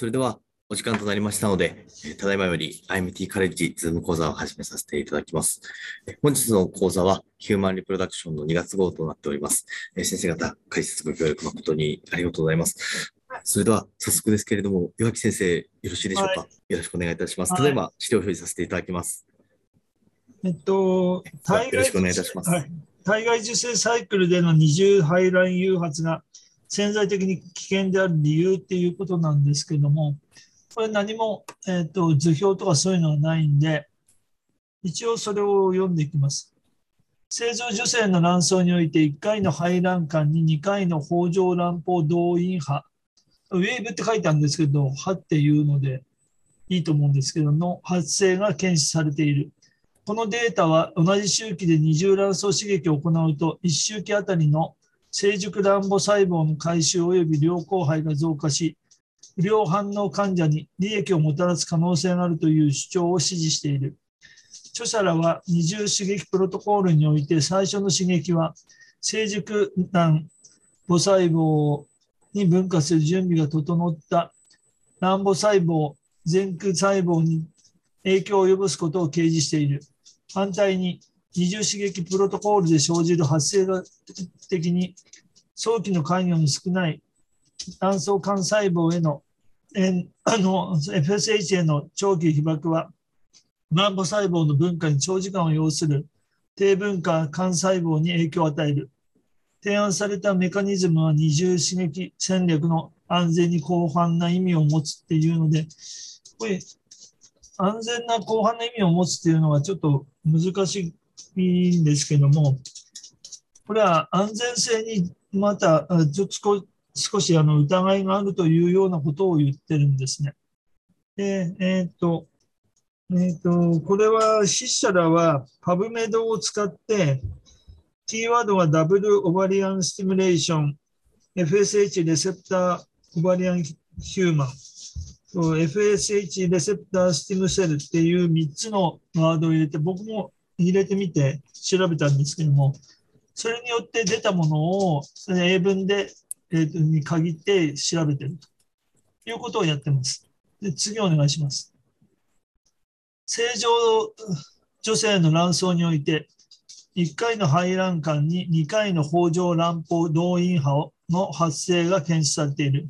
それではお時間となりましたので、えーただいまより IMT カレッジズーム講座を始めさせていただきます。えー本日の講座はヒューマンリプロダクションの2月号となっております。えー先生方、解説ご協力誠にありがとうございます。それでは早速ですけれども、岩木先生、よろしいでしょうか、はよろしくお願いいたします。はいただいま資料表示させていただきます。えっと、体よろしくお願いいたしますはい体外受精サイクルでの二重排卵誘発が潜在的に危険である理由っていうことなんですけども、これ何も、えっと、図表とかそういうのはないんで、一応それを読んでいきます。正常受精の卵巣において1回の排卵管に2回の包状卵胞動員波、ウェーブって書いてあるんですけど、波っていうのでいいと思うんですけど、の発生が検出されている。このデータは同じ周期で二重卵巣刺激を行うと、1周期あたりの成熟卵母細胞の回収及び良好肺が増加し、不良反応患者に利益をもたらす可能性があるという主張を支持している。著者らは二重刺激プロトコールにおいて最初の刺激は成熟卵母細胞に分化する準備が整った卵母細胞、前駆細胞に影響を及ぼすことを掲示している。反対に、二重刺激プロトコールで生じる発生的に早期の関与の少ない卵巣幹細胞へのえ あの FSH への長期被爆は卵母細胞の分化に長時間を要する低分化幹細胞に影響を与える。提案されたメカニズムは二重刺激戦略の安全に広範な意味を持つっていうので、これ安全な広範な意味を持つっていうのはちょっと難しいいいんですけども、これは安全性にまたちょ少少しあの疑いがあるというようなことを言ってるんですね。で、えっ、と、えっ、と、これは筆者らは PubMed を使って、キーワードはダブルオバリアンスティムレーション、FSH レセプターオバリアンヒューマン、FSH レセプタースティムセルっていう3つのワードを入れて、僕も入れてみて調べたんですけども、それによって出たものを英文で、えーとに限って調べてるということをやってます。で次お願いします。正常女性の卵巣において、1回の排卵管に2回の包状卵胞動員波の発生が検出されている。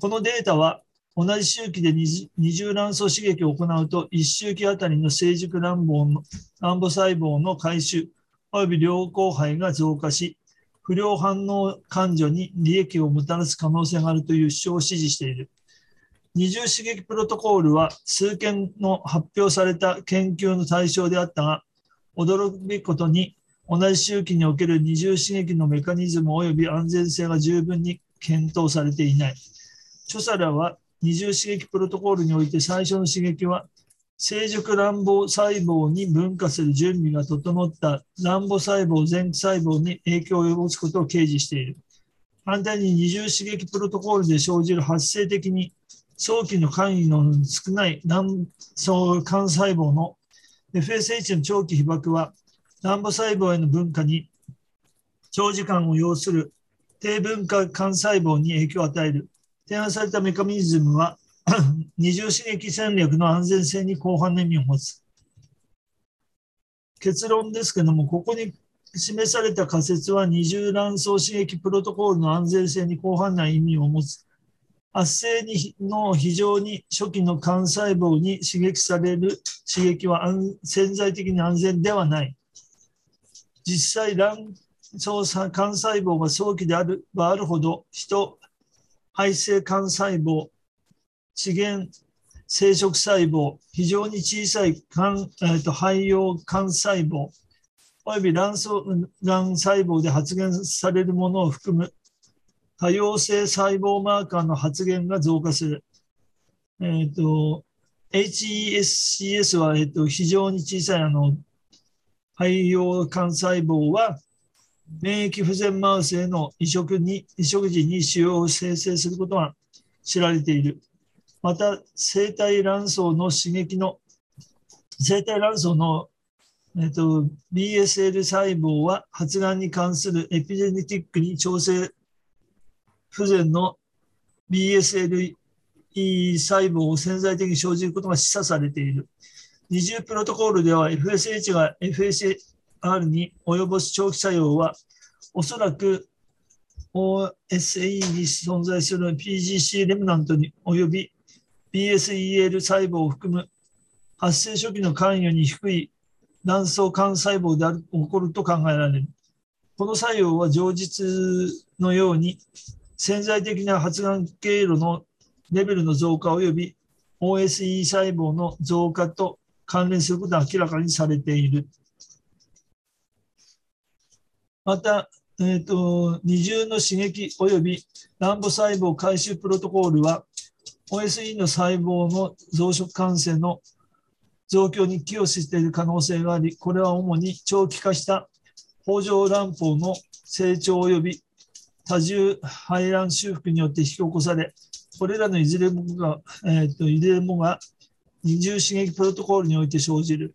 このデータは同じ周期で二重卵巣刺激を行うと、1周期あたりの成熟卵胞の卵母細胞の回収及び良好肺が増加し、不良反応患者に利益をもたらす可能性があるという主張を支持している。二重刺激プロトコールは数件の発表された研究の対象であったが、驚くべきことに同じ周期における二重刺激のメカニズム及び安全性が十分に検討されていない。著者らは二重刺激プロトコールにおいて最初の刺激は成熟卵胞細胞に分化する準備が整った卵母細胞前期細胞に影響を及ぼすことを掲示している。反対に二重刺激プロトコールで生じる発生的に早期の関与の少ない卵巣幹細胞の FSH の長期被爆は卵母細胞への分化に長時間を要する低分化幹細胞に影響を与える。提案されたメカニズムは 二重刺激戦略の安全性に広範な意味を持つ。結論ですけども、ここに示された仮説は二重卵巣刺激プロトコールの安全性に広範な意味を持つ。発生の非常に初期の幹細胞に刺激される刺激は潜在的に安全ではない。実際、卵巣幹細胞が早期であればあるほど、人、肺性幹細胞、資源生殖細胞、非常に小さい幹、えー、と肺葉幹細胞、および卵巣がん細胞で発現されるものを含む多様性細胞マーカーの発現が増加する。えー、と HESCS は、えー、と非常に小さいあの肺葉幹細胞は免疫不全マウスへの移植に移植時に腫瘍を生成することが知られている。また、生体卵巣の刺激の、生体卵巣の、えっと、BSL 細胞は発がんに関するエピジェネティックに調整不全の BSLE 細胞を潜在的に生じることが示唆されている。二重プロトコールでは FSH が FSH R に及ぼす長期作用はおそらく OSE に存在する PGC レムナントに及び BSEL 細胞を含む発生初期の関与に低い卵巣幹細胞である起こると考えられる。この作用は常実のように潜在的な発がん経路のレベルの増加及び OSE 細胞の増加と関連することが明らかにされている。また、えーと、二重の刺激及び卵母細胞回収プロトコールは OSE の細胞の増殖感染の増強に寄与している可能性があり、これは主に長期化した北条卵胞の成長及び多重排卵修復によって引き起こされ、これらのいずれもが、えーと、いずれもが二重刺激プロトコールにおいて生じる。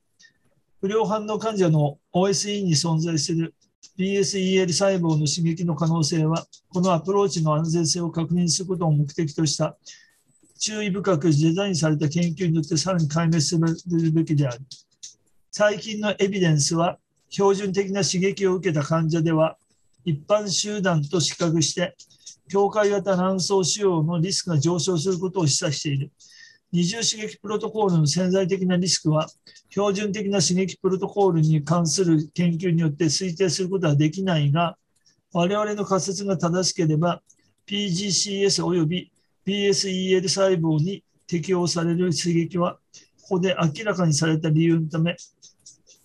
不良反応患者の OSE に存在する BSEL 細胞の刺激の可能性は、このアプローチの安全性を確認することを目的とした注意深くデザインされた研究によってさらに解明するべきである。最近のエビデンスは、標準的な刺激を受けた患者では、一般集団と比較して、境界型卵巣腫瘍のリスクが上昇することを示唆している。二重刺激プロトコールの潜在的なリスクは、標準的な刺激プロトコールに関する研究によって推定することはできないが、我々の仮説が正しければ、PGCS 及び PSEL 細胞に適用される刺激は、ここで明らかにされた理由のため、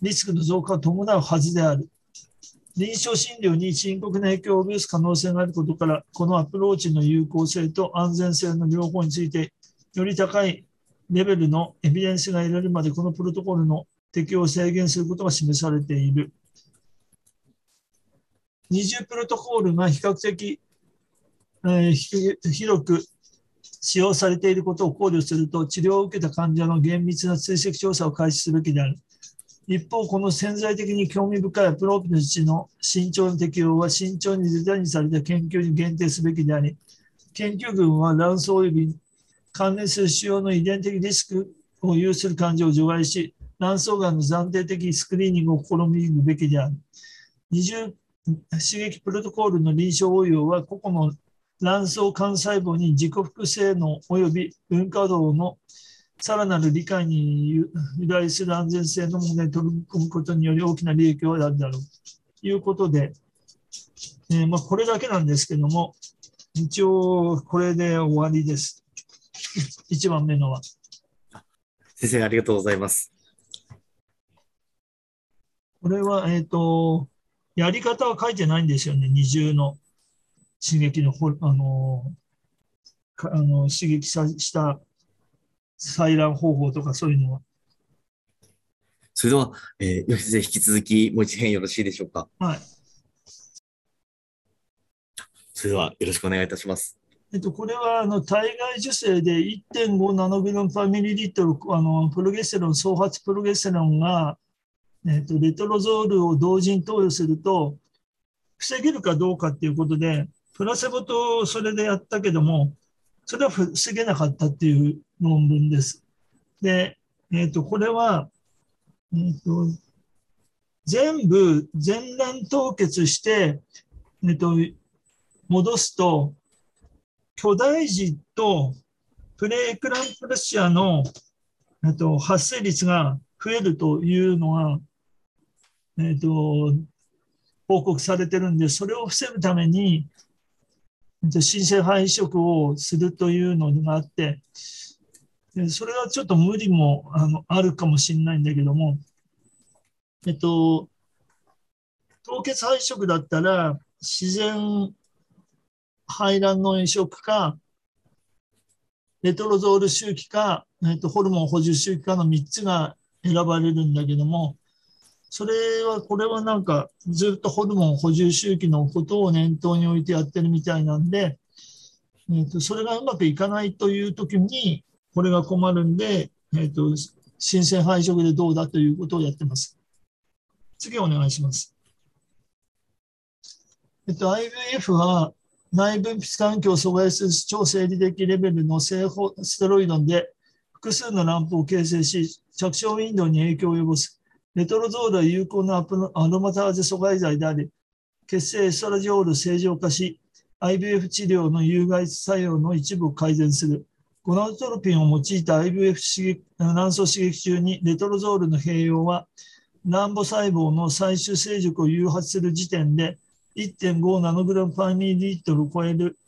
リスクの増加を伴うはずである。臨床診療に深刻な影響を及ぼす可能性があることから、このアプローチの有効性と安全性の両方についてより高いレベルのエビデンスが得られるまでこのプロトコルの適用を制限することが示されている。二重プロトコルが比較的、えー、広く使用されていることを考慮すると、治療を受けた患者の厳密な追跡調査を開始すべきである。一方、この潜在的に興味深いアプローチの値の慎重な適用は慎重にデザインされた研究に限定すべきであり、研究群は卵巣及び関連する腫瘍の遺伝的リスクを有する患者を除外し、卵巣がんの暫定的スクリーニングを試みるべきである。二重刺激プロトコールの臨床応用は、個々の卵巣幹細胞に自己複製能及び分化動のさらなる理解に由来する安全性の問題に取り組むことにより大きな利益をあるだろうということで、えー、まあ、これだけなんですけども、一応これで終わりです。1番目のは。先生、ありがとうございます。これは、えっ、ー、と、やり方は書いてないんですよね、二重の刺激の、あの、あの刺激した採卵方法とかそういうのは。それでは、えー、吉先生、引き続きもう一編よろしいでしょうか？はい。それではよろしくお願いいたします。えっと、これはあの体外受精で1.5ナノグラムパーミリリットルあのプロゲステロン、創発プロゲステロンが、えっと、レトロゾールを同時に投与すると防げるかどうかっていうことで、プラセボとそれでやったけども、それは防げなかったっていう論文です。で、えっと、これは、えっと、全部全卵凍結して、えっと、戻すと、巨大児とプレークランプレシャーのと発生率が増えるというのが、えっと、報告されてるんで、それを防ぐために、新生肺移植をするというのがあって、それはちょっと無理もあのあるかもしれないんだけども、えっと、凍結肺移植だったら、自然排卵の移植か、レトロゾール周期か、えーと、ホルモン補充周期かの3つが選ばれるんだけども、それは、これはなんかずっとホルモン補充周期のことを念頭に置いてやってるみたいなんで、えーと、それがうまくいかないという時に、これが困るんで、えーと、新鮮配色でどうだということをやってます。次お願いします。えっと、IVF は、内分泌環境を阻害する超生理的レベルの性ステロイドで複数のランプを形成し、着床ウィンドウに影響を及ぼす。レトロゾールは有効なアロマターゼ阻害剤であり、血清エストラジオール正常化し、IVF 治療の有害作用の一部を改善する。ゴナドトロピンを用いた IVF 刺激卵巣刺激中にレトロゾールの併用は、卵母細胞の最終成熟を誘発する時点で1.5ナノグラムパーミリリットルを超える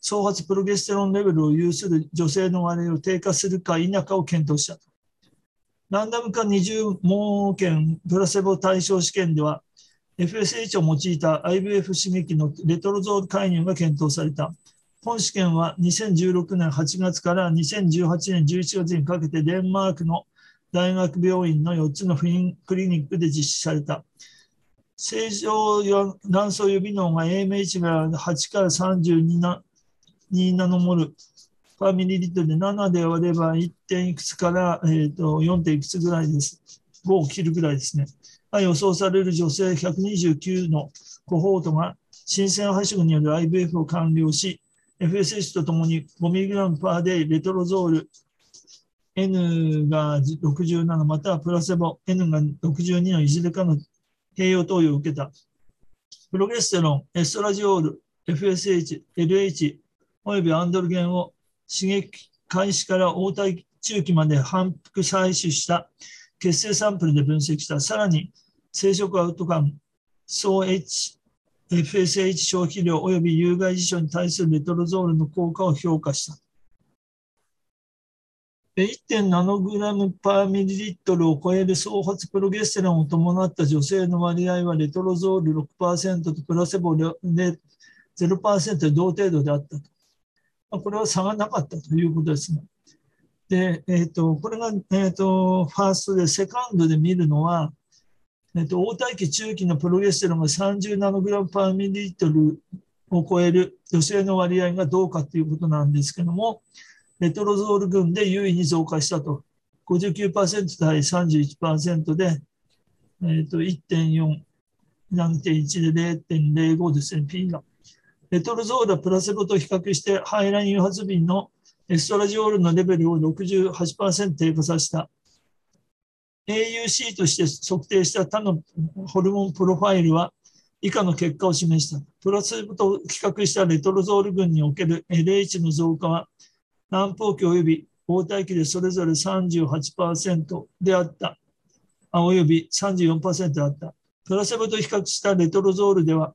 総発プロゲステロンレベルを有する女性の割合を低下するか否かを検討した。ランダム化20盲検プラセボ対象試験では FSH を用いた IVF 刺激のレトロゾール介入が検討された。本試験は2016年8月から2018年11月にかけてデンマークの大学病院の4つのクリニックで実施された。正常卵巣予備能が AMH が8から32ナノモルパーミリリットルで7で割れば 1. 点いくつから、えー、と 4. 点いくつぐらいです。5を切るぐらいですね。が予想される女性129のコホートが新鮮はしごによる IVF を完了し、FSH とともに 5mg パーデイレトロゾール N が67またはプラセボ N が62のいずれかの併用投与を受けた。プロゲステロン、エストラジオール、FSH、LH およびアンドルゲンを刺激開始から応対中期まで反復採取した血清サンプルで分析した。さらに、生殖アウトカム、総 H、FSH 消費量及び有害事象に対するレトロゾールの効果を評価した。1.7ナノグラムパーミリリットルを超える総発プロゲステロンを伴った女性の割合はレトロゾール6%とプラセボで0%で同程度であったと。これは差がなかったということですね。で、えーと、これが、えーと、ファーストで、セカンドで見るのは、えーと、応対期中期のプロゲステロンが30ナノグラムパーミリリットルを超える女性の割合がどうかということなんですけども、レトロゾール群で優位に増加したと。59%対31%で、えー、と1.4、7.1で0.05ですね、P が。レトロゾールはプラセボと比較してハイライン誘発瓶のエストラジオールのレベルを68%低下させた。AUC として測定した他のホルモンプロファイルは以下の結果を示した。プラセボと比較したレトロゾール群における LH の増加は南方期及び応対期でそれぞれ38%であった。あ及び34%であった。プラセボと比較したレトロゾールでは、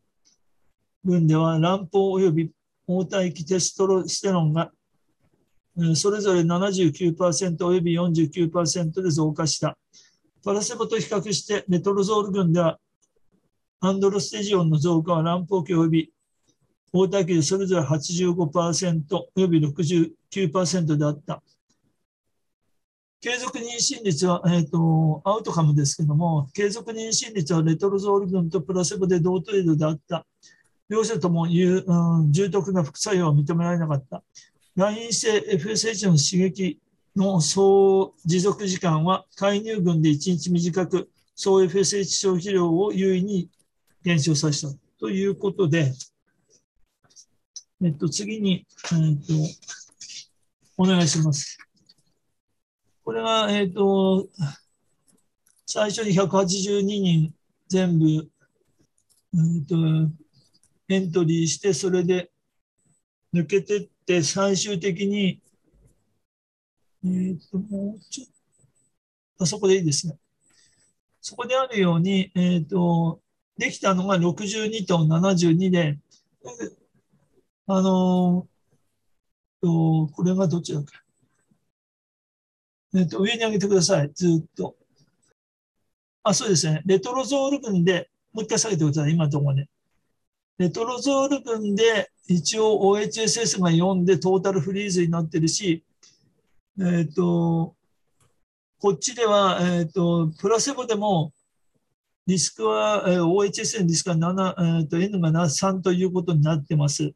群では卵胞及び応対期テストロステロンがそれぞれ79%及び49%で増加した。プラセボと比較してレトロゾール群ではアンドロステジオンの増加は卵胞期及び大田区でそれぞれ85%および69%であった。継続妊娠率は、えーと、アウトカムですけども、継続妊娠率はレトロゾール群とプラセボで同程度であった。両者とも有、うん、重篤な副作用は認められなかった。来院性 FSH の刺激の総持続時間は介入群で1日短く、総 FSH 消費量を優位に減少させたということで、えっと、次に、えっと、お願いします。これが、えっと、最初に182人全部、えっと、エントリーして、それで抜けてって、最終的に、えっと、もうちょっと、あそこでいいですね。そこであるように、えっと、できたのが62と72で、あのー、これがどっちらか。えっと、上に上げてください。ずっと。あ、そうですね。レトロゾール群で、もう一回下げてください。今のところね。レトロゾール群で、一応 OHSS が4でトータルフリーズになってるし、えっ、と、こっちでは、えっ、と、プラセボでも、リスクは、えー、OHS のリスクは7、えーと、N が3ということになってます。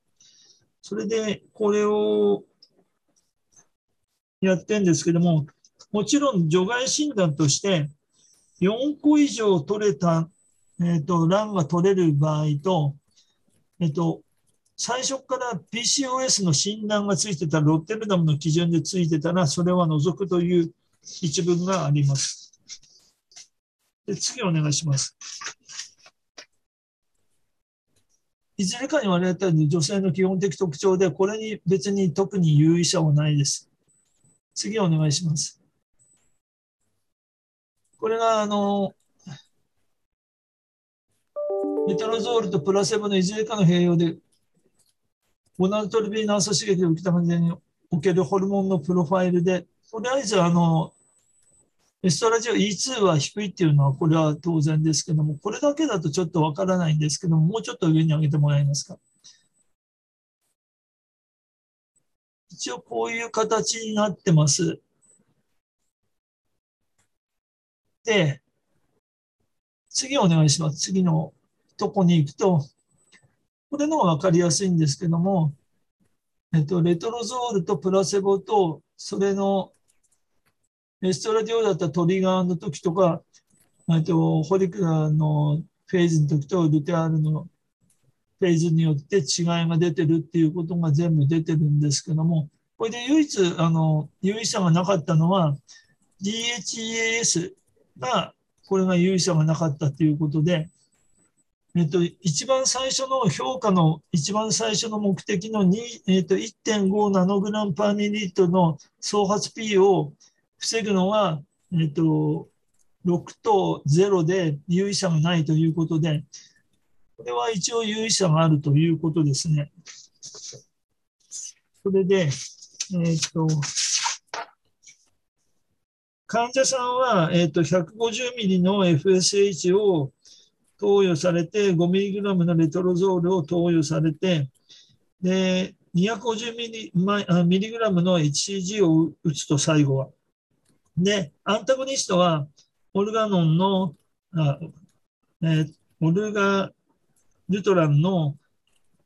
それで、これをやってるんですけども、もちろん除外診断として、4個以上取れた、えっ、ー、と、卵が取れる場合と、えっ、ー、と、最初から PCOS の診断がついてた、ロッテルダムの基準でついてたら、それは除くという一文があります。で次お願いします。いずれかに言われたように女性の基本的特徴で、これに別に特に有意者はないです。次お願いします。これが、あの、メトロゾールとプラセボのいずれかの併用で、ゴナルトルビーナーソ刺激を受けた患者におけるホルモンのプロファイルで、とりあえず、あの、エストラジオ E2 は低いっていうのは、これは当然ですけども、これだけだとちょっとわからないんですけども、もうちょっと上に上げてもらえますか？一応こういう形になってます。で、次お願いします。次のとこに行くと、これのがわかりやすいんですけども、えっと、レトロゾールとプラセボと、それのストラディオだったトリガーの時とか、と、ホリクラのフェーズの時とルテアールのフェーズによって違いが出てるっていうことが全部出てるんですけども、これで唯一、あの、有意差がなかったのは、DHEAS が、これが有意差がなかったということで、えっと、一番最初の評価の一番最初の目的の、えっと、1.5ナノグラムパーミリリットの総発 P を防ぐのは、えっと、6と0で有意差がないということで、これは一応有意差があるということですね。それで、えっと、患者さんは、えっと、150ミリの FSH を投与されて、5ミリグラムのレトロゾールを投与されて、で、250ミリミリグラムの HCG を打つと最後は。で、アンタゴニストは、オルガノンの、あえー、オルガルトランの、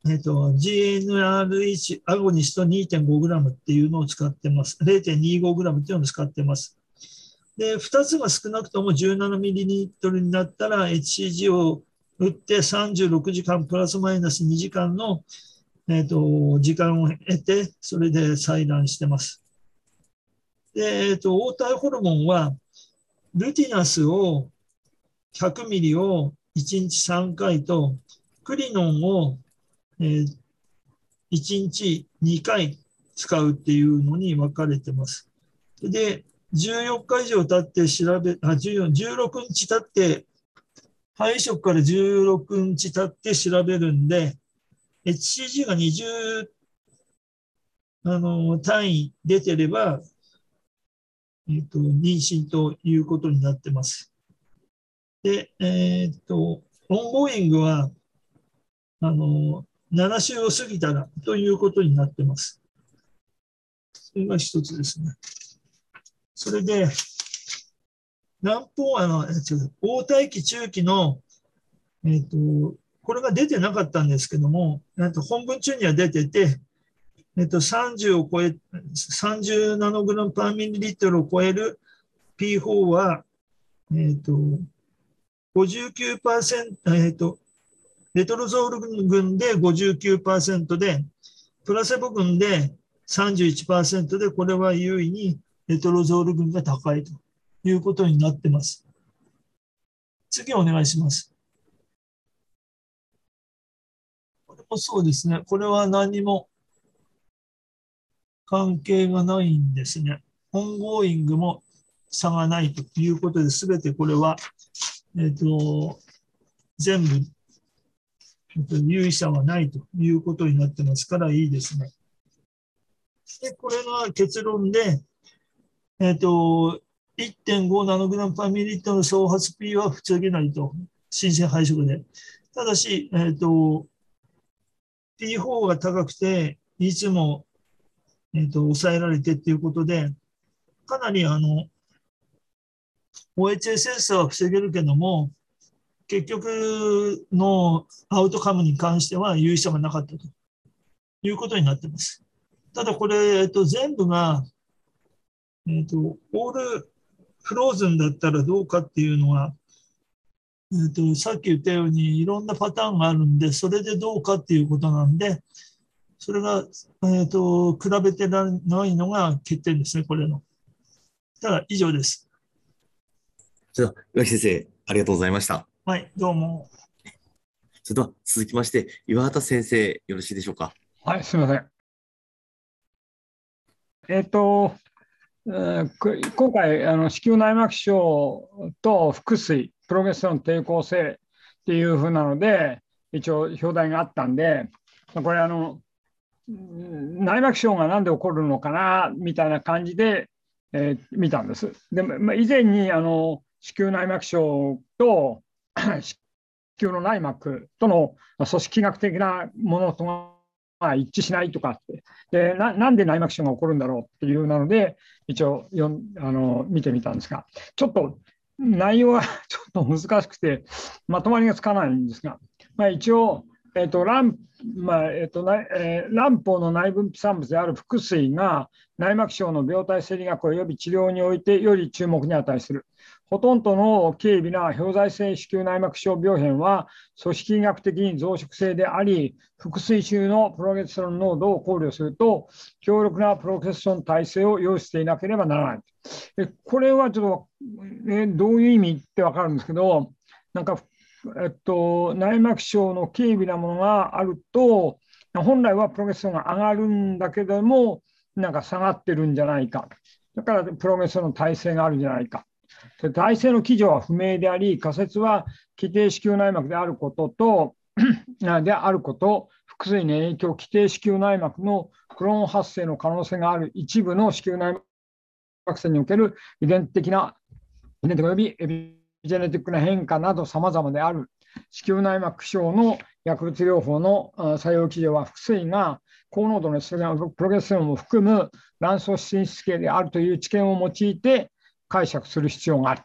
えーと、GNRH アゴニスト 2.5g っていうのを使ってます。0.25g っていうのを使ってます。で、2つが少なくとも 17ml になったら HCG を打って36時間プラスマイナス2時間の、えーと時間を得て、それで採卵してます。で、えっ、と、黄体ホルモンは、ルティナスを100ミリを1日3回と、クリノンを、えー、1日2回使うっていうのに分かれてます。で、14日以上経って調べ、あ、14、16日経って、肺移植から16日経って調べるんで、HCG が20あの単位出てれば、えーと、妊娠ということになってます。で、えっ、ー、と、オンゴーイングは、あの、7週を過ぎたらということになってます。それが一つですね。それで、南方、あの、応対期中期の、えっ、ー、と、これが出てなかったんですけども、と本文中には出てて、えっと、30を超え、30ナノグラムパーミリリットルを超える P4 は、えっと、59%、えっと、レトロゾール群で59%で、プラセボ群で31%で、これは優位にレトロゾール群が高いということになってます。次お願いします。これもそうですね。これは何も関係がないんですね。オンゴーイングも差がないということで、すべてこれは、えっ、ー、と、全部、えーと、有意差はないということになってますからいいですね。で、これが結論で、えっ、ー、と、1.5ナノグラムパミリットの総発 P は防げないと、新鮮配色で。ただし、えっ、ー、と、P4 が高くて、いつもえーと、抑えられてっていうことで、かなりあの OHSS は防げるけども、結局のアウトカムに関しては有意差がなかったということになってます。ただこれ、えっと、全部が、えっと、オールフローズンだったらどうかっていうのは、えーと、さっき言ったようにいろんなパターンがあるんで、それでどうかっていうことなんで、それが、えーと、比べてないのが欠点ですね、これの。ただ、以上です。じゃあ、岩木先生、ありがとうございました。はい、どうも。それでは続きまして、岩畑先生、よろしいでしょうか？はい、すみません。えっ、ー、と、えー、今回、あの子宮内膜症と腹水、プロゲステロン抵抗性っていうふうなので、一応表題があったんで、これあの、内膜症がなんで起こるのかなみたいな感じで、えー、見たんです。でまあ、以前にあの子宮内膜症と 子宮の内膜との組織学的なものとが一致しないとかってでな、なんで内膜症が起こるんだろうっていうなので、一応よあの見てみたんですが、ちょっと内容は ちょっと難しくて、まとまりがつかないんですが、まあ、一応、えーと卵まあえーとえー、卵胞の内分泌産物である腹水が内膜症の病態生理学及び治療においてより注目に値する。ほとんどの軽微な表剤性子宮内膜症病変は組織医学的に増殖性であり、腹水中のプロゲステロン濃度を考慮すると、強力なプロゲステロン耐性を要していなければならない。これはちょっと、えどういう意味って分かるんですけど、なんか、えっと、内膜症の軽微なものがあると、本来はプロゲステロンが上がるんだけども、なんか下がってるんじゃないか。だからプロゲステロンの耐性があるんじゃないか。体制の基準は不明であり、仮説は規定子宮内膜であることと、であること、腹水に影響、規定子宮内膜のクローン発生の可能性がある一部の子宮内膜線における遺伝的な、遺伝的及びエビジェネティックな変化など様々である子宮内膜症の薬物療法の作用基準は腹水が高濃度のプロゲステロンを含む卵巣進出系であるという知見を用いて解釈する必要がある。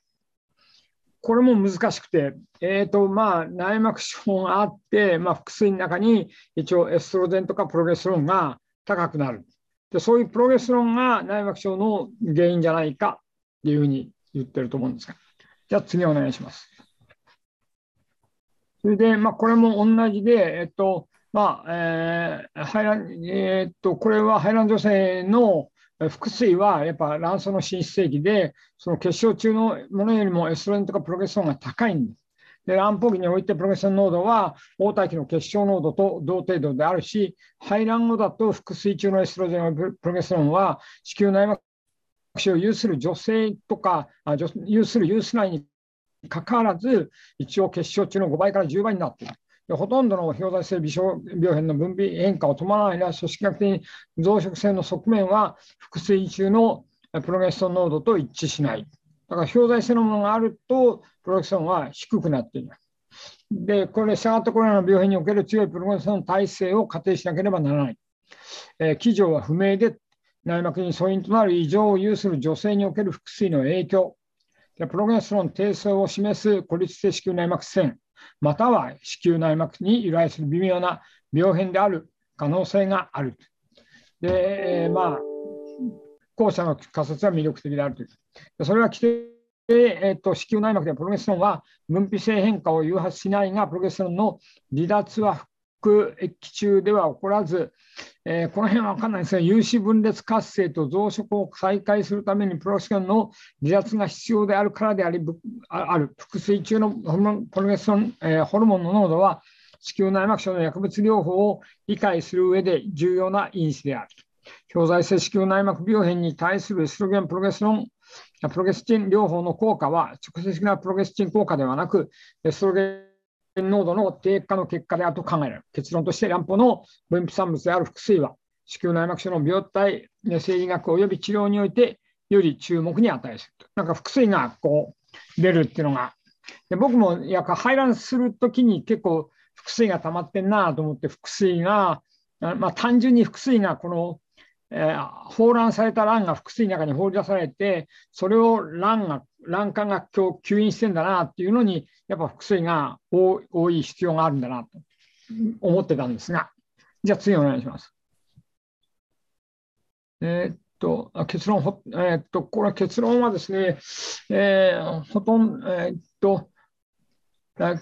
これも難しくて、えーとまあ、内膜症があって、まあ、腹水の中に一応エストロゲンとかプロゲステロンが高くなる。でそういうプロゲステロンが内膜症の原因じゃないかっていうふうに言ってると思うんですが。じゃあ次お願いします。それで、まあ、これも同じで、えっと、まあ、えー、排卵、えー、っと、これは排卵女性の腹水はやっぱ卵巣の進出液で、その結晶中のものよりもエストロゲンとかプロゲステロンが高いんです。で卵胞期においてプロゲステロン濃度は黄体期の結晶濃度と同程度であるし、排卵後だと腹水中のエストロゲンプロゲステロンは子宮内膜症を有する女性とか、有する有すないにかかわらず、一応結晶中の5倍から10倍になっている。ほとんどの表材性微小病変の分泌変化を伴わない組織学的に増殖性の側面は腹水中のプロゲステロン濃度と一致しない。だから表材性のものがあるとプロゲステロンは低くなっています。で、これ、したがってこれらの病変における強いプロゲステロン耐性を仮定しなければならない。えー、基準は不明で、内膜に素因となる異常を有する女性における腹水の影響、プロゲステロン低層を示す孤立性子宮内膜線、または子宮内膜に由来する微妙な病変である可能性がある。で、まあ、後者の仮説は魅力的であるという。それは規定えーと、子宮内膜でプロゲステロンは分泌性変化を誘発しないが、プロゲステロンの離脱は腹液中では起こらず、えー、この辺は分かんないですが、有子分裂活性と増殖を再開するためにプロステロンの離脱が必要であるからでありある、腹水中のホルモンプロゲステロン、えー、ホルモンの濃度は、子宮内膜症の薬物療法を理解する上で重要な因子である。表剤性子宮内膜病変に対するエストロゲンプロゲステロンプロゲスチン療法の効果は直接的なプロゲスチン効果ではなく、エストロゲン濃度の低下の結果であると考えられる。結論として卵胞の分泌産物である腹水は、子宮内膜症の病態、生理学及び治療においてより注目に値する。なんか腹水がこう出るっていうのが、で僕もやっぱ排卵するときに結構腹水が溜まってんなと思って、腹水が、まあ、単純に腹水がこのえー、放卵された卵が腹水の中に放り出されて、それを卵が、卵管が今日吸引してんだなっていうのに、やっぱ腹水が多い必要があるんだなと思ってたんですが、じゃあ次お願いします。えー、っと、結論、えー、っと、これ結論はですね、えー、ほとんど、えー、っと、だ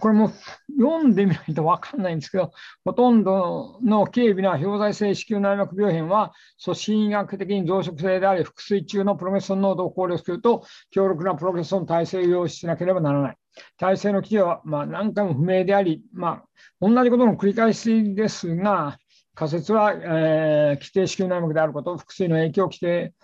これも読んでみないと分かんないんですけど、ほとんどの軽微な表材性子宮内膜病変は、組織医学的に増殖性であり、腹水中のプロゲストン濃度を考慮すると、強力なプロゲストン耐性を要しなければならない。体制の基準はまあ何回も不明であり、まあ、同じことの繰り返しですが、仮説は、えー、規定子宮内膜であること、腹水の影響を規定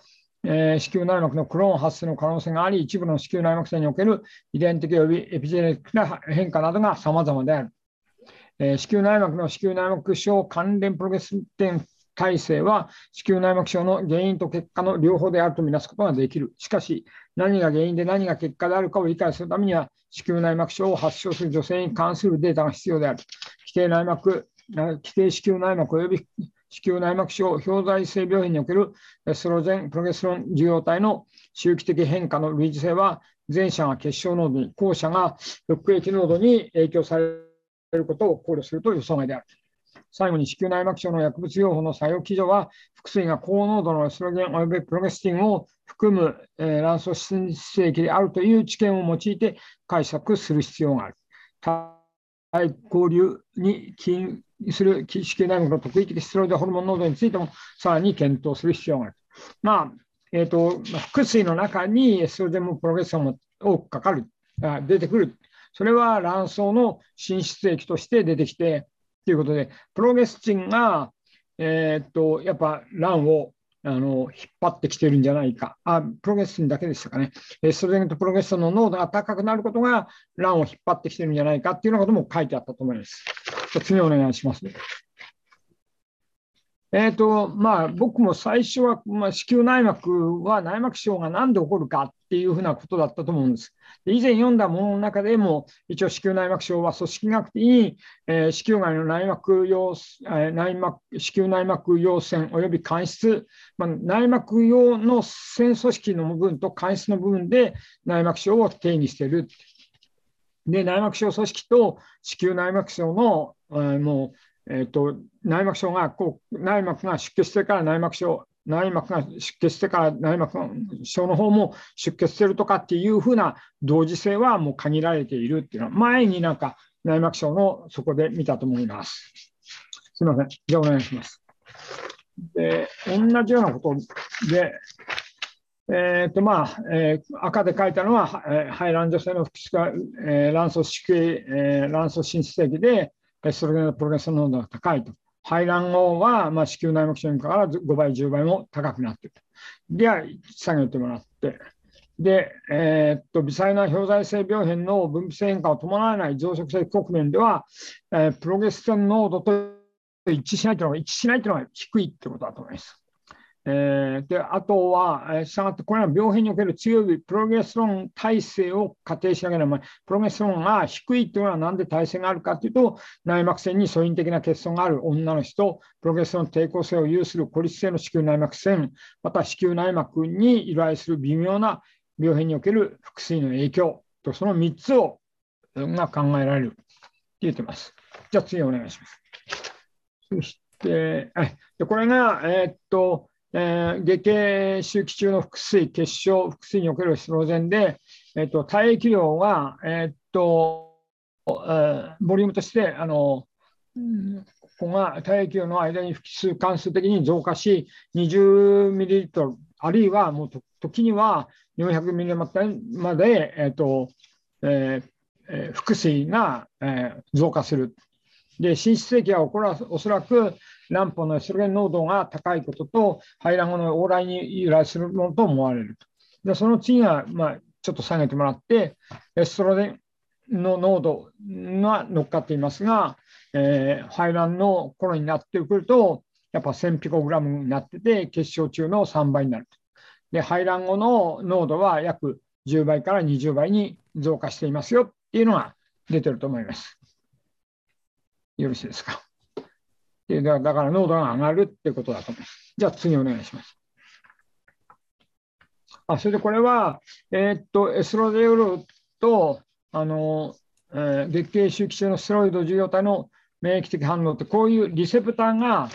えー、子宮内膜のクローン発生の可能性があり、一部の子宮内膜性における遺伝的及びエピジェネティックな変化などが様々である。えー、子宮内膜の子宮内膜症関連プロゲステン体制は子宮内膜症の原因と結果の両方であるとみなすことができる。しかし、何が原因で何が結果であるかを理解するためには、子宮内膜症を発症する女性に関するデータが必要である。規定内膜、規定子宮内膜及び子宮内膜症、表材性病変におけるエストロジェン、プロゲスロン受容体の周期的変化の類似性は、前者が結晶濃度に、後者が抑液濃度に影響されることを考慮すると予想外である。最後に子宮内膜症の薬物療法の作用基準は、腹水が高濃度のエストロゲン及びプロゲスティンを含む、えー、卵巣新生液であるという知見を用いて解釈する必要がある。対交流に起因する子宮内膜の特異的ステロイドホルモン濃度についてもさらに検討する必要がある。まあえーと、腹水の中にエストロゲンもプロゲステロンも多くかかるあ、出てくる。それは卵巣の進出液として出てきて、ということで、プロゲスチンが、えー、っとやっぱ卵をあの引っ張ってきてるんじゃないか。あ、プロゲスチンだけでしたかね。エストロゲンとプロゲステロンの濃度が高くなることが卵を引っ張ってきてるんじゃないかっていうようなことも書いてあったと思います。次お願いします。えーとまあ、僕も最初は、まあ、子宮内膜は内膜症が何で起こるかっていうふうなことだったと思うんです。で以前読んだものの中でも、一応子宮内膜症は組織学的に、えー、子宮外の内膜用、えー、内膜子宮内膜用線及び間質、まあ、内膜用の線組織の部分と間質の部分で内膜症を定義している。で、内膜症組織と子宮内膜症の、えー、もう、えーと、内膜症がこう内膜が出血してから内膜症内膜が出血してから内膜症の方も出血してるとかっていうふうな同時性はもう限られているっていうのは前になんか内膜症のそこで見たと思います。すみません。じゃあお願いします。で、同じようなことで、えーとまあえー、赤で書いたのは、えー、排卵女性の腹が、えー、卵巣子宮、えー、卵巣進出的で、エストロゲンのプロゲステロン濃度が高いと。排卵後は、まあ、子宮内膜症にかからず5倍、10倍も高くなっていると。では、下げてもらって。で、えー、っと微細な表在性病変の分泌性変化を伴わない増殖性局面では、えー、プロゲステロン濃度と一致しないというのが一致しないというのが低いということだと思います。えー、であとは、えー、したがって、これは病変における強いプロゲステロン耐性を仮定しながら、プロゲステロンが低いというのは何で耐性があるかというと、内膜腺に素因的な欠損がある女の人、プロゲステロン抵抗性を有する孤立性の子宮内膜腺、また子宮内膜に由来する微妙な病変における腹水の影響と、その3つをが考えられると言ってます。じゃあ次お願いします。そして、でこれが、えー、っと、えー、月経周期中の腹水、結晶、腹水におけるエストロゲンで、えーと、体液量が、えーとえー、ボリュームとしてあの、ここが体液量の間に複数関数的に増加し、20ミリリットル、あるいはもう時には400ミリリットルまで、えーとえー、腹水が、えー、増加する。で、浸出液はおそらく卵胞のエストロゲン濃度が高いことと、排卵後の往来に由来するものと思われると。でその次が、まあ、ちょっと下げてもらって、エストロゲンの濃度が乗っかっていますが、えー、排卵の頃になってくると、やっぱ1000ピコグラムになってて、結晶中の3倍になると。で、排卵後の濃度は約10倍から20倍に増加していますよっていうのが出てると思います。よろしいですか？でだから濃度が上がるっていうことだと思います。じゃあ次お願いします。あそれでこれは、えー、っと、エスロデオルと、あの、えー、月経周期中のステロイド受容体の免疫的反応って、こういうリセプターが、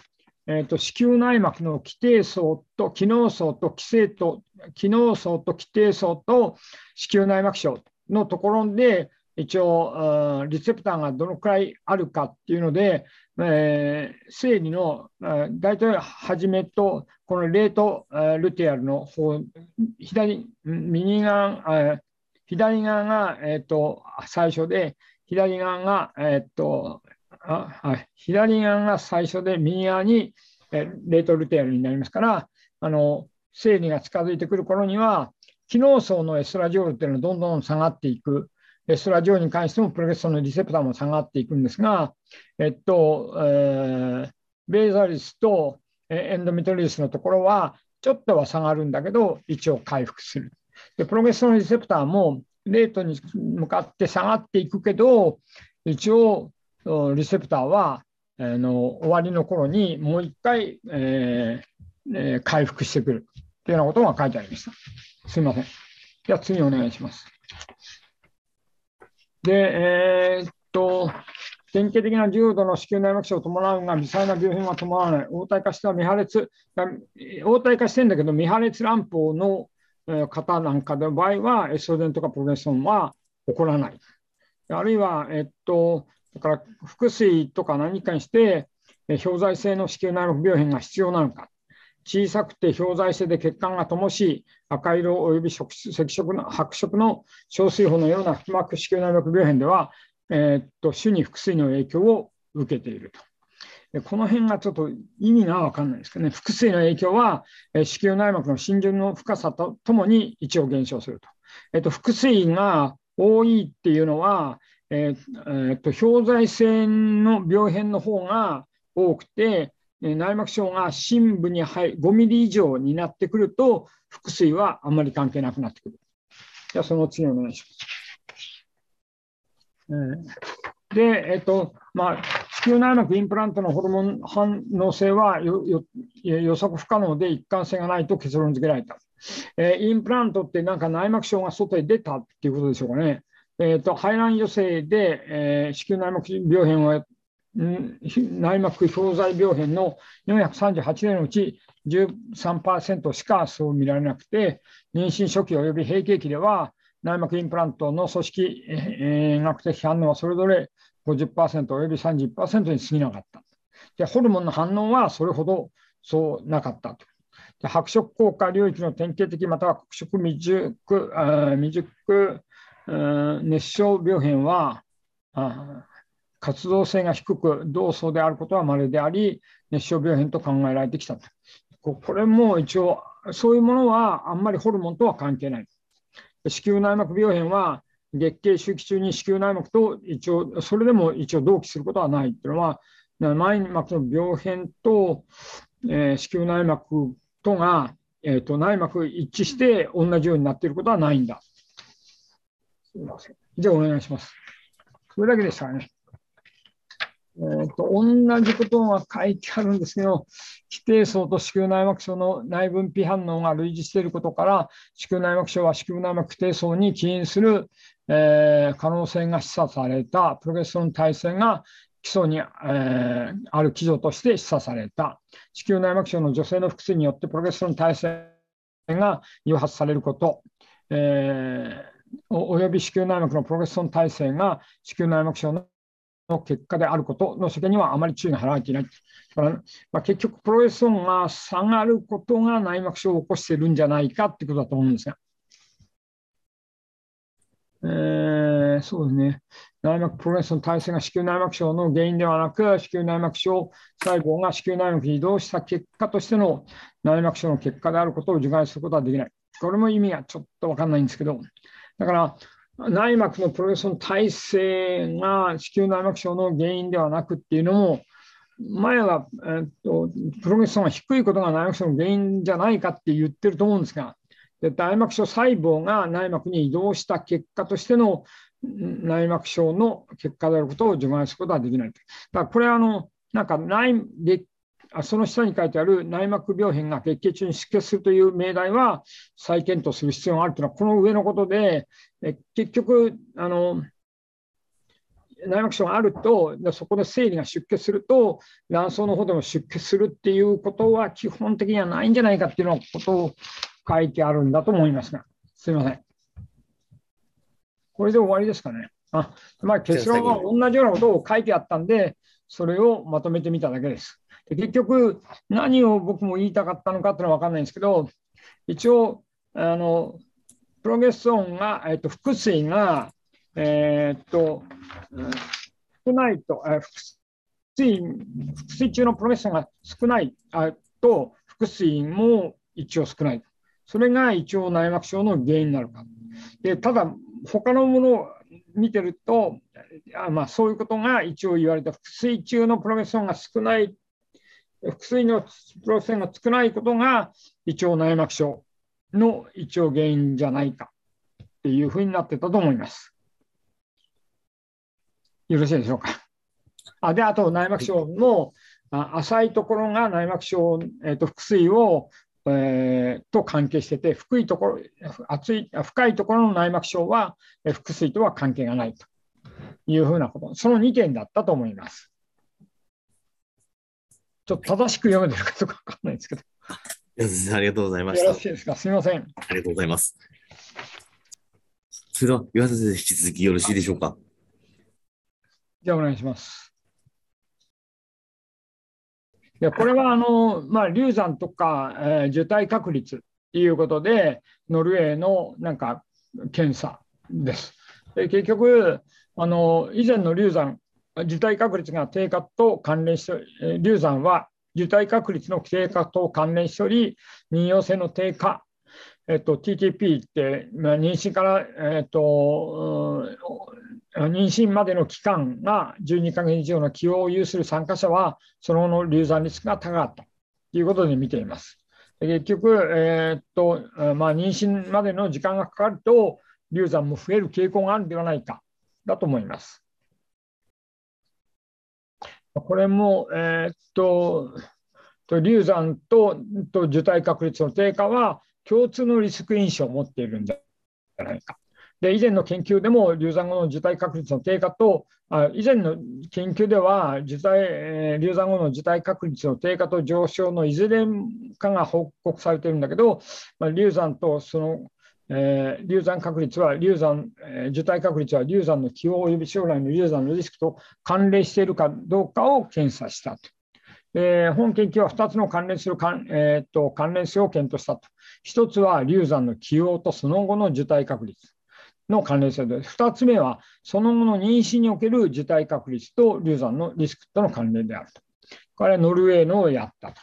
えーと、子宮内膜の基底層と機能層と寄生と機能層と基底層と子宮内膜症のところで一応、リセプターがどのくらいあるかっていうので、えー、生理の、大体初めと、このレート、ルティアルの方、左、右側、左側が、えーと、最初で、左側が、えーとあ、左側が最初で、右側に、えレートルティアルになりますから、あの生理が近づいてくる頃には、機能層のエスラジオールっていうのはどんどん下がっていく。エストラジオに関してもプロゲストのリセプターも下がっていくんですが、えっと、えー、ベーザリスとエンドメトリウスのところは、ちょっとは下がるんだけど、一応回復する。でプロゲストのリセプターもレートに向かって下がっていくけど、一応、リセプターは、あの終わりの頃にもう一回、えー、回復してくるというようなことが書いてありました。すみません。では次お願いします。で、えー、っと、典型的な重度の子宮内膜症を伴うが、微細な病変は伴わない。応対化しては未破裂、応対化してるんだけど、未破裂乱暴の方なんかの場合は、エストロゲンとかプロゲストンは起こらない。あるいは、えっと、だから腹水とか何かにして、表剤性の子宮内膜病変が必要なのか。小さくて表剤性で血管が灯し、赤色及び赤色の白色の小水泡のような腹膜子宮内膜病変では、えー、っと種に腹水の影響を受けていると。この辺がちょっと意味が分かんないですけどね、腹水の影響は、えー、子宮内膜の浸潤の深さとともに一応減少すると。え、っと腹水が多いっていうのは、えーえー、っと表剤性の病変の方が多くて、内膜症が深部に入5ミリ以上になってくると、腹水はあんまり関係なくなってくる。じゃあ、その次お願いします。で、えっと、まあ、子宮内膜インプラントのホルモン反応性は予測不可能で一貫性がないと結論付けられた。えー、インプラントってなんか内膜症が外へ出たっていうことでしょうかね。えーと、排卵女性で、えー、子宮内膜病変を内膜氷剤病変の438例のうち13%しかそう見られなくて、妊娠初期及び閉経期では、内膜インプラントの組織、え学的反応はそれぞれ50%及び30%に過ぎなかった。でホルモンの反応はそれほどそうなかったと。で白色効果領域の典型的または黒色未熟未熟熱傷病変はあ活動性が低く、同層であることは稀であり、熱傷病変と考えられてきたと。これも一応、そういうものはあんまりホルモンとは関係ない。子宮内膜病変は月経周期中に子宮内膜と一応、それでも一応同期することはないというのは、内膜の病変と、えー、子宮内膜とが、えーと、内膜一致して同じようになっていることはないんだ。すみません。じゃあお願いします。それだけでしたね。えーと、同じことが書いてあるんですけど、基底層と子宮内膜症の内分泌反応が類似していることから、子宮内膜症は子宮内膜基底層に起因する、えー、可能性が示唆された、プロゲストロン耐性が基礎に、えー、ある基準として示唆された、子宮内膜症の女性の複数によってプロゲストロン耐性が誘発されること、えー、および子宮内膜のプロゲストロン耐性が子宮内膜症のの結果であることの世間にはあまり注意が払われていない。だから、まあ、結局、プロレスンが下がることが内膜症を起こしているんじゃないかってことだと思うんですが。えー、そうですね。内膜プロレスの耐性が子宮内膜症の原因ではなく、子宮内膜症細胞が子宮内膜に移動した結果としての内膜症の結果であることを除外することはできない。これも意味がちょっと分かんないんですけど、だから、内膜のプロレスの耐性が子宮内膜症の原因ではなくっていうのも、前は、えっと、プロゲステロンが低いことが内膜症の原因じゃないかって言ってると思うんですが、で内膜症細胞が内膜に移動した結果としての内膜症の結果であることを除外することはできない。だからこれはあの、なんか内その下に書いてある内膜病変が月経中に出血するという命題は再検討する必要があるというのはこの上のことで、え結局あの、内膜症があると、そこで生理が出血すると、卵巣の方でも出血するっていうことは基本的にはないんじゃないかっていうのことを書いてあるんだと思いますが、すみません。これで終わりですかね。あまあ、結論は同じようなことを書いてあったんで、それをまとめてみただけです。で結局、何を僕も言いたかったのかっていうのは分かんないんですけど、一応、あのプロゲストンが、えっと、腹水が、えー、っと、少ないと、え腹水、腹水中のプロゲストンが少ないあと、腹水も一応少ない。それが一応内膜症の原因になるか。でただ、他のものを見てると、あまあ、そういうことが一応言われた、腹水中のプロゲストンが少ない、腹水のプロゲストンが少ないことが一応内膜症の一応原因じゃないかっていうふうになってたと思います。よろしいでしょうか？あで、あと内膜症の浅いところが内膜症、えーと、腹水を、えー、と関係してて、深いところ厚い深いところの内膜症は、え、腹水とは関係がないというふうなこと、その2点だったと思います。ちょっと正しく読めてるかどうか分かんないですけど。ありがとうございました。よろしいですか？すみません。ありがとうございます。それでは、岩田先生、引き続きよろしいでしょうか？じゃあ、お願いします。いやこれはあの、まあ、流産とか、えー、受胎確率ということで、ノルウェーのなんか検査です。で結局あの、以前の流産、受胎確率が低下と関連して、流産は受胎確率の低下と関連しており、妊用性の低下、えっと、TTP って、まあ、妊娠から、えっと、妊娠までの期間が12ヶ月以上の起用を有する参加者は、その後の流産リスクが高かったということで見ています。結局、えー、っとまあ、妊娠までの時間がかかると、流産も増える傾向があるのではないか、だと思います。これも、えー、っと、流産とと受胎確率の低下は共通のリスク因子を持っているんじゃないか。で以前の研究でも流産後の受胎確率の低下と、あ以前の研究では受胎、流産後の受胎確率の低下と上昇のいずれかが報告されているんだけど、まあ、流産とそのえー、流産確率は流産、えー、受胎確率は流産の起用及び将来の流産のリスクと関連しているかどうかを検査したと。えー、本研究は2つの関連する関,、えーと、関連性を検討したと。1つは流産の起用とその後の受胎確率の関連性で。2つ目はその後の妊娠における受胎確率と流産のリスクとの関連であると。これはノルウェーのをやったと。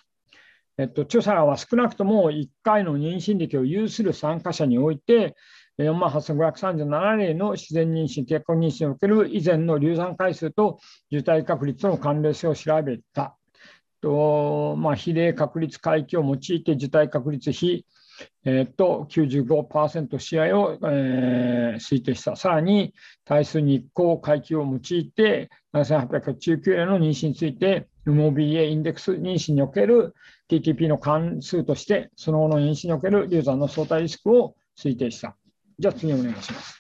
えっと、著者は少なくとも1回の妊娠歴を有する参加者において、4万8537例の自然妊娠、結婚妊娠における以前の流産回数と受胎確率の関連性を調べた。とまあ、比例確率回帰を用いて受胎確率比、えー、と95%試合を、えー、推定した。さらに、対数日光回帰を用いて、7889例の妊娠について、MOBA インデックス妊娠における TTP の関数として、その後の妊娠における流産の相対リスクを推定した。じゃあ次お願いします。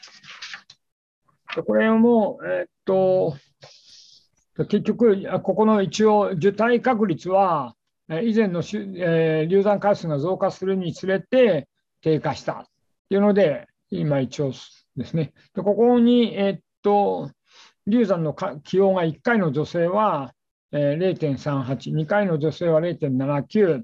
これも、えー、っと、結局、ここの一応、受胎確率は、以前の、え、流産回数が増加するにつれて低下したっていうので、今一応ですね。でここに、え、っと、流産の起用が1回の女性は、えー、0.38、2回の女性は0.79、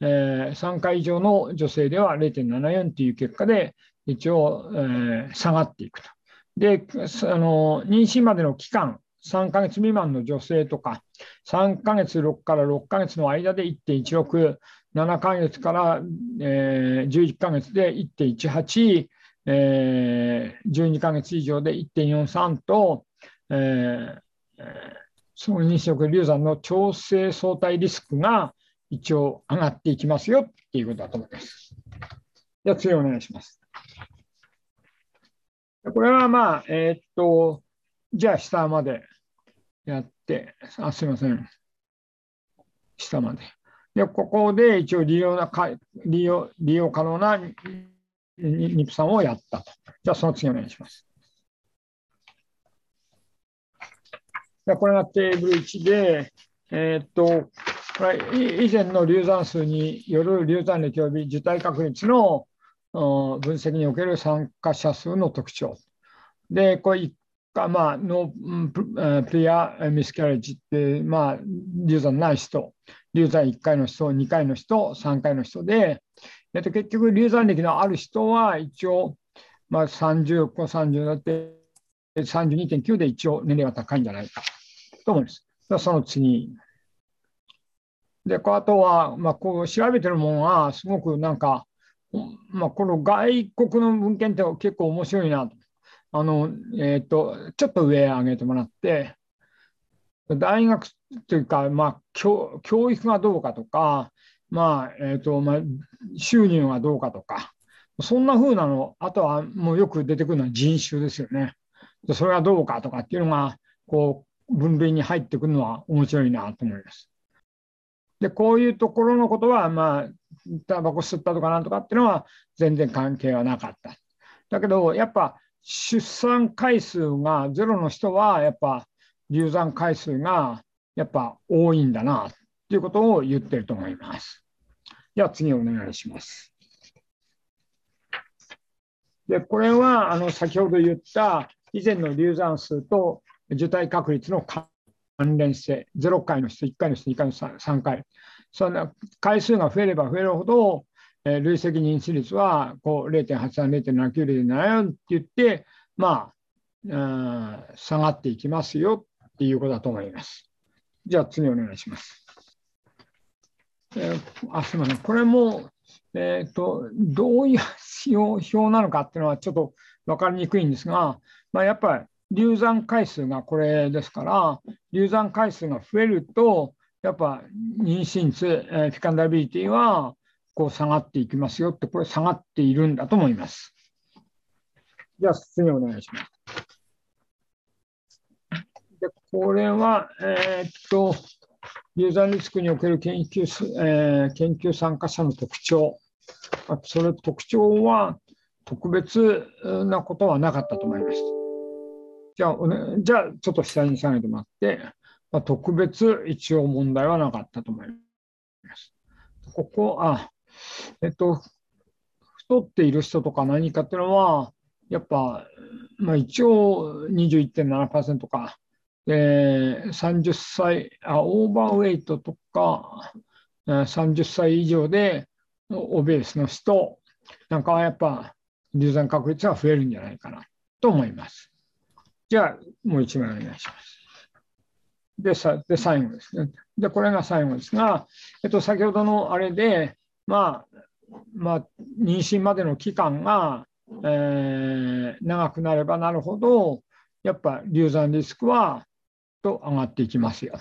えー、3回以上の女性では0.74という結果で、一応、えー、下がっていくと。で、あの妊娠までの期間、3ヶ月未満の女性とか、3ヶ月6から6ヶ月の間で1.16、7ヶ月から、えー、11ヶ月で1.18、えー、12ヶ月以上で1.43と、えー、その妊娠流産の調整相対リスクが一応上がっていきますよっていうことだと思います。じゃあ次お願いします。これはまあ、えー、っと、じゃあ下までやって、あすみません。下まで。で、ここで一応利用な利用利用可能な妊婦さんをやったと。じゃあその次お願いします。これがテーブル1で、えー、っと、これ以前の流産数による流産歴及び受胎確率の分析における参加者数の特徴。で、これか、まあ、ノープレアミスキャレッジって、まあ、流産ない人、流産1回の人、2回の人、3回の人で、えっと、結局、流産歴のある人は一応、まあ、30、30だって、32.9で一応年齢が高いんじゃないかと思います。その次。で、あとは、まあ、こう調べてるものは、すごくなんか、まあ、この外国の文献って結構面白いなと。あの、えっ、ー、と、ちょっと上上げてもらって、大学というか、まあ、教教育がどうかとか、まあ、えっ、ー、と、まあ、収入がどうかとか、そんな風なの、あとはもうよく出てくるのは人種ですよね。それがどうかとかっていうのが、こう、分類に入ってくるのは面白いなと思います。で、こういうところのことは、まあ、タバコ吸ったとかなんとかっていうのは全然関係はなかった。だけど、やっぱ出産回数がゼロの人は、やっぱ流産回数がやっぱ多いんだなっていうことを言ってると思います。じゃあ次お願いします。で、これはあの先ほど言った以前の流産数と受胎確率の関連性、0回の人、1回の人、2回の人、3回。そんな回数が増えれば増えるほど、えー、累積妊娠率はこう0.83、0.79、0.74って言って、まあ、下がっていきますよっていうことだと思います。じゃあ次お願いします。えー、あすみません、これも、えーと、どういう 表なのかっていうのはちょっと分かりにくいんですが、まあ、やっぱり流産回数がこれですから、流産回数が増えると、やっぱ妊娠率、えー、フィカンダビリティはこう下がっていきますよって、これ下がっているんだと思います。じゃあ、次お願いします。でこれは、えー、っと、ユーザーリスクにおける研究,、えー、研究参加者の特徴。それ特徴は特別なことはなかったと思います。じゃあ、じゃあちょっと下に下げてもらって、まあ、特別一応問題はなかったと思います。ここ、あ、えっと、太っている人とか何かっていうのは、やっぱ、まあ、一応21.7%か、えー、30歳あ、オーバーウェイトとか、30歳以上でオベースの人なんかはやっぱ流産確率は増えるんじゃないかなと思います。じゃあ、もう一枚お願いします。で、さで最後ですね。で、これが最後ですが、えっと、先ほどのあれで、まあ、まあ、妊娠までの期間が、えー、長くなればなるほど、やっぱ流産リスクはと上がっていきますよ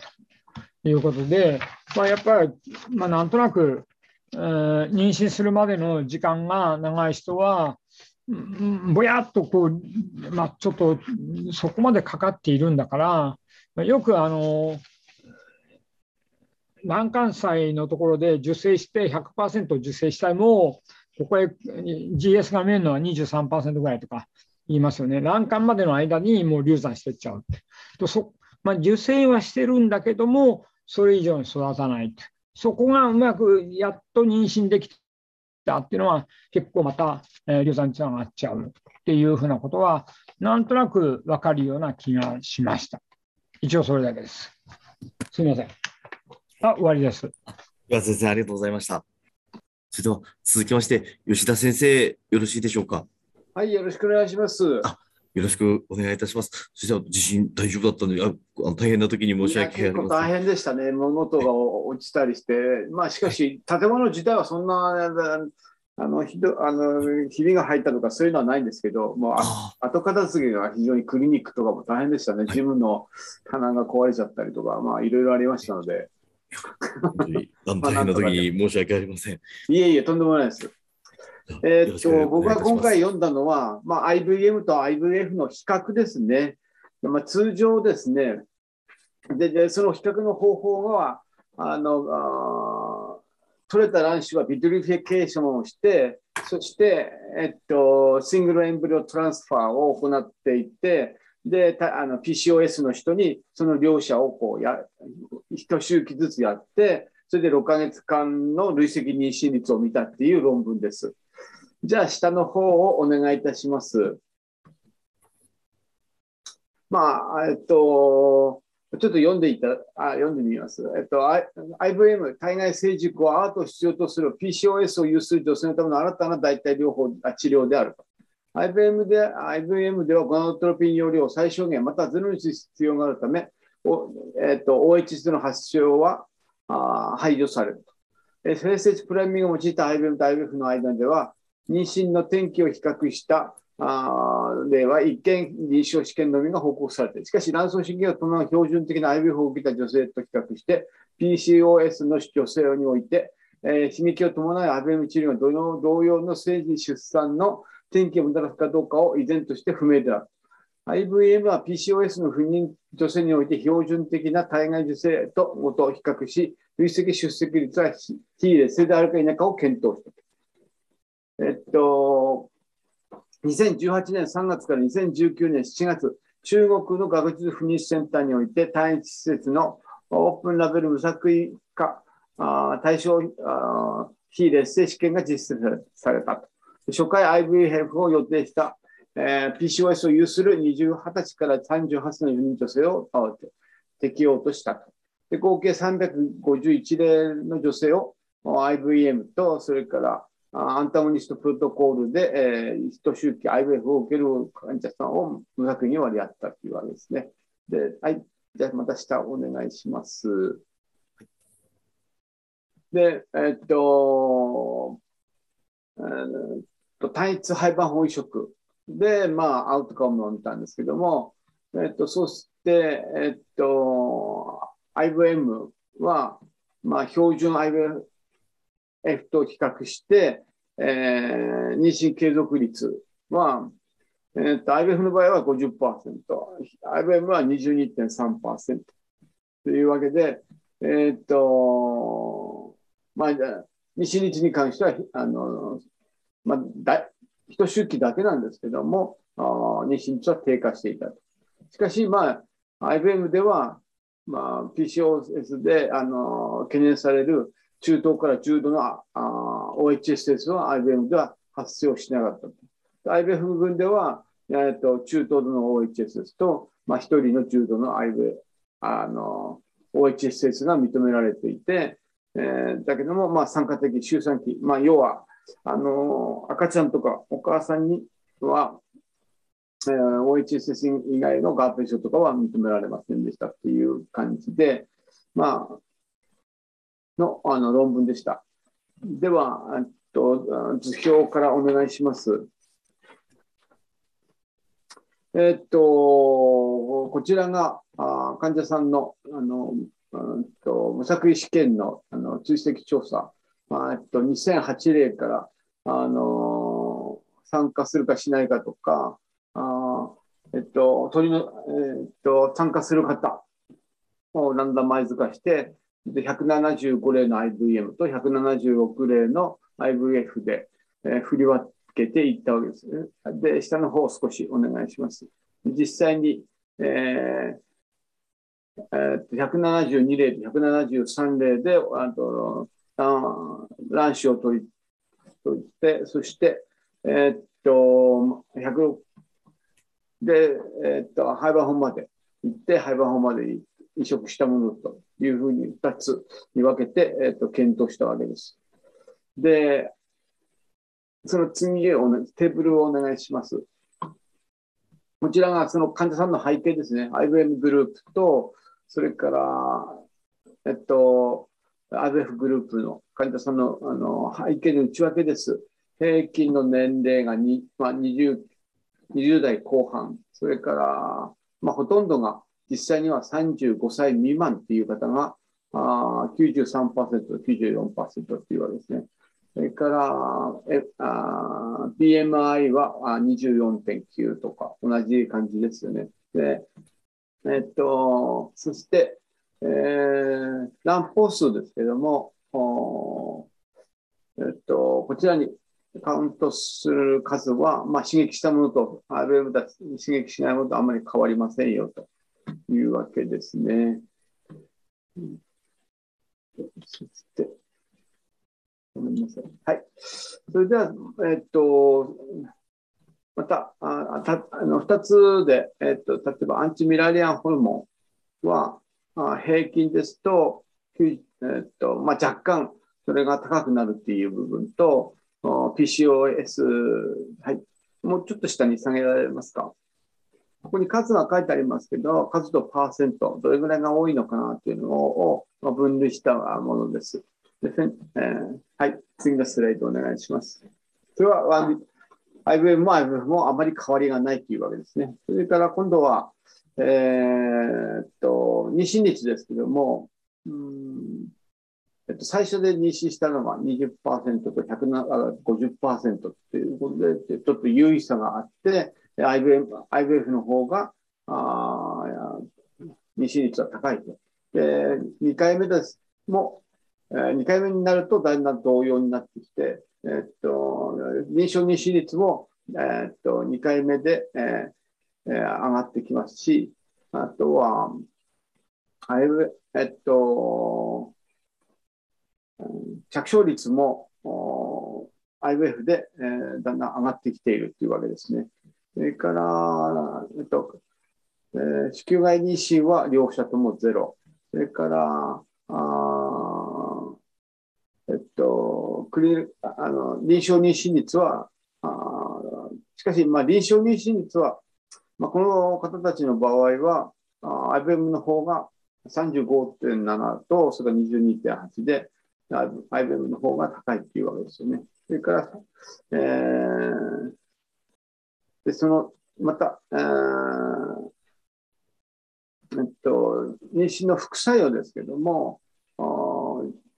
ということで、まあ、やっぱり、まあ、なんとなく、えー、妊娠するまでの時間が長い人は、ぼやっとこう、まあ、ちょっとそこまでかかっているんだから、よくあの難関歳のところで受精して100%受精したいもここへ GS が見えるのは23%ぐらいとか言いますよね。卵管までの間にもう流産してっちゃう。とそまあ、受精はしてるんだけども、それ以上に育たない。そこがうまくやっと妊娠できたっていうのは、結構また、えー、流産率が上がっちゃうっていうふうなことは、なんとなく分かるような気がしました。一応それだけです。すみません。あ、終わりです。岩先生、ありがとうございました。それでは続きまして、吉田先生、よろしいでしょうか？はい、よろしくお願いします。あよろしくお願いいたします。そしたら地震大丈夫だったので、あ大変な時に申し訳ありません。大変でしたね。物音が落ちたりして、まあしかし、建物自体はそんなあのひどあのひびが入ったとかそういうのはないんですけど、もうあ後片付けが非常にクリニックとかも大変でしたね、ジムの棚が壊れちゃったりとか、まあいろいろありましたので。大変な時に申し訳ありません。いえいえ、とんでもないです。えー、っと僕が今回読んだのは、まあ、IVM と IVF の比較ですね。まあ、通常ですねでで、その比較の方法は、あのあ取れた卵子は vitrification をして、そして、えっと、 single embryo transfer を行っていって、で、あの PCOS の人にその両者をこうや、一周期ずつやって、それで6ヶ月間の累積妊娠率を見たっていう論文です。じゃあ、下の方をお願いいたします。まあ、えっと、ちょっと読んでいた、あ読んでみます。えっと、IVM、体外成熟はアートを必要とする PCOS を有する女性のための新たな代替療法治療であると。IBM で IBM ではゴナトロピン容量を最小限、またゼロにする必要があるため、おえーと、OHS の発症はあ排除されると。え生成プライミングを用いた IBM と IBF の間では、妊娠の転機を比較したあ例は一見臨床試験のみが報告されて。しかし、卵巣試験を伴う標準的な IBF を受けた女性と比較して、PCOS の女性において、えー、刺激を伴う IBM 治療が同様の生児出産の転機をもたらすかどうかを依然として不明である。IVM は PCOS の不妊女性において標準的な体外受精と元を比較し、累積出席率は非劣勢であるか否かを検討した。えっと、2018年3月から2019年7月、中国の学術不妊センターにおいて、単一施設のオープンラベル無作為化対象非劣勢試験が実施されたと。初回 IVF を予定した、えー、PCOS を有する20歳から38歳の4人女性を適用としたと。で合計351例の女性を IVM と、それからアンタゴニストプロトコールで、えー、一周期 IVF を受ける患者さんを無作為に割り当ったというわけですね。で、はい。じゃあまた下お願いします。で、えっと、えー、と単一廃盤法移植で、まあ、アウトカムを見たんですけども、えっと、そして、えっと、IVM は、まあ、標準 IVF F と比較して、えー、妊娠継続率は、えっと、IVF の場合は50%、IVM は22.3%というわけで、えっと、まあ、妊娠率に関しては、あの、まあ、だ一周期だけなんですけども、あ妊娠率は低下していたと。しかし、まあ、IBM では、まあ、PCOS であの懸念される中等から重度のあ OHSS は IBM では発生しなかったと。IBF 群では、えーと、中等度の OHSS と、まあ、1人の重度の IBF あの OHSS が認められていて、えー、だけども、まあ、酸化的周産期、まあ、要はあの赤ちゃんとかお母さんには、えー、OHSS 以外の合併症とかは認められませんでしたっていう感じで、まあ、のあの論文でした。では、えっと、図表からお願いします。えっと、こちらがあ患者さんのあの、うんと、無作為試験のあの追跡調査まあ、えっと、2008例から、あの、参加するかしないかとか、あえっと、鳥の、えっと、参加する方をランダマイズ化して、で175例の IVM と176例の IVF で、えー、振り分けていったわけです。で、下の方を少しお願いします。実際に、えーえー、172例と173例で、あと卵子を取り取って、そして、えー、っと、100で、えー、っと、廃盤本まで行って、廃盤本まで移植したものというふうに2つに分けて、えー、っと、検討したわけです。で、その次へテーブルをお願いします。こちらがその患者さんの背景ですね。IBM グループと、それから、えっと、アベフグループの患者さんのあの背景の内訳です。平均の年齢がに、まあ、20, 20代後半、それから、まあ、ほとんどが実際には35歳未満っていう方があ93%、94%っていうわけですね。それから、えあ BMI は24.9とか同じ感じですよね。でえっと、そして、えー、乱歩数ですけども、えっと、こちらにカウントする数は、まあ、刺激したものと RM だ刺激しないものとあまり変わりませんよというわけですね。ごめんなさい。はい。それでは、えっと、また、あたあの2つで、えっと、例えばアンチミラリアンホルモンは、あ平均ですと、えっとまあ、若干それが高くなるっていう部分と、PCOS、はい、もうちょっと下に下げられますか？ここに数が書いてありますけど、数とパーセント、どれぐらいが多いのかなっていうのを分類したものです。でえー、はい、次のスライドお願いします。それは IBM も IBM もあまり変わりがないというわけですね。それから今度は、えー、っと、妊娠率ですけども、うんえっと、最初で妊娠したのが20%と150%っていうことで、ちょっと優位差があって、IBM IBF の方があ妊娠率は高いと。で、2回目ですも、えー、2回目になるとだんだん同様になってきて、えー、っと、臨床妊娠率も、えー、っと、2回目で、えーえー、上がってきますし、あとは、えっと、着床率も IVF で、えー、だんだん上がってきているというわけですね。それから、えっとえー、子宮外妊娠は両者ともゼロ。それから、あえっと、クリあの臨床妊娠率は、あしかし、まあ、臨床妊娠率は、まあ、この方たちの場合は、IBM の方が35.7と、それから22.8で、IBM の方が高いっていうわけですよね。それから、えー、で、その、また、え、っと、妊娠の副作用ですけども、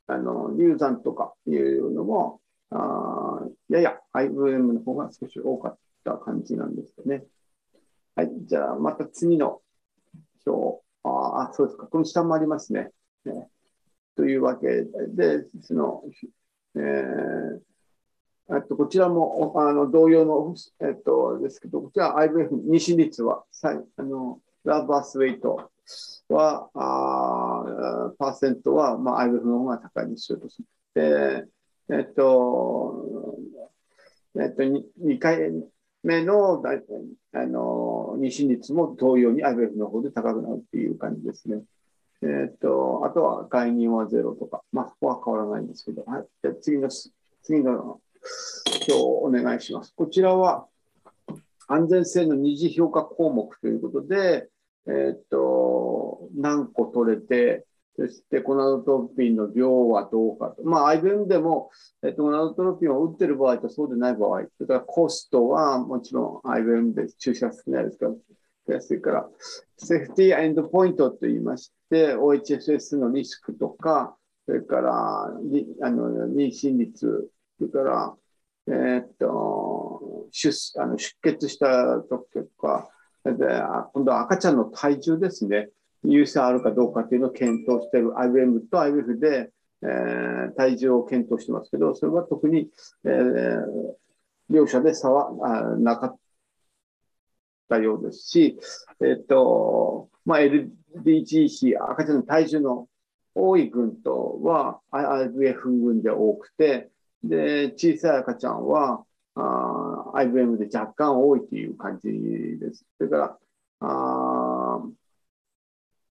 あの流産とかいうのも、あやや IVM の方が少し多かった感じなんですよね。はい、じゃあまた次の表。ああ、そうですか。この下もありますね。ねというわけで、その、えー、えっと、こちらもあの同様の、えっと、ですけど、こちら IVF 妊娠率は、あのラバースウェイトは、あパーセントは、まあ、IVF の方が高いにしよとする。で、えっと、えっと、2回目のあの妊娠率も同様に IVF の方で高くなるっていう感じですね。えっと、あとは概念はゼロとか、まあ、そこは変わらないんですけど、はい。じゃ次の、次の表をお願いします。こちらは安全性の二次評価項目ということで、えっと、何個取れて、そしてコナドトロピンの量はどうかと。まあ、IBM でも、えっと、コナドトロピンを打ってる場合とそうでない場合、それからコストはもちろん IBM で注射少ないですから、それから、セーフティーエンドポイントといいまして、OHSS のリスクとか、それから、あの妊娠率、それから、えー、っと出あの出血した時とか、今度は赤ちゃんの体重ですね、有性あるかどうかというのを検討している IBM と IBF で、えー、体重を検討してますけど、それは特に、えー、両者で差はあなかったようですし、えっ、と、まあ、LDG 比、赤ちゃんの体重の多い群とは IVF 群で多くて、で、小さい赤ちゃんは、あ IBM で若干多いという感じです。それから、あ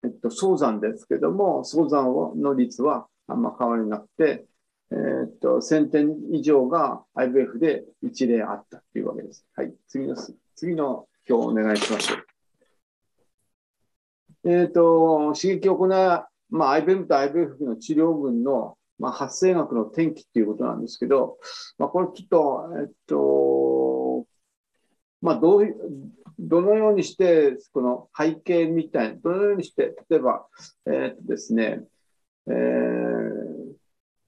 えっと、早産ですけども、早産の率はあんま変わりなくて、えー、っと、1000点以上が IBF で一例あったというわけです。はい。次の、次の表をお願いします。えっ、と、刺激を行う、まあ、IBM と IBF の治療群のまあ、発生学の転機っていうことなんですけど、まあ、これちょっと、えっと、まあ、どういうどのようにして、この背景みたいな、どのようにして、例えば、えっとですね、えー、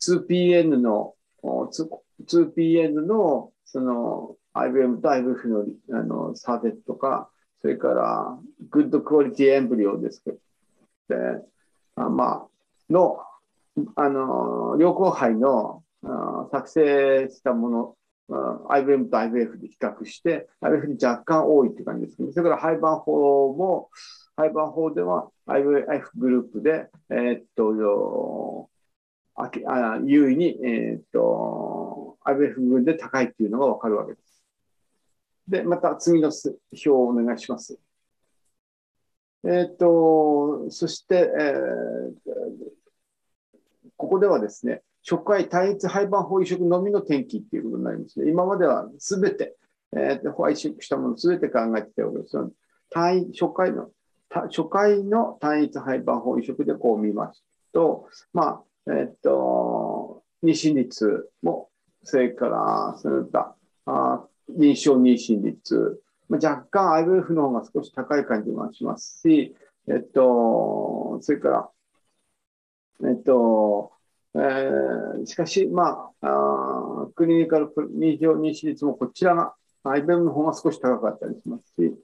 2PN の、2PN の、その、IBM と IBF のあの差別とか、それから、グッドクオリティエンブリオですけど、であまあ、のあの、良好杯の作成したもの、IBM と IBF で比較して、IBF に若干多いって感じですね。それから廃盤法も、廃盤法では IBF グループで、えー、っと、ああ優位に、えー、っと、IBF 群で高いっていうのがわかるわけです。で、また次の表をお願いします。えっ、と、そして、えー、ここではですね、初回単一廃盤法移植のみの転記っていうことになりますね。今まではすべて、えー、廃止したものすべて考えてたわけです。単位初回の、初回の単一廃盤法移植でこう見ますと、まあ、えっ、と、妊娠率も、それから、その他、あ臨床妊娠率、まあ、若干 IVF の方が少し高い感じもしますし、えっと、それから、えっと、えー、しかし、まあ、あクリニカル妊娠妊娠率もこちらが、IBM の方が少し高かったりしますし、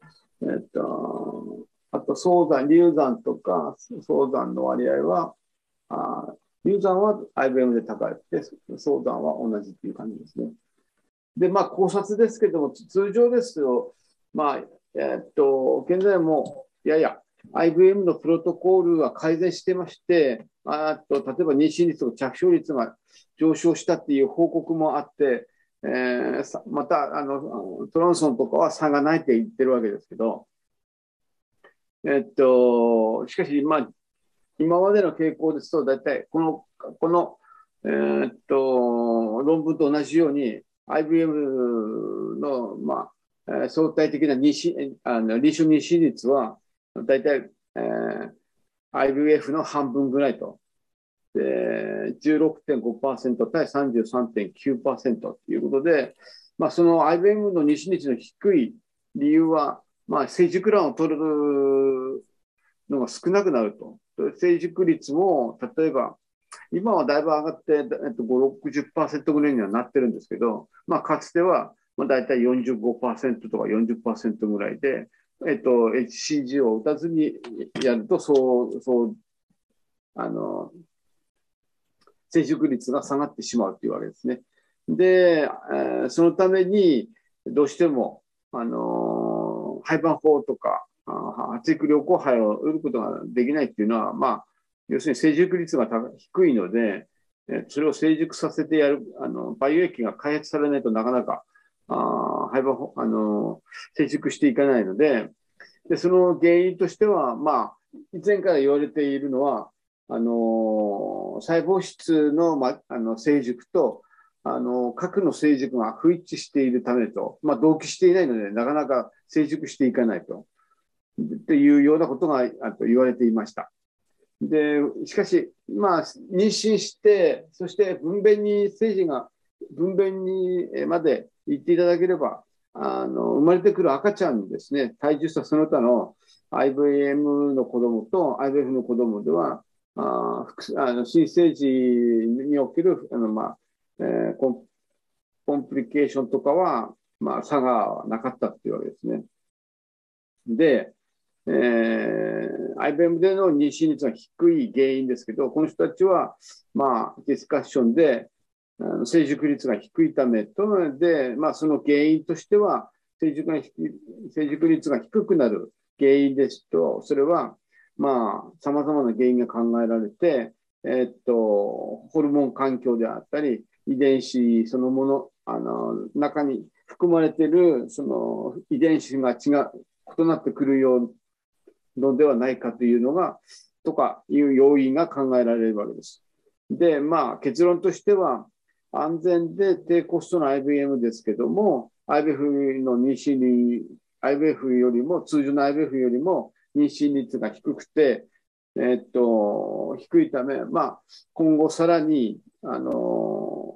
えっと、あと、早産、流産とか、早産の割合は、あ流産は IBM で高いで、早産は同じっていう感じですね。で、まあ、考察ですけども、通常ですと、まあ、えー、っと、現在も、やや IBM のプロトコールは改善してまして、あと例えば妊娠率と着床率が上昇したっていう報告もあって、えー、またあのトランソンとかは差がないって言ってるわけですけど、えっと、しかし、まあ、今までの傾向ですと、大体この、この、えー、っと、論文と同じように、IBM の、まあ、相対的な妊娠、あの臨床妊娠率は、大体、えー、IVF の半分ぐらいと。で、16.5%対33.9%ということで、まあ、その IBM の妊娠率の低い理由は、まあ、成熟卵を取るのが少なくなると。成熟率も、例えば、今はだいぶ上がって、えっと、5、60%ぐらいにはなってるんですけど、まあ、かつては、まあ、大体45%とか40%ぐらいで、えっと、HCG を打たずにやると、そう、そう、あの、成熟率が下がってしまうというわけですね。で、え、そのために、どうしても、あの、廃盤法とか、発育良好肺を売ることができないっていうのは、まあ、要するに成熟率が低いので、それを成熟させてやる、あの、培養液が開発されないとなかなか、あ廃盤、あの、成熟していかないので、で、その原因としては、まあ、以前から言われているのは、あの、細胞質の、ま、あの、成熟と、あの、核の成熟が不一致しているためと、まあ、同期していないので、なかなか成熟していかないと。っていうようなことがあと言われていました。で、しかし、まあ、妊娠して、そして分娩に、精児が分娩にまで行っていただければ、あの、生まれてくる赤ちゃんにですね、体重差その他の IVM の子供と IVF の子供では、ああの新生児におけるあの、まあえー、コンコンプリケーションとかは、まあ、差がなかったっていうわけですね。で、えー、IBM での妊娠率が低い原因ですけど、この人たちは、まあ、ディスカッションで、成熟率が低いためとので、まあ、その原因としては、成熟が成熟率が低くなる原因ですと、それは、まあ、様々な原因が考えられて、えっと、ホルモン環境であったり、遺伝子そのもの、あの、中に含まれている、その遺伝子が違う、異なってくるようのではないかというのが、とかいう要因が考えられるわけです。で、まあ、結論としては、安全で低コストの IBM ですけども、IBF の妊娠に、IBF よりも、通常の IBF よりも妊娠率が低くて、えっと、低いため、まあ、今後さらに、あの、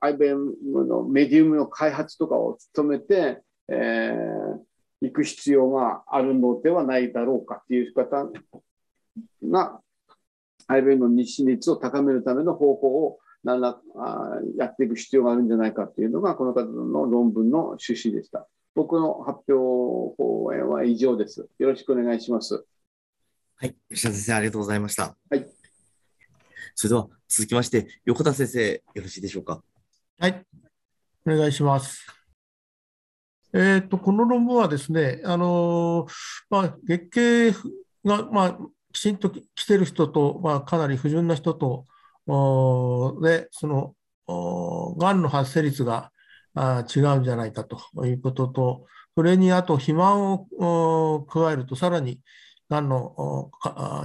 IBM のメディウムの開発とかを努めて、えー、行く必要があるのではないだろうかっていう方が、IBM の日誌率を高めるための方法を何らあやっていく必要があるんじゃないかっていうのが、この方の論文の趣旨でした。僕の発表講演は以上です。よろしくお願いします。はい、吉田先生、ありがとうございました。はい。それでは続きまして、横田先生、よろしいでしょうか？はい、お願いします。えーと、この論文はですね、あのまあ、月経が、まあ、きちんと来てる人と、まあ、かなり不純な人と、でそのがんの発生率が、違うんじゃないかということと、それにあと肥満を加えると、さらにがんの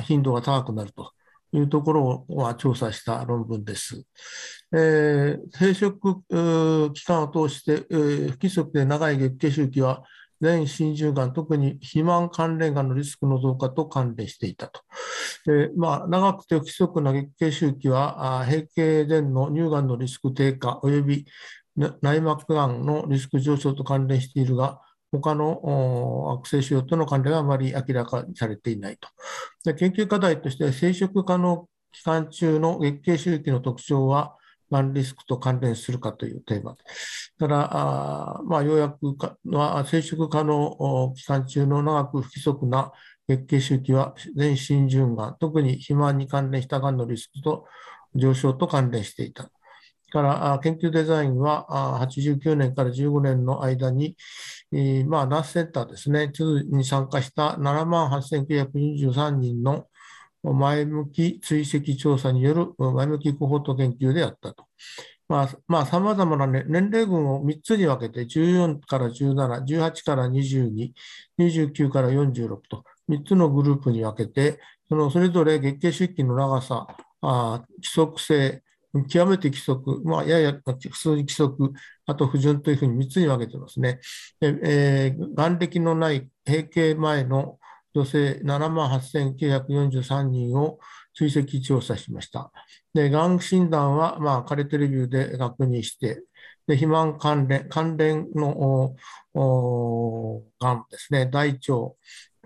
頻度が高くなるというところを調査した論文です。えー、生殖期間を通して、えー、不規則で長い月経周期は、全心中がん、特に肥満関連がんのリスクの増加と関連していたと。でまあ、長くて不規則な月経周期は、閉経前の乳がんのリスク低下及び内膜がんのリスク上昇と関連しているが、他の悪性腫瘍との関連はあまり明らかにされていないと。で研究課題として、生殖可能期間中の月経周期の特徴は、がんリスクと関連するかというテーマ。ただ、あまあ、ようやくかは生殖可能期間中の長く不規則な月経周期は全身循環、特に肥満に関連したがんのリスクと上昇と関連していた。から研究デザインは89年から15年の間に、まあ、ナースセンターですね、に参加した7万8923人の前向き追跡調査による前向きコホート研究であったと。まあ、まあ、様々な、ね、年齢群を3つに分けて、14から17、18から22、29から46と、3つのグループに分けて、そのそれぞれ月経周期の長さ、あ規則性、極めて規則、まあ、やや普通に規則、あと不純というふうに3つに分けてますね。えー、眼歴のない閉経前の女性7万8943人を追跡調査しました。で、がん診断は、まあ、カレテレビューで確認して、で肥満関連関連のがんですね、大腸、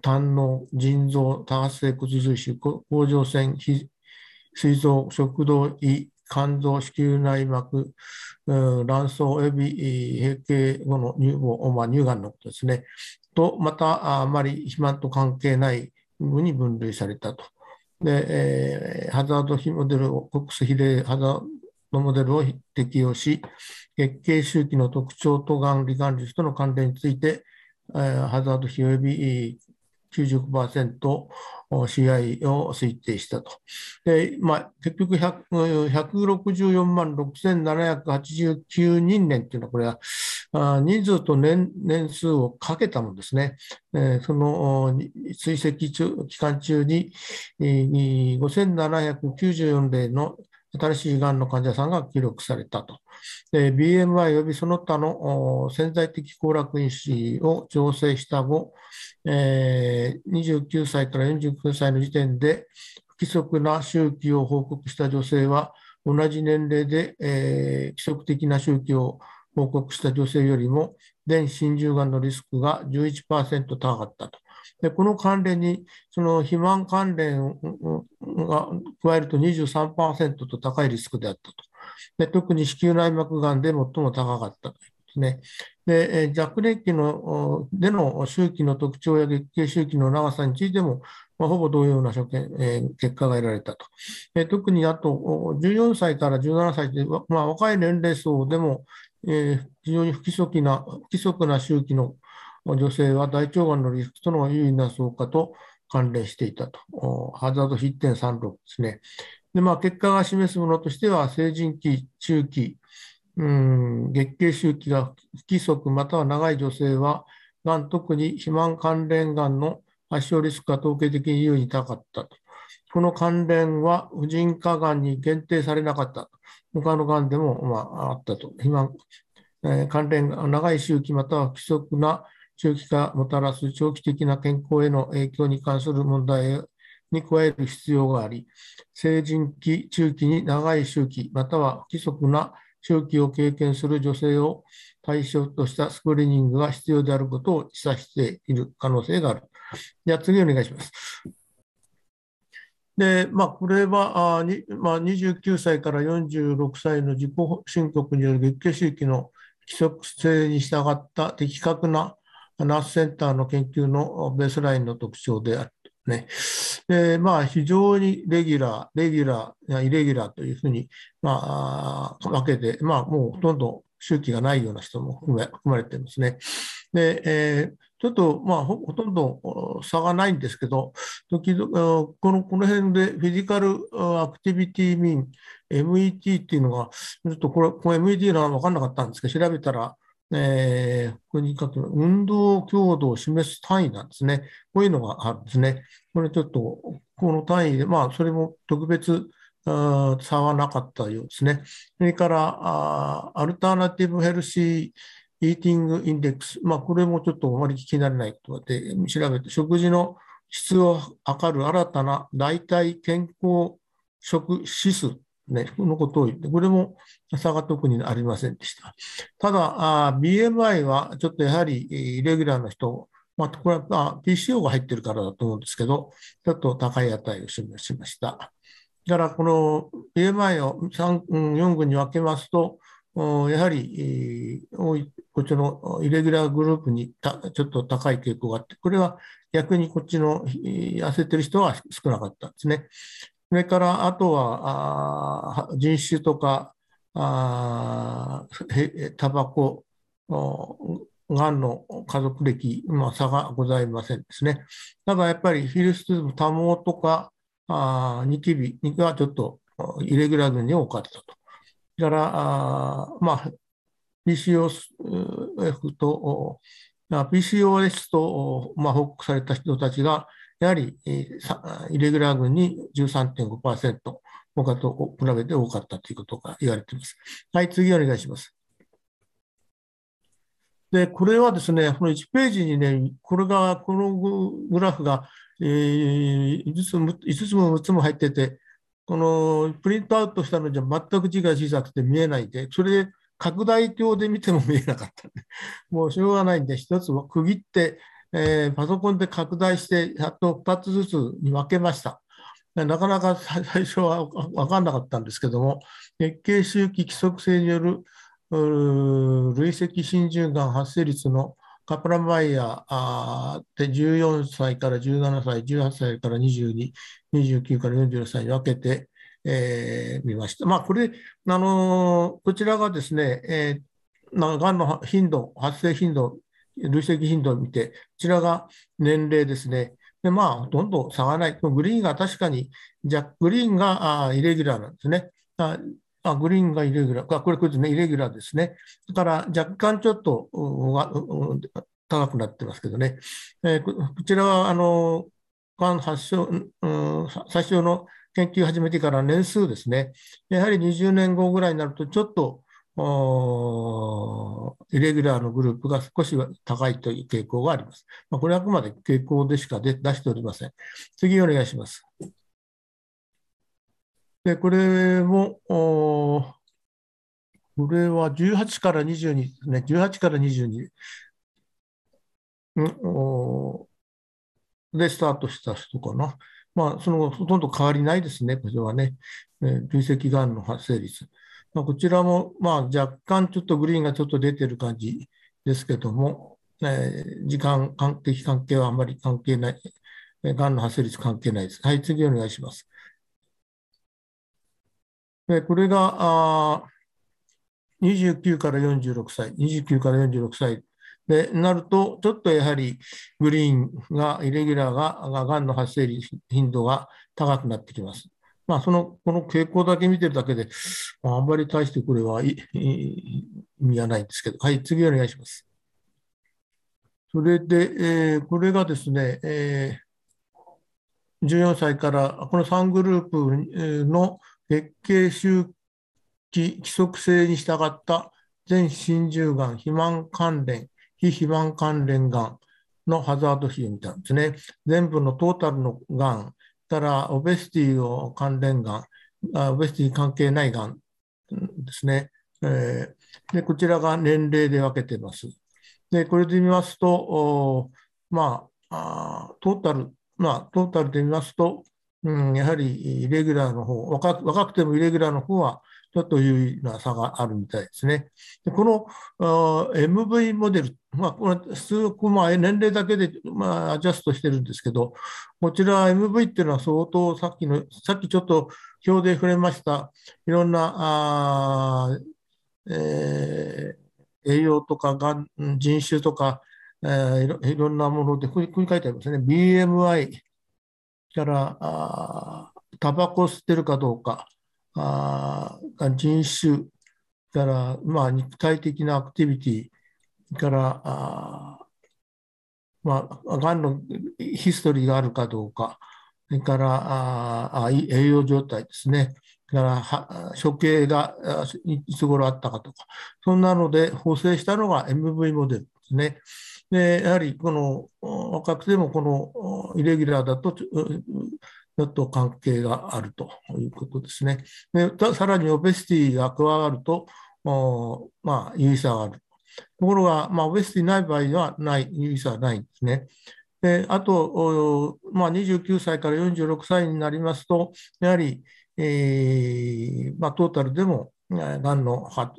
胆の、腎臓、多発性骨髄腫、甲状腺、膵臓、食道、胃、肝臓、子宮内膜、卵巣及び閉経後の乳房、まあ、乳がんのことですね。と、またあまり肥満と関係ない部に分類されたと。で、えー、ハザード比モデルを、コックス比例ハザードモデルを適用し、月経周期の特徴とがん罹患率との関連について、えー、ハザード比及び95% CI を推定したと。でまあ、結局164万6789人年っていうのは、これは人数と年年数をかけたものですね。えその追跡期間中に5794例の新しいがんの患者さんが記録されたと。BMI 及びその他の潜在的行楽因子を調整した後、えー、29歳から49歳の時点で不規則な周期を報告した女性は、同じ年齢で、規則的な周期を報告した女性よりも、全心中がんのリスクが11%高かったと。でこの関連に、その肥満関連が加えると23%と高いリスクであったと。で特に子宮内膜がんで最も高かったとですね。で若年期のでの周期の特徴や月経周期の長さについても、まあ、ほぼ同様な所見、えー、結果が得られたと。特にあと14歳から17歳で、まあ、若い年齢層でも、えー、非常に不規則な不規則な周期の女性は大腸がんのリスクとの有意な増加と関連していたと。ハザード1.36ですね。で、まあ、結果が示すものとしては、成人期、中期、うん、月経周期が不規則または長い女性は、がん、特に肥満関連がんの発症リスクが統計的に優位に高かったと。この関連は婦人科がんに限定されなかったと。他のがんでも、まあ、あったと。肥満、えー、関連が長い周期または規則な周期がもたらす長期的な健康への影響に関する問題に加える必要があり、成人期、中期に長い周期、または不規則な周期を経験する女性を対象としたスクリーニングが必要であることを示唆している可能性がある。では次お願いします。で、まあ、これはあに、まあ、29歳から46歳の自己申告による月経周期の規則性に従った的確なナースセンターの研究のベースラインの特徴である。ね。で、まあ、非常にレギュラー、レギュラーやイレギュラーというふうに、まあ、分けて、まあ、もうほとんど周期がないような人も含まれていますね。で、えー、ちょっと、まあ、ほとんど差がないんですけど、このこの辺でフィジカルアクティビティミン、MET っていうのが、ちょっとこれ、これ MET のは分かんなかったんですけど、調べたら、えー、ここに書く運動強度を示す単位なんですね。こういうのがあるんですね。これちょっと、この単位で、まあ、それも特別差はなかったようですね。それから、あアルターナティブヘルシーイーティングインデックス。まあ、これもちょっとあまり聞き慣れないとで調べて、食事の質を測る新たな代替健康食指数ね、のことを言って、これも差が特にありませんでした。ただ、BMI はちょっとやはりイレギュラーの人、まあ、これは PCO が入ってるからだと思うんですけど、ちょっと高い値を示しました。だから、この BMI を3、4群に分けますと、やはり、こっちのイレギュラーグループにちょっと高い傾向があって、これは逆にこっちの痩せてる人は少なかったんですね。それから、あとは人種とか、タバコ、がんの家族歴、まあ、差がございませんですね。ただやっぱりフィルスズム多毛とかあニキビがちょっとイレギュラー群に多かったと。だから、あまあ、PCOF と、PCOS と、まあ、報告された人たちが、やはり、イレギュラー群に13.5%、他と比べて多かったということが言われています。はい、次お願いします。で、これはですね、この1ページにね、これが、このグラフが、えー、5, つも5つも6つも入ってて、このプリントアウトしたのじゃ全く字が小さくて見えないで、それで拡大鏡で見ても見えなかった。もうしょうがないんで、一つ区切って、えー、パソコンで拡大して、やっと2つずつに分けました。なかなか最初は分かんなかったんですけども、月経周期規則性による累積心中がん発生率のカプランバイヤーで14歳から17歳、18歳から22、29から46歳に分けて、えー、見ました。まあ、これ、あのー、こちらがですね、えー、がんの頻度、発生頻度、累積頻度を見て、こちらが年齢ですね。で、まあ、ほとんど差がない。グリーンが確かに、じゃグリーンがあイレギュラーなんですね。あグリーンがイレギュラー、これ、これですね、イレギュラーですね。だから若干ちょっと高くなってますけどね。えー、こちらは、あの、がん発症、最初の研究始めてから年数ですね。やはり20年後ぐらいになると、ちょっと、イレギュラーのグループが少し高いという傾向があります。まあ、これはあくまで傾向でしか出しておりません。次お願いします。で、これも、これは18から22ですね。18から22。で、スタートした人かな。まあ、そのほとんど変わりないですね、これはね。えー、累積がんの発生率。まあ、こちらも、まあ、若干ちょっとグリーンがちょっと出てる感じですけども、えー、時間的関係はあまり関係ない。がんの発生率関係ないです。はい、次お願いします。でこれがあ29から46歳、29から46歳でなると、ちょっとやはりグリーンが、イレギュラーが、がんの発生頻度が高くなってきます。まあ、その、この傾向だけ見てるだけで、あんまり大してこれは意味はないんですけど、はい、次お願いします。それで、えー、これがですね、えー、14歳から、この3グループの月経周期規則性に従った全心中がん、肥満関連、非肥満関連がんのハザード比を見たんですね。全部のトータルのがん、からオベシティの関連がん、オベシティ関係ないがんですね。えー、でこちらが年齢で分けてます。で、これで見ますと、ま、あトータル、まあ、トータルで見ますと、うん、やはりイレギュラーの方若、若くてもイレギュラーの方はちょっと有意な差があるみたいですね。でこの MV モデル、まあ、これ数まあ、年齢だけで、まあ、アジャストしてるんですけど、こちら MV っていうのは相当さっきの、さっきちょっと表で触れました、いろんなあ、えー、栄養とかがん人種とか、えー、いろんなもので、ここに書いてありますね。BMI からあタバコ吸ってるかどうか、あ人種から、まあ、肉体的なアクティビティからあ、まあ、がんのヒストリーがあるかどうか、それからあ栄養状態ですね。から処刑がいつ頃あったかとか、そんなので補正したのが MV モデルですね。でやはりこの若くてもこのイレギュラーだとちょっと関係があるということですね。でさらにオベシティが加わると、まあ、有意差がある。ところが、まあ、オベシティない場合はない、有意差はないんですね。であと、まあ、29歳から46歳になりますと、やはり、えーまあ、トータルでもがんの発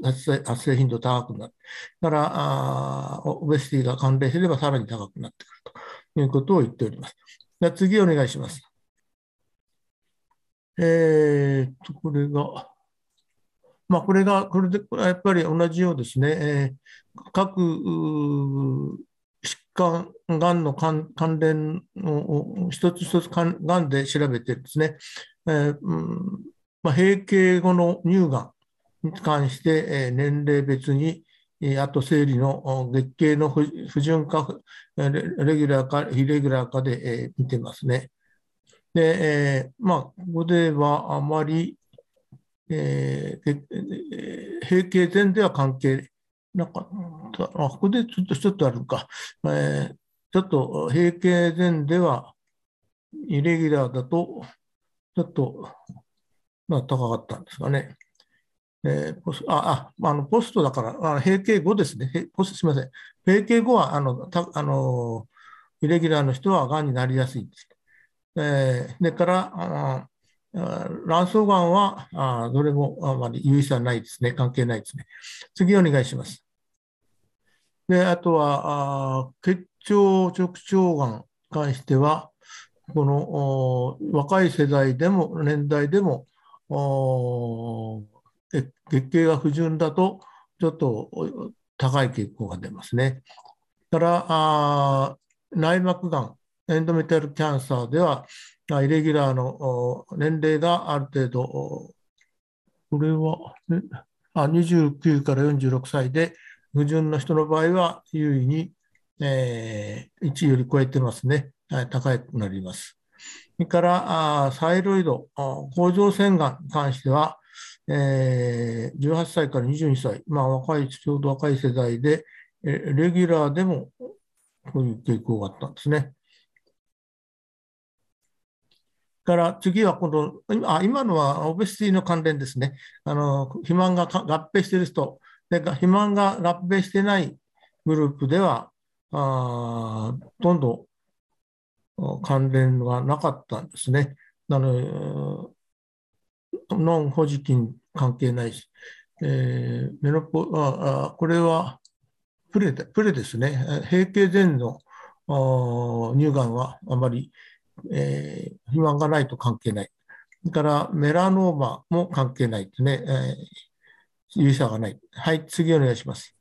生頻度高くなる。だから、オベシティが関連すればさらに高くなってくるということを言っております。じゃ次お願いします。えー、っと、これが、まあ、これが、これで、やっぱり同じようですね、えー、各疾患、がんの関連を一つ一つがんで調べてですね、えーうんまあ、閉経後の乳がんに関して、年齢別に、あと生理の月経の不順かレギュラーかイレギュラーかで、見てますね。で、まあ、ここではあまり、えー、閉経前では関係なかった。あ、ここでちょっとちょっとあるか。えー、ちょっと閉経前では、イレギュラーだと、ちょっと、まあ、高かったんですかね。えー、ポスあああのポストだから、あ閉経後ですね。ポスすみません。閉経後はあのたあの、イレギュラーの人はがんになりやすいです。えー、でからあ、卵巣がんはあどれもあまり有意差ないですね。関係ないですね。次お願いします。で、あとは、あ結腸直腸がんに関しては、この若い世代でも、年代でも、月経が不純だと、ちょっと高い傾向が出ますね。から内膜がん、エンドメタルキャンサーでは、イレギュラーの年齢がある程度、これは、あ29から46歳で、不純な人の場合は優位に、えー、1より超えてますね。高くなります。それからサイロイド、甲状腺がんに関しては、えー、18歳から22歳、まあ、若い、ちょうど若い世代で、レギュラーでもこういう傾向があったんですね。から次はこのあ今のはオベシティの関連ですね。あの肥満が合併している人、で肥満が合併してないグループでは、あほとんど関連がなかったんですね。あのノンホジキン関係ないし、えー、メノポあこれはプレプレですね。閉経前の乳がんはあまり、えー、肥満がないと関係ない。それからメラノーマも関係ないですね。えー、有差がない。はい、次お願いします。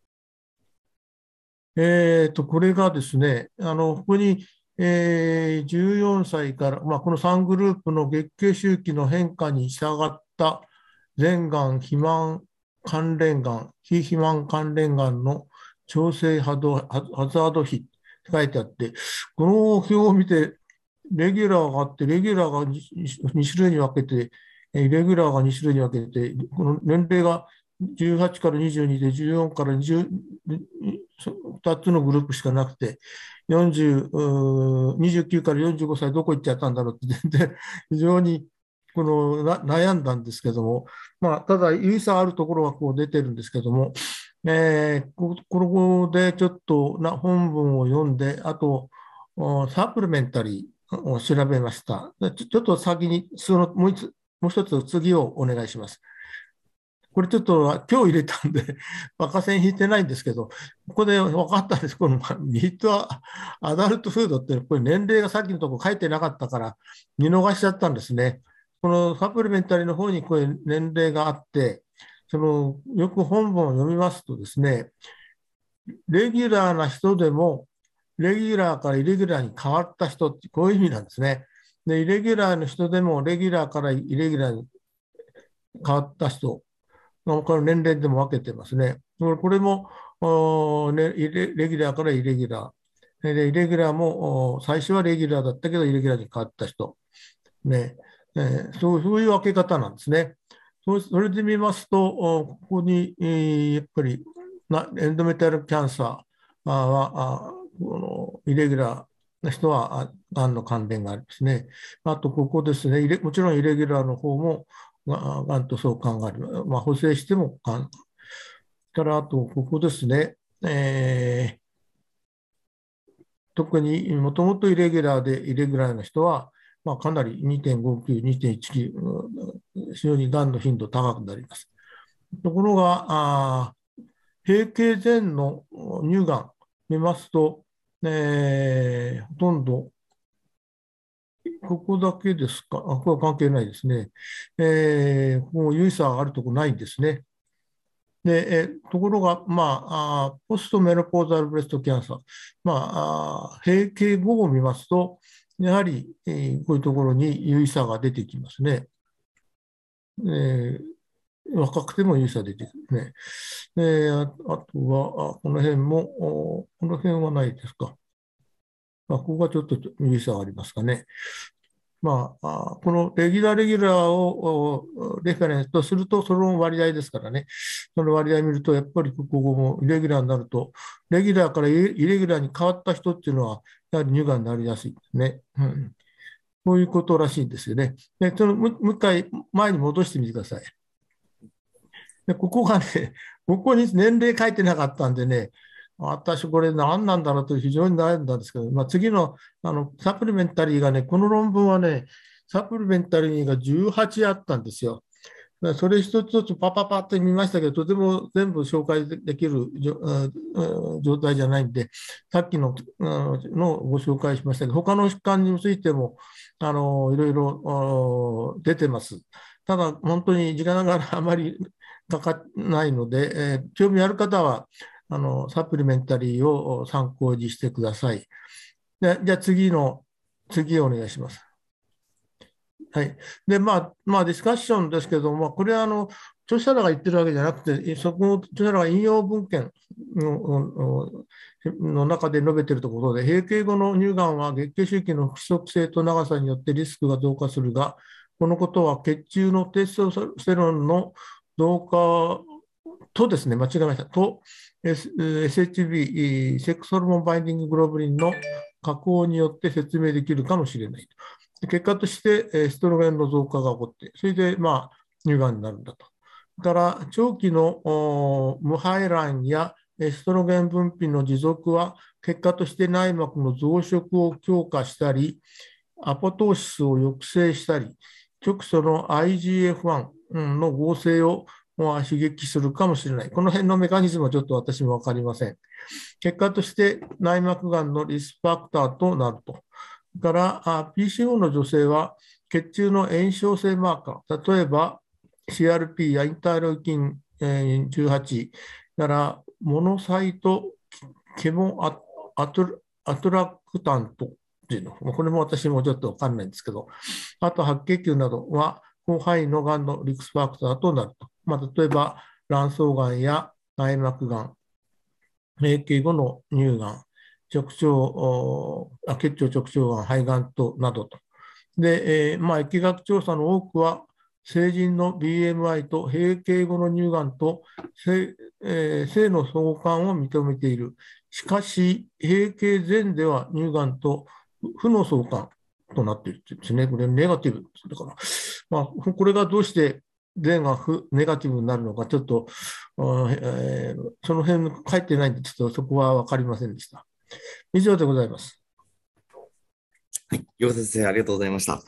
えっ、ー、と、これがですね、あの、ここにえー、14歳から、まあ、この3グループの月経周期の変化に従った全がん、肥満関連がん、非肥満関連がんの調整ハザード比って書いてあって、この表を見て、レギュラーがあって、レギュラーが 2, 種類に分けて、レギュラーが2種類に分けて、この年齢が18から22で14から20 2つのグループしかなくて、40 29から45歳どこ行っちゃったんだろうって全然 非常にこの悩んだんですけども、まあ、ただ、有差あるところはこう出てるんですけども、えー、ここでちょっとな本文を読んで、あと、サプリメンタリーを調べました。ちょっと先にそのもう一もう一つ次をお願いします。これちょっと今日入れたんで、赤線引いてないんですけど、ここで分かったんです。このミートはアダルトフードって、これ年齢がさっきのとこ書いてなかったから見逃しちゃったんですね。このサプリメンタリーの方にこういう年齢があって、そのよく本文を読みますとですね、レギュラーな人でもレギュラーからイレギュラーに変わった人って、こういう意味なんですね。で、イレギュラーの人でも、レギュラーからイレギュラーに変わった人、この年齢でも分けてますね。これも、ね、レギュラーからイレギュラー。で、イレギュラーも、最初はレギュラーだったけど、イレギュラーに変わった人。ね、えー、そうそういう分け方なんですね。それで見ますと、ここに、えー、やっぱりエンドメタルキャンサーは、このイレギュラーな人はがんの関連がありますね。あと、ここですね、もちろんイレギュラーの方もがんと相関がある。まあ、補正してもがん。から、あと、ここですね、えー、特にもともとイレギュラーでイレギュラーの人は、まあ、かなり2.59、2.19、非常にがんの頻度高くなります。ところが、あ閉経前の乳がん見ますと、えー、ほとんど、ここだけですか、あこれは関係ないですね。えー、もう有意差があるとこないんですね。でえところが、まああ、ポストメロポーザルブレストキャンサー、まあ、あ閉経後を見ますと、やはり、えー、こういうところに有意差が出てきますね。えー、若くても有意差出てくるね。えー、あとはあ、この辺も、この辺はないですか。あここがちょっと有意差がありますかね。まあ、このレギュラー、レギュラーをレファレンスとすると、その割合ですからね、その割合見ると、やっぱりここもイレギュラーになると、レギュラーからイレギュラーに変わった人っていうのは、やはり乳がんになりやすいですね。うん、そういうことらしいんですよね。でそのもう一回前に戻してみてください。でここがね、ここに年齢書いてなかったんでね、私、これ何なんだろうと非常に悩んだんですけど、まあ、次のあのサプリメンタリーがね、この論文はね、サプリメンタリーが18あったんですよ。それ一つ一つパパパって見ましたけど、とても全部紹介できる状態じゃないんで、さっきののご紹介しましたけど、他の疾患についてもあのいろいろ出てます。ただ、本当に時間があまりかかないので、興味ある方は、あのサプリメンタリーを参考にしてください。でじゃあ次の、次お願いします。はい。で、まあ、まあ、ディスカッションですけども、これはあの、著者らが言ってるわけじゃなくて、そこの著者らが引用文献のの中で述べているところで、閉経後の乳がんは月経周期の不規則性と長さによってリスクが増加するが、このことは血中のテストステロンの増加とですね、間違えました。と、SHB、セックスホルモンバインディンググロブリンの加工によって説明できるかもしれない。結果として、エストロゲンの増加が起こって、それで、まあ、乳がんになるんだと。から、長期の無排卵やエストロゲン分泌の持続は、結果として内膜の増殖を強化したり、アポトーシスを抑制したり、直訴の IGF-1 の合成を刺激するかもしれない。この辺のメカニズムはちょっと私も分かりません。結果として内膜がんのリスクファクターとなると。から PCO の女性は血中の炎症性マーカー、例えば CRP やインターロイキン18からモノサイトケモアトアトラクタントっていうの、これも私もちょっと分かんないんですけど、あと白血球などは広範囲のがんのリスクファクターとなると。まあ、例えば卵巣がんや内膜がん、閉経後の乳がん、直腸あ、結腸直腸がん、肺がんとなどと。で、えー、まあ、疫学調査の多くは、成人の BMI と閉経後の乳がんと性,、えー、性の相関を認めている。しかし、閉経前では乳がんと負の相関となっているんですね。これネガティブ。だから、まあ、これがどうして善が負ネガティブになるのか、ちょっと、えー、その辺書いてないんで、ちょっとそこは分かりませんでした。以上でございます。はい、岩先生、ありがとうございました。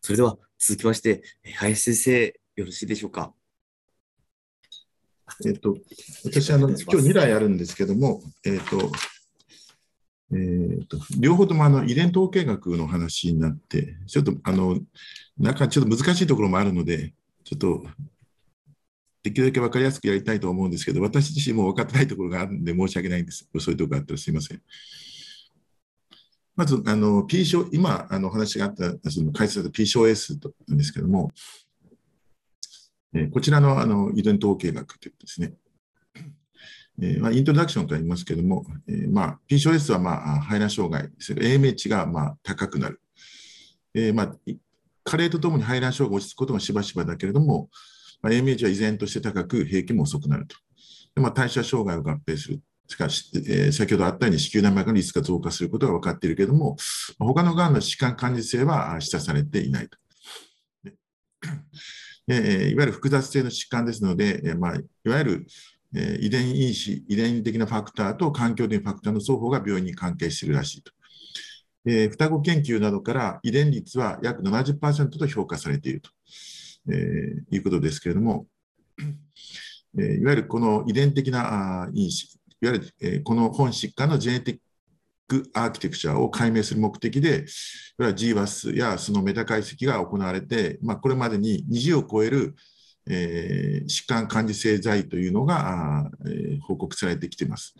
それでは続きまして、林先生、よろしいでしょうか？えっと、私あの、今日2台あるんですけども、えっと、えーと、両方ともあの遺伝統計学の話になって、ちょっとあの、中、ちょっと難しいところもあるので、ちょっとできるだけ分かりやすくやりたいと思うんですけど、私自身も分かってないところがあるんで申し訳ないんです。そういうところがあったらすいません。まず、あの、P 症、今、あの、話があった、その解説だった P 症 S なんですけども、えー、こちらの、あの、遺伝統計学というとですね、えーまあ、イントロダクションから言いますけども、えーまあ、P 症 S は、まあ、排卵障害、AMH が、まあ、高くなる。えーまあ、加齢とともに排卵障害が落ち着くこともしばしばだけれども、まあ、AMH は依然として高く、平均も遅くなると。でまあ、代謝障害を合併する。しかし、えー、先ほどあったように子宮内膜のリスクが増加することが分かっているけれども、他のがんの疾患感受性は示唆されていないと。えー、いわゆる複雑性の疾患ですので、えーまあ、いわゆる、えー、遺伝因子、遺伝的なファクターと環境的なファクターの双方が病院に関係しているらしいと。えー、双子研究などから遺伝率は約70%と評価されていると。えー、いうことですけれども、えー、いわゆるこの遺伝的な因子、いわゆる、えー、この本疾患のジェネティックアーキテクチャを解明する目的で、いわゆる GWAS やそのメタ解析が行われて、まあ、これまでに20を超える、えー、疾患感受性剤というのが、えー、報告されてきています。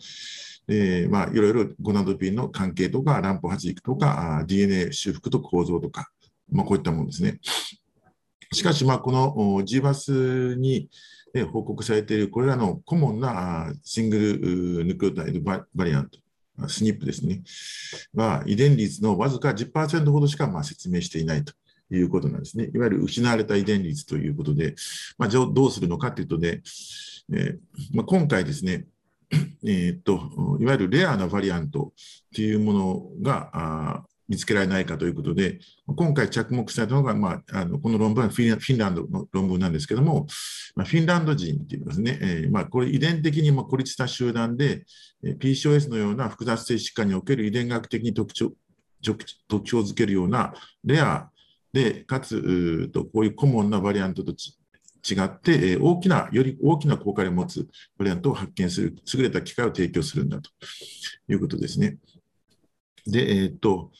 えーまあ、いろいろゴナドピンの関係とか、乱歩発育とか、DNA 修復と構造とか、まあ、こういったものですね。しかし、まあ、この GBAS に報告されているこれらのコモンなシングルヌクレオタイドバリアント、スニップですね、は遺伝率のわずか10%ほどしかまあ説明していないということなんですね。いわゆる失われた遺伝率ということで、まあ、どうするのかというとね、えーまあ、今回ですね、えー、っといわゆるレアなバリアントというものが見つけられないかということで、今回着目されたのが、まあ、あのこの論文はフィンランドの論文なんですけども、まあ、フィンランド人っていうですね、えー、まあ、これ遺伝的にも孤立した集団で、PCOS のような複雑性疾患における遺伝学的に特徴特徴づけるようなレアで、かつとこういうコモンなバリアントと違って、大きな、より大きな効果を持つバリアントを発見する、優れた機会を提供するんだということですね。で、えっ、と、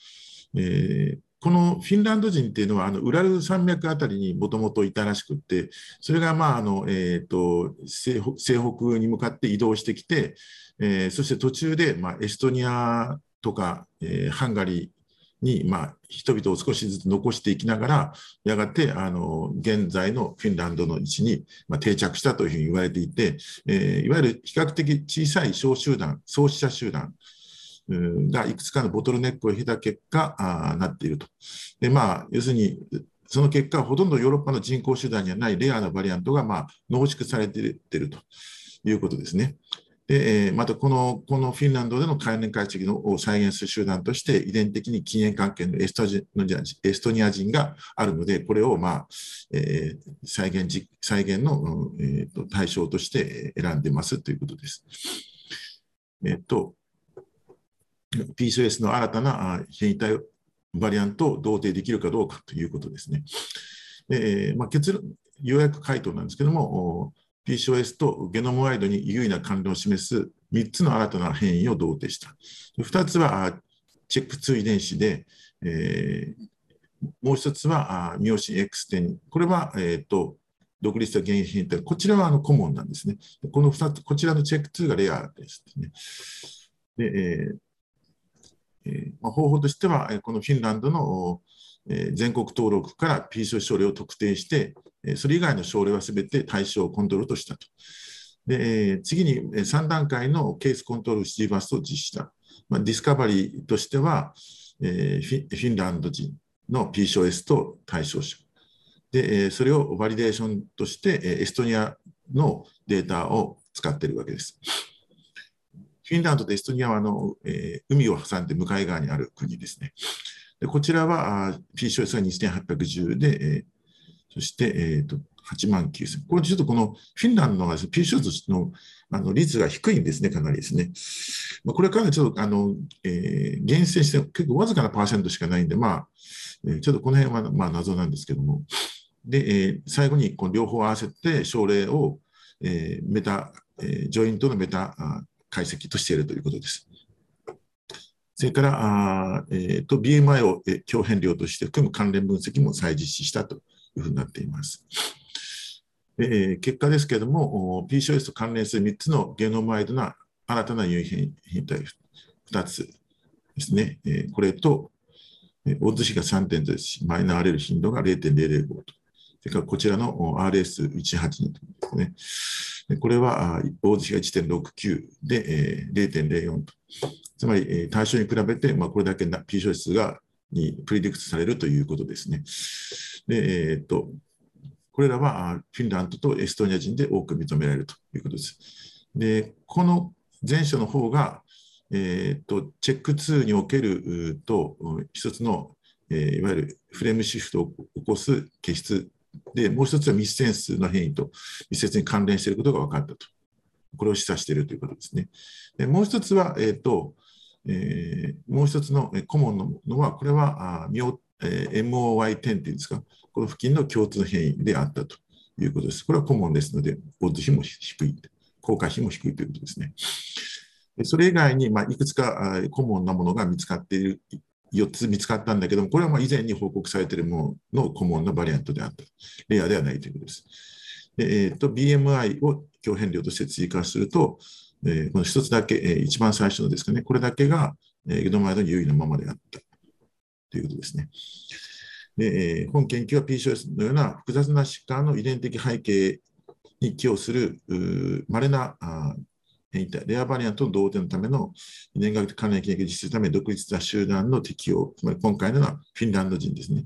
えー、このフィンランド人っていうのは、あのウラル山脈あたりにもともといたらしくって、それが、まああのえーと、西北に向かって移動してきて、えー、そして途中で、まあ、エストニアとか、えー、ハンガリーに、まあ、人々を少しずつ残していきながら、やがてあの現在のフィンランドの位置に、まあ、定着したというふうに言われていて、えー、いわゆる比較的小さい小集団、創始者集団、がいくつかのボトルネックを経た結果、あなっていると。で、まあ、要するに、その結果、ほとんどヨーロッパの人口集団にはないレアなバリアントが、まあ、濃縮されているということですね。で、またこのこのフィンランドでの関連解析のを再現する集団として、遺伝的に禁煙関係のエストジエストニア人があるので、これを、まあえー、再現再現の、えーと、対象として選んでますということです。えっ、ー、と PCOS の新たな変異体バリアントを同定できるかどうかということですね。でまあ、結論、ようやく回答なんですけども、PCOS とゲノムワイドに優位な関連を示す3つの新たな変異を同定した。2つはチェック2遺伝子で、えー、もう1つはミオシン X 点。これは、えーと、独立した原因変異体。こちらはあのコモンなんですね。この2つ、こちらのチェック2がレアですね。でえーえー、方法としては、このフィンランドの全国登録から PCO 症例を特定して、それ以外の症例はすべて対象をコントロールとしたと。で次に3段階のケースコントロール c バーストを実施した。まあ、 discovery としては、えフィンランド人の PCOS と対照者。で、それを validation として、エストニアのデータを使っているわけです。フィンランドとエストニアはあの、え、海を挟んで向かい側にある国ですね。でこちらは PCOS が2810で、え、そして、えーと、8万9千。これちょっとこのフィンランドの PCOS のあの率が低いんですね、かなりですね。まあ、これからちょっとあの、えー、厳選して結構わずかなパーセントしかないんで、まあ、えー、ちょっとこの辺はまあ謎なんですけども。で、えー、最後にこの両方合わせて症例を、えー、メタ、えー、ジョイントのメタあ解析としているということです。それから、あえーと、BMI を強変量として含む関連分析も再実施したというふうになっています。えー、結果ですけれども、PCOS と関連する3つのゲノムワイドな新たな有変異体2つですね、えー、これと、オッズ比が3.0ですし、マイナー RL 頻度が0.005と。それからこちらの RS182 ですね。これはオッズ比が1.69で、えー、0.04と。つまり、え対象に比べて、まあ、これだけ P 小数がにプリディクトされるということですね。で、えー、っと、これらはフィンランドとエストニア人で多く認められるということです。で、この前者の方が、えーと、チェック2におけると一つの、えー、いわゆるフレームシフトを起こす形質で、もう一つは密センスの変異と密接に関連していることが分かったと。これを示唆しているということですね。でもう一つは、えーとえー、もう一つのコモンののは、これはあミオ、えー、MOY10 っていうんですか、この付近の共通変異であったということです。これはコモンですので、オッズ比も低い、効果比も低いということですね。それ以外に、まあ、いくつかコモンなものが見つかっている、4つ見つかったんだけども、これはまあ以前に報告されているもののコモンなバリアントであった。レアではないということです。でえーと、BMI を強変量として追加すると、えー、この1つだけ、えー、一番最初のですかね、これだけが、えー、ゲノマイドに優位なままであったということですね。でえー、本研究は PCOS のような複雑な疾患の遺伝的背景に寄与する稀なあレアバリアントの同定のための遺伝学的関連研究実施するため独立した集団の適用、つまり今回のはフィンランド人ですね。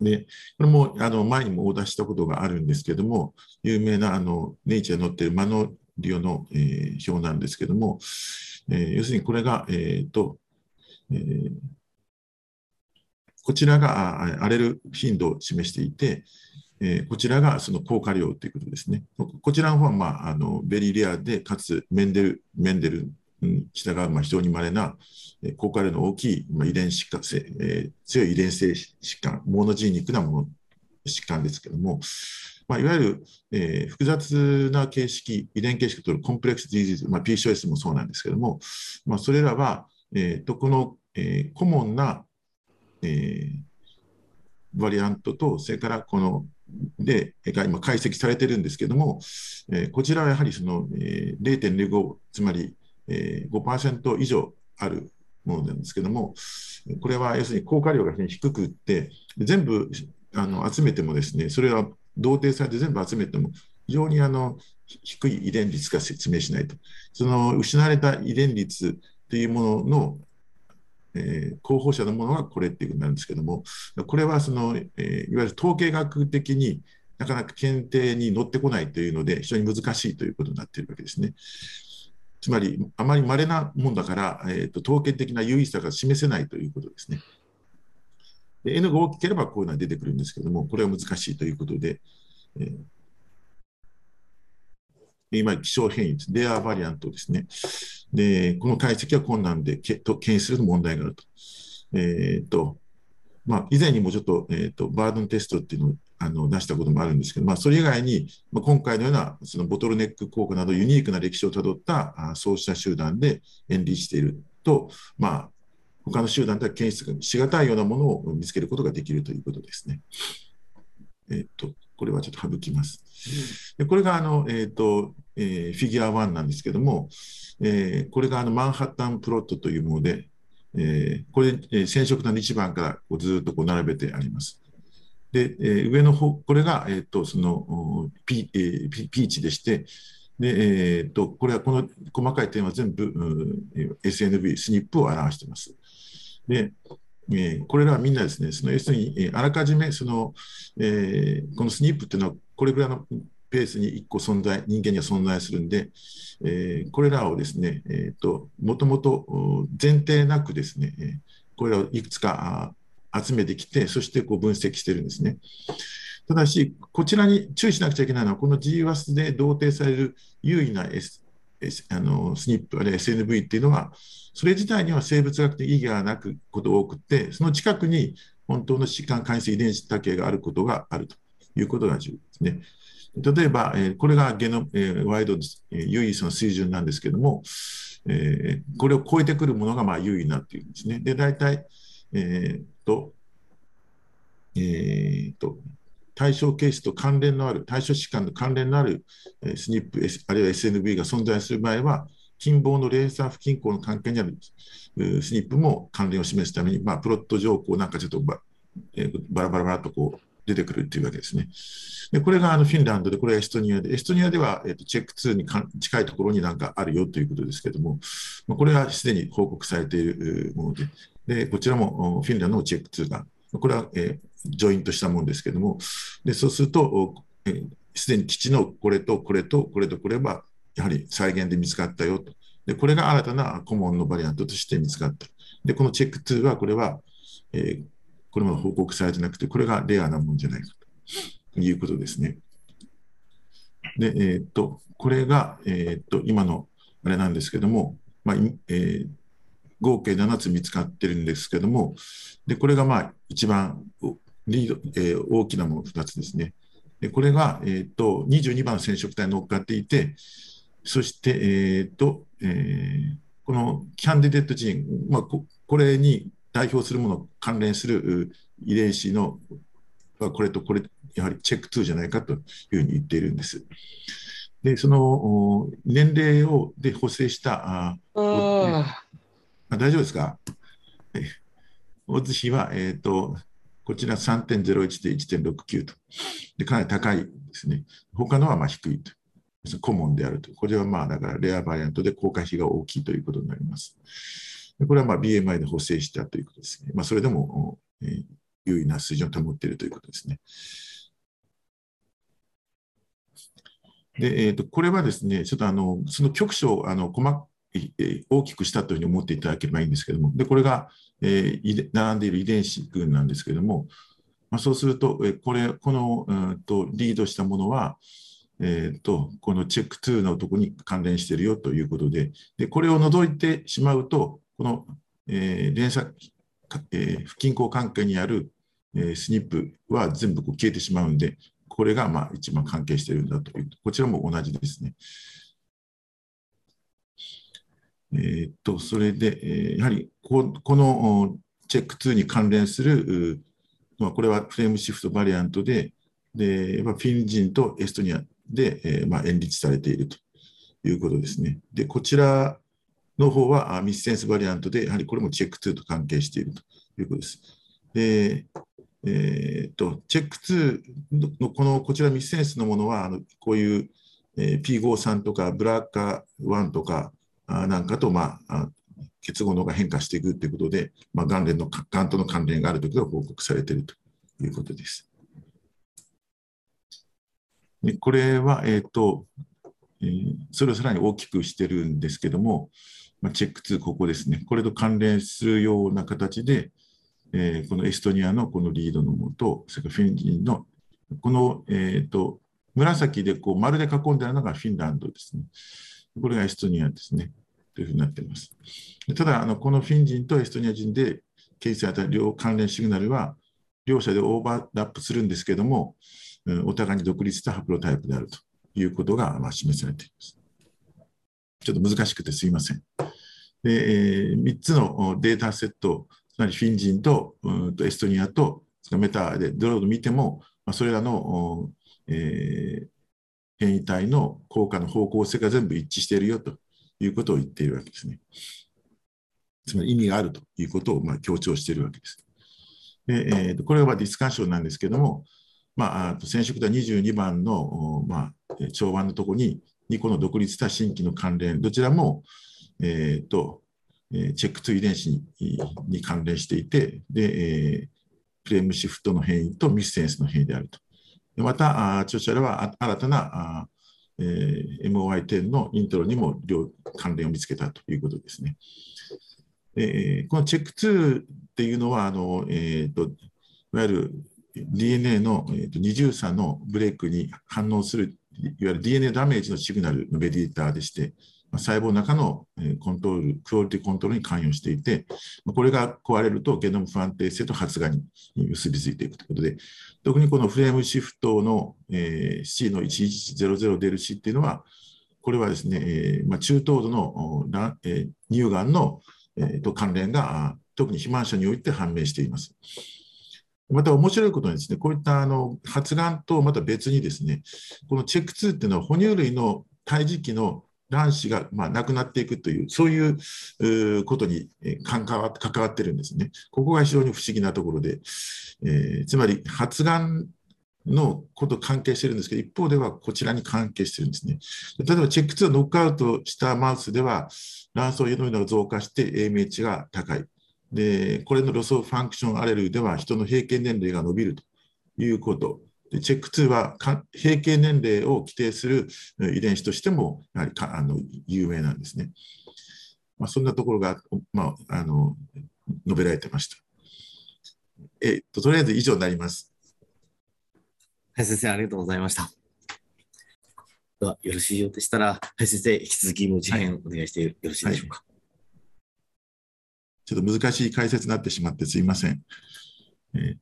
で、これもあの前にもオーダーしたことがあるんですけども、有名なあのネイチャーに載っているマノリオの、えー、表なんですけども、えー、要するにこれが、えーとえー、こちらがアレル頻度を示していて、えー、こちらがその効果量ということですね。こちらの方は、まあ、あの very rare で、かつメンデルメンデルに従う、まあ、非常に稀な、えー、効果量の大きい、まあ、遺伝疾患性、えー、強い遺伝性疾患、 monogenic なもの疾患ですけども、まあ、いわゆる、えー、複雑な形式、遺伝形式とる complex disease、まあ、PCOS もそうなんですけども、まあ、それらは、えー、とこの、えー、コモンな、えー、バリアントと、それからこのでが今解析されてるんですけども、えー、こちらはやはりその、えー、0.05、つまり、えー、5%以上あるものなんですけども、これは要するに効果量が非常に低くって、全部あの集めてもですね、それは同定されて全部集めても、非常にあの低い遺伝率が説明しないと。その失われた遺伝率というもののえー、候補者のものがこれっていうふうになるんですけども、これはその、えー、いわゆる統計学的になかなか検定に乗ってこないというので、非常に難しいということになっているわけですね。つまり、あまり稀なもんだから、えーと、統計的な有意さが示せないということですね。N が大きければこういうのは出てくるんですけども、これは難しいということで、えー今、気象変異です。レアバリアントですね。で、この解析は困難で、けと検出すると問題があると。えっ、ー、と、まあ、以前にもちょっと,、えーと、バードンテストっていうのをあの出したこともあるんですけど、まあ、それ以外に、まあ、今回のようなそのボトルネック効果などユニークな歴史をたどったあそうした集団で演離していると、まあ、他の集団では検出しがたいようなものを見つけることができるということですね。えっ、と、これはちょっと省きます。でこれがあの、えーとえー、フィギュア1なんですけども、えー、これがあのマンハッタンプロットというもので、えー、これ、えー、染色の1番からこうずっとこう並べてあります。で、えー、上の方、これが、えーと、そのピ,、えー、ピピーチでして、でえーと、これはこの細かい点は全部、うん、SNV、スニップを表しています。で、えー、これらはみんなですね、その要するに、えー、あらかじめその、えー、このスニップっていうのは、これぐらいのペースに1個存在、人間には存在するんで、えー、これらをですね、えーと、もともと前提なくですね、これらをいくつか集めてきて、そしてこう分析してるんですね。ただし、こちらに注意しなくちゃいけないのは、この GWAS で同定される優位な、S、あのスニップ、あるいは SNV っていうのは、それ自体には生物学的意義がなくこと多くて、その近くに本当の疾患関数遺伝子多形があることがあるということが重要ですね。例えば、えこれがゲノ、えワイド、え唯一の水準なんですけども、えこれを超えてくるものがまあ優位になっているんですね。で、大体、えー、と、えー、と、対象ケースと関連のある、対象疾患と関連のある、えー、スニップ、あるいは SNV が存在する場合は、近傍のレーザー不均衡の関係にあるスニップも関連を示すために、まあ、プロット上、こうなんかちょっとば、えー、バラバラバラとこう出てくるというわけですね。でこれがあのフィンランドで、これはエストニアで、エストニアでは、えーと、チェック2に近いところになんかあるよということですけれどもま、これはすでに報告されているもので、でこちらもフィンランドのチェック2が、これは、えー、ジョイントしたものですけども、でそうすると、す、で、に基地のこれとこれとこれとこれは、やはり再現で見つかったよと。でこれが新たなコモンのバリアントとして見つかった。で、このチェック2は、これは、えー、これも報告されてなくて、これがレアなもんじゃないかということですね。で、えー、っと、これが、えー、っと、今のあれなんですけども、まあえ、合計7つ見つかってるんですけども、でこれがまあ一番リード、えー、大きなもの2つですね。でこれが、えーと、22番染色体乗っかっていて、そして、えーとえー、このキャンディデットジーン、まあ、ここれに代表するもの、関連する遺伝子の、これとこれ、やはりチェック2じゃないかというふうに言っているんです。で、その年齢をで補正したああ大丈夫ですかオッズ比は、えーと、こちら3.01で1.69とで、かなり高いですね。他のはまあ低いと。コモンであると。これはまあだからレアバリアントで公開比が大きいということになります。これはま BMI で補正したということですね。まあ、それでも、えー、優位な水準を保っているということですね。で、えーと、これはですね、ちょっとあのその局所あの細大きくしたというふうに思っていただければいいんですけども、でこれが、えー、並んでいる遺伝子群なんですけども、まあ、そうすると、えこれこの、うんとリードしたものは、えーと、このチェック2のところに関連しているよということで、でこれを除いてしまうと、この、えー、連鎖、えー、不均衡関係にある、えー、スニップは全部こう消えてしまうんで、これがまあ一番関係しているんだという、こちらも同じですね。えー、っと、それで、えー、やはりここのチェック2に関連する、まあ、これはフレームシフトバリアントで、でフィン人とエストニアで、えーまあ、演立されているということですね。で、こちらの方はミスセンスバリアントで、やはりこれもチェック2と関係しているということです。で、えーと、チェック2のこのこちらミスセンスのものは、あのこういう、えー、P53 とかブラッカ1とかなんかと、まあ、結合能が変化していくということで、まあ、がんの、がんとの関連があるということが報告されているということです。でこれは、えーとえー、それをさらに大きくしてるんですけども、まあ、チェック2、ここですね、これと関連するような形で、えー、このエストニアのこのリードのもと、それからフィンジンの、この、えーと、紫でこう丸で囲んであるのがフィンランドですね。これがエストニアですね。というふうになっています。ただ、あのこのフィン人とエストニア人で検出された両関連シグナルは、両者でオーバーラップするんですけども、お互いに独立したハプロタイプであるということがまあ示されています。ちょっと難しくてすいません。で、えー、3つのデータセット、つまりフィン人とうんとエストニアとメタでドロード見ても、まあ、それらの、えー、変異体の効果の方向性が全部一致しているよということを言っているわけですね。つまり意味があるということをま強調しているわけです。でえー、これはディスカッションなんですけども、まあ、染色体22番の、まあ、調和のところに2個の独立した新規の関連、どちらも、えーとチェック2遺伝子に関連していて、でえー、フレームシフトの変異とミスセンスの変異であると。また、著者らは新たなえー、MOI10 のイントロにも両関連を見つけたということですね。えー、このチェック2っていうのは、あのえーと、いわゆる DNA の、えーと、二重差のブレイクに反応する、いわゆる DNA ダメージのシグナルのベディーターでして、細胞の中のコントロール、クオリティコントロールに関与していて、これが壊れるとゲノム不安定性と発芽に結びついていくということで、特にこのフレームシフトの C の1100デル C っていうのは、これはですね、ま中等度の乳がんのと関連が特に肥満者において判明しています。また面白いことにですね、こういったあの発がんとまた別にですね、このチェック2っていうのは哺乳類の胎児期の卵子がまあなくなっていくという、そういうことに関わ関わってるんですね。ここが非常に不思議なところで、えー、つまり発がんのこと関係してるんですけど、一方ではこちらに関係してるんですね。例えば、チェック2をノックアウトしたマウスでは、卵巣輸動が増加して AMH が高い。で、これのロスオファンクションアレルでは人の平均年齢が伸びるということ。でチェック2は平均年齢を規定する遺伝子としてもやはりあの有名なんですね。まあ、そんなところが、まあ、あの述べられてました。えっと、とりあえず以上になります。はい、先生、ありがとうございました。では、よろしいようでしたら、はい、先生、引き続きもう次編お願いしてよろしいでしょうか？はいちょっと難しい解説になってしまってすいません。えー、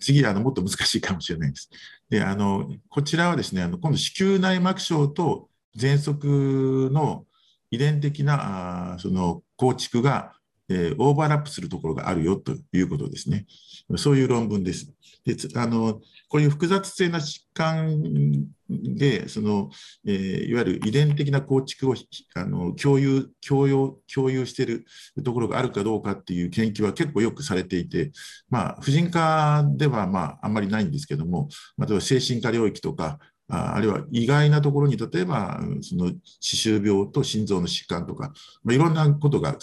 次あの、もっと難しいかもしれないです。であのこちらはですね、あの今度、子宮内膜症と喘息の遺伝的なあその構築が、えー、オーバーラップするところがあるよということですね。そういう論文です。であのこういう複雑性な疾患で、その、えー、いわゆる遺伝的な構築をあの共有、共有、共有しているところがあるかどうかっていう研究は結構よくされていて、まあ、婦人科では、まあ、あんまりないんですけども、例えば精神科領域とか、ああるいは意外なところに、例えば、その歯周病と心臓の疾患とか、まあ、いろんなことが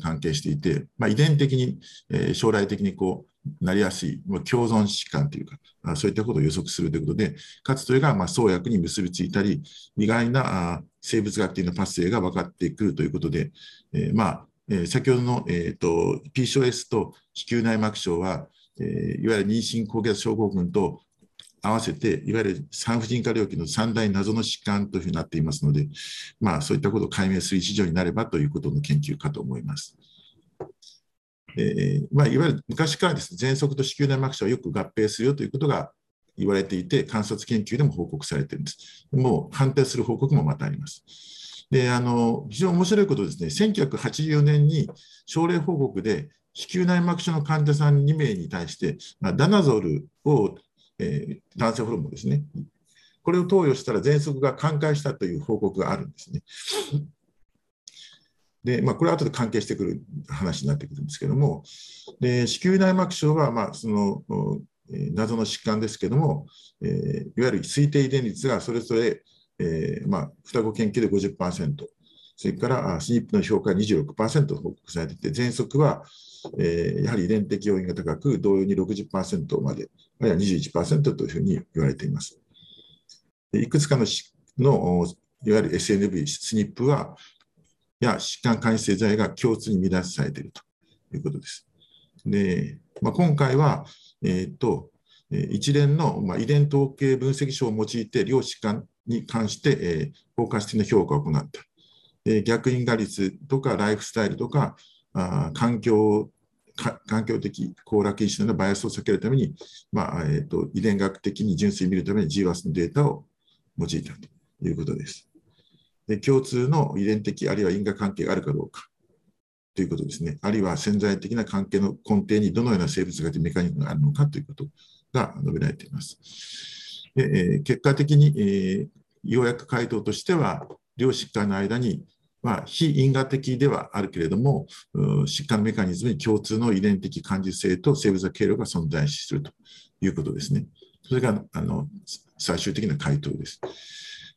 関係していて、まあ、遺伝的に、えー、将来的にこう、なりやすい、共存疾患というか、そういったことを予測するということで、かつそれがま創薬に結びついたり、意外な生物学的なパスウェイが分かってくるということで、えー、まあ、え先ほどの、えーと、PCOS と子宮内膜症は、えー、いわゆる妊娠高血圧症候群と合わせて、いわゆる産婦人科領域の三大謎の疾患というふうになっていますので、まあ、そういったことを解明する一助になればということの研究かと思います。えーまあ、いわゆる昔からです、ね、喘息と子宮内膜症はよく合併するよということが言われていて、観察研究でも報告されているんです。もう反対する報告もまたあります。であの非常に面白いことですね、1984年に症例報告で、子宮内膜症の患者さん2名に対して、まあ、ダナゾルを、えー、男性ホルモンですね、これを投与したら喘息が寛解したという報告があるんですね。で、まあ、これは後で関係してくる話になってくるんですけども、で子宮内膜症は、まあ、その謎の疾患ですけども、えー、いわゆる推定遺伝率がそれぞれ、えーまあ、双子研究で50%、それからスニップの評価が26%報告されていて、喘息は、えー、やはり遺伝的要因が高く、同様に60%まで、あるいは21%というふうに言われています。いくつかののいわゆる SNV、スニップは、や疾患管理性剤が共通に乱されているということです。でまあ、今回は、えーと、一連の、まあ、遺伝統計分析書を用いて、両疾患に関して、えー、包括的な評価を行った。え逆因果率とかライフスタイルとか、あ環境環境的行楽因子のバイアスを避けるために、まあえーと、遺伝学的に純粋に見るために GWAS のデータを用いたということです。共通の遺伝的あるいは因果関係があるかどうかということですね。あるいは潜在的な関係の根底にどのような生物学的メカニズムがあるのかということが述べられています。でえー、結果的に、えー、要約回答としては、両疾患の間に、まあ、非因果的ではあるけれども、疾患メカニズムに共通の遺伝的感受性と生物学経路が存在するということですね。それがあの最終的な回答です。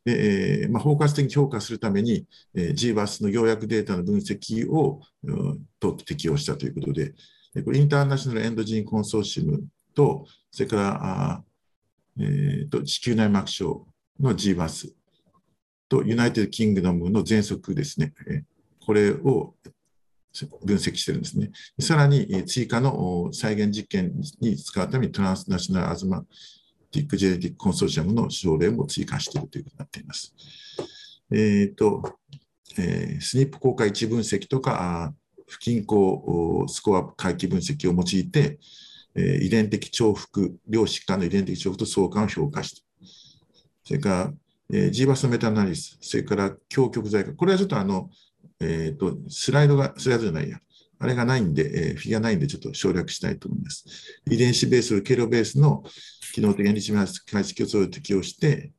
で、えーまあ、包括的に評価するために、えー、GWAS の要約データの分析を、うん、と適用したということで、これ International Endogene Consortium と、それからあ、えーと、子宮内膜症の GWAS と United Kingdom の喘息ですね、え、これを分析してるんですね。さらに追加の再現実験に使うためにトランスナショナルアズマティック・ジェネティック・コンソーシアムの症例も追加しているということになっています。えーとえー、スニップ効果一分析とか、不均衡スコア回帰分析を用いて、えー、遺伝的重複、両疾患の遺伝的重複と相関を評価して、それから、えー、G バスメタアナリス、それから強極剤化、これはちょっとあの、えーと、スライドが、スライドじゃないや、あれがないんで、えー、フィギュアないんで、ちょっと省略したいと思います。遺伝子ベース、経路ベースの機能的に日解析をそれを適用して、